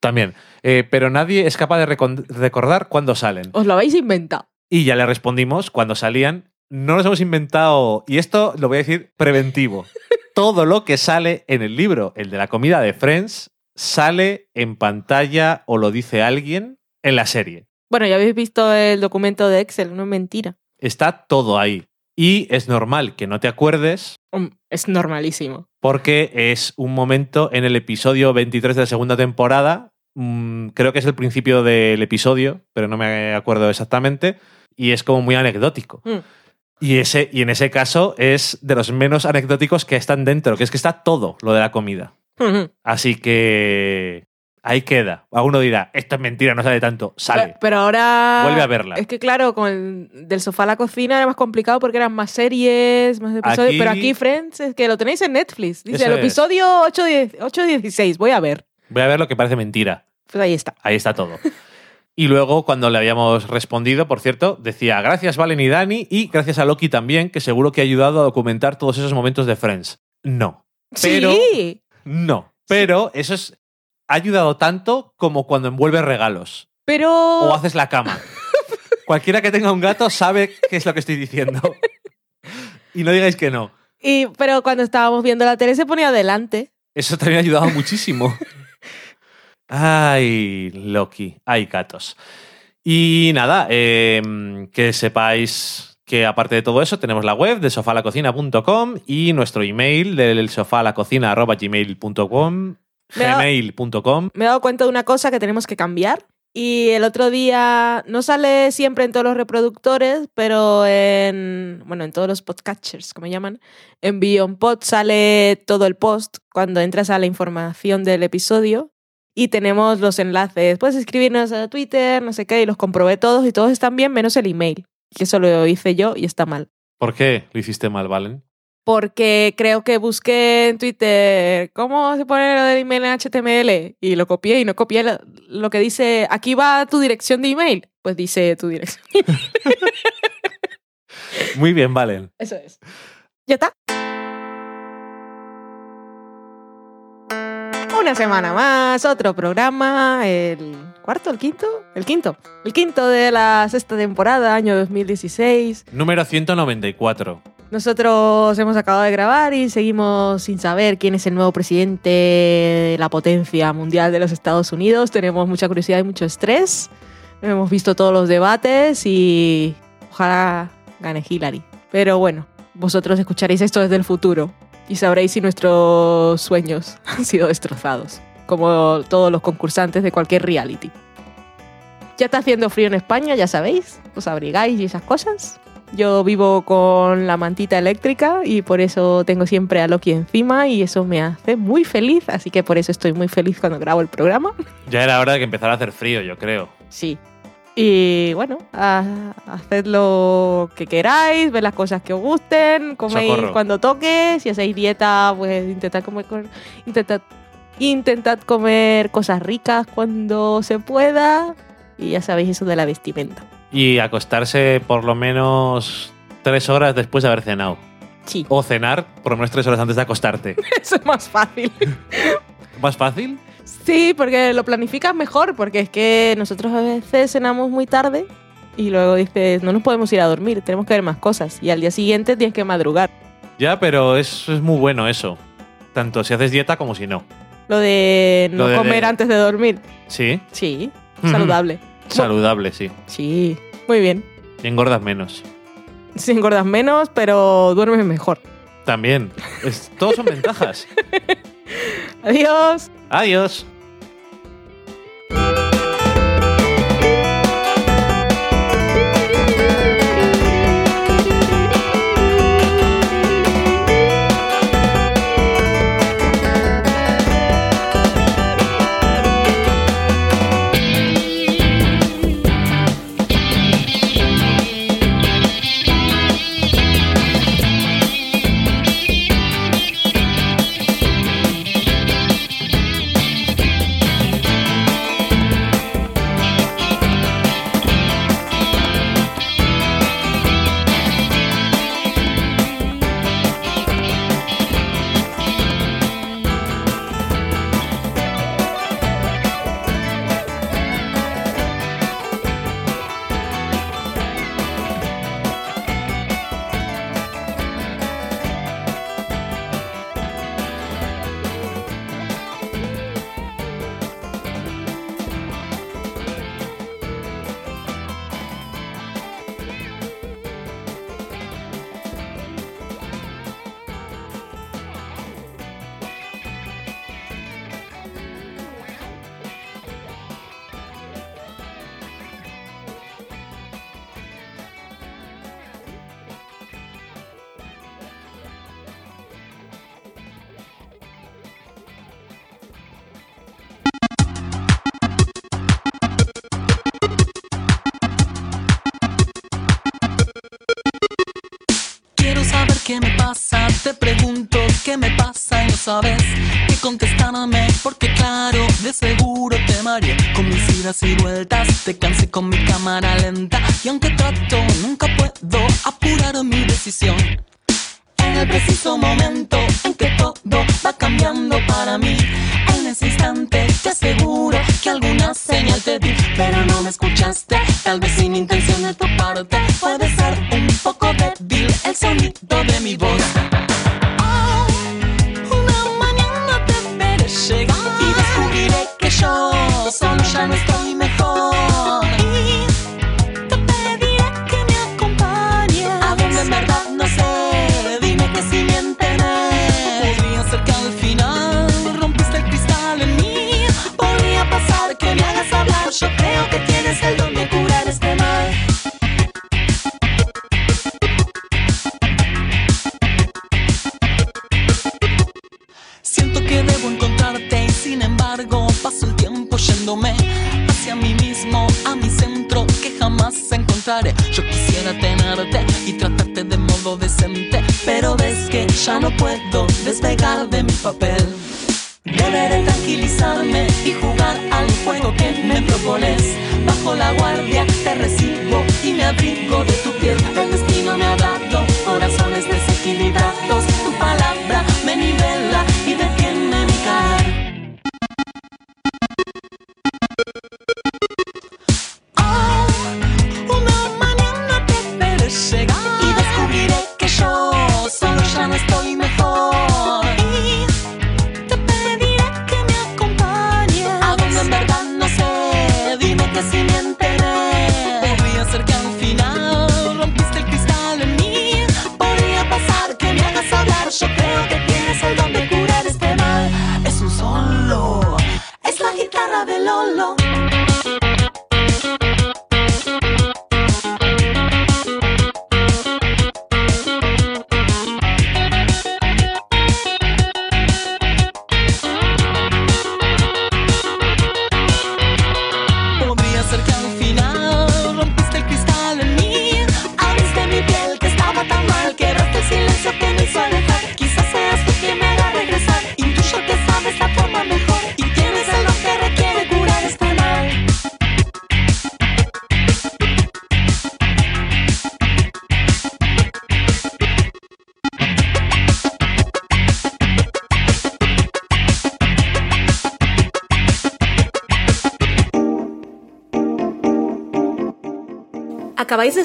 Speaker 2: También. Eh, pero nadie es capaz de recordar cuándo salen.
Speaker 1: Os lo habéis inventado.
Speaker 2: Y ya le respondimos cuando salían. No nos hemos inventado, y esto lo voy a decir preventivo. Todo lo que sale en el libro, el de la comida de Friends, sale en pantalla o lo dice alguien en la serie.
Speaker 1: Bueno, ya habéis visto el documento de Excel, no es mentira.
Speaker 2: Está todo ahí. Y es normal que no te acuerdes
Speaker 1: Mm, Es normalísimo.
Speaker 2: porque es un momento en el episodio 23 de la segunda temporada. mm, creo que es el principio del episodio, pero no me acuerdo exactamente. Y es como muy anecdótico.
Speaker 1: Mm.
Speaker 2: Y, ese, y en ese caso es de los menos anecdóticos que están dentro, que es que está todo lo de la comida. Así que ahí queda. A uno dirá, esto es mentira, no sale tanto. Sale.
Speaker 1: Pero, pero ahora.
Speaker 2: Vuelve a verla.
Speaker 1: Es que, claro, con el del sofá a la cocina era más complicado porque eran más series, más episodios.
Speaker 2: Aquí-
Speaker 1: Pero aquí, Friends, es que lo tenéis en Netflix. Dice
Speaker 2: Eso
Speaker 1: el
Speaker 2: es.
Speaker 1: episodio 8-16. Voy a ver.
Speaker 2: Voy a ver lo que parece mentira.
Speaker 1: Pues ahí está.
Speaker 2: Ahí está todo. Y luego, cuando le habíamos respondido, por cierto, decía gracias Valen y Dani y gracias a Loki también, que seguro que ha ayudado a documentar todos esos momentos de Friends. No, Pero-
Speaker 1: Sí,
Speaker 2: no. Pero eso es, ha ayudado tanto como cuando envuelves regalos
Speaker 1: pero.
Speaker 2: o haces la cama. Cualquiera que tenga un gato sabe qué es lo que estoy diciendo. Y no digáis que no.
Speaker 1: Y, pero cuando estábamos viendo la tele se ponía adelante.
Speaker 2: Eso también ha ayudado muchísimo. Ay, Loki. Ay, gatos. Y nada, eh, que sepáis que aparte de todo eso, tenemos la web de sofalacocina.com y nuestro email del sofalacocina.gmail.com gmail.com
Speaker 1: Me he dado cuenta de una cosa que tenemos que cambiar. Y el otro día no sale siempre en todos los reproductores, pero en bueno, en todos los podcatchers, como llaman, en Beyond Pod sale todo el post cuando entras a la información del episodio y tenemos los enlaces. Puedes escribirnos a Twitter, no sé qué, y los comprobé todos y todos están bien menos el email, que eso lo hice yo y está mal.
Speaker 2: ¿Por qué lo hiciste mal, Valen?
Speaker 1: Porque creo que busqué en Twitter cómo se pone lo del email en HTML y lo copié y no copié lo, lo que dice aquí va tu dirección de email. Pues dice tu dirección.
Speaker 2: Muy bien, Valen.
Speaker 1: Eso es. Ya está. Una semana más, otro programa, el cuarto, el quinto, el quinto, el quinto de la sexta temporada, año 2016.
Speaker 2: Número 194.
Speaker 1: Nosotros hemos acabado de grabar y seguimos sin saber quién es el nuevo presidente de la potencia mundial de los Estados Unidos. Tenemos mucha curiosidad y mucho estrés. Hemos visto todos los debates y ojalá gane Hillary. Pero bueno, vosotros escucharéis esto desde el futuro y sabréis si nuestros sueños han sido destrozados, como todos los concursantes de cualquier reality. Ya está haciendo frío en España, ya sabéis, os abrigáis y esas cosas. Yo vivo con la mantita eléctrica y por eso tengo siempre a Loki encima y eso me hace muy feliz, así que por eso estoy muy feliz cuando grabo el programa.
Speaker 2: Ya era hora de que empezara a hacer frío, yo creo.
Speaker 1: Sí. Y bueno, haced lo que queráis, ved las cosas que os gusten, coméis
Speaker 2: Socorro.
Speaker 1: cuando toque, si hacéis dieta, pues intentad comer, intentad, intentad comer cosas ricas cuando se pueda y ya sabéis eso de la vestimenta.
Speaker 2: Y acostarse por lo menos tres horas después de haber cenado.
Speaker 1: Sí,
Speaker 2: O cenar por lo menos tres horas antes de acostarte.
Speaker 1: eso es más fácil.
Speaker 2: ¿Más fácil?
Speaker 1: Sí, porque lo planificas mejor, porque es que nosotros a veces cenamos muy tarde y luego dices, no nos podemos ir a dormir, tenemos que ver más cosas. Y al día siguiente tienes que madrugar.
Speaker 2: Ya, pero es, es muy bueno eso. Tanto si haces dieta como si no.
Speaker 1: Lo de no
Speaker 2: Lo de-
Speaker 1: comer
Speaker 2: de-
Speaker 1: antes de dormir.
Speaker 2: Sí,
Speaker 1: Sí, saludable.
Speaker 2: Saludable, sí.
Speaker 1: Sí, muy bien.
Speaker 2: Y engordas menos.
Speaker 1: Si engordas menos, pero duermes mejor.
Speaker 2: También. Es, todos son ventajas.
Speaker 1: Adiós.
Speaker 2: Adiós.
Speaker 3: Y vueltas. Te cansé con mi cámara lenta, y aunque trato, nunca puedo apurar mi decisión. En el preciso momento en que todo va cambiando para mí, en ese instante te aseguro que alguna señal te di, pero no me escuchaste, tal vez sin intención de tu parte, puede ser un poco débil el sonido de mi voz. Ya no puedo despegar de mi papel.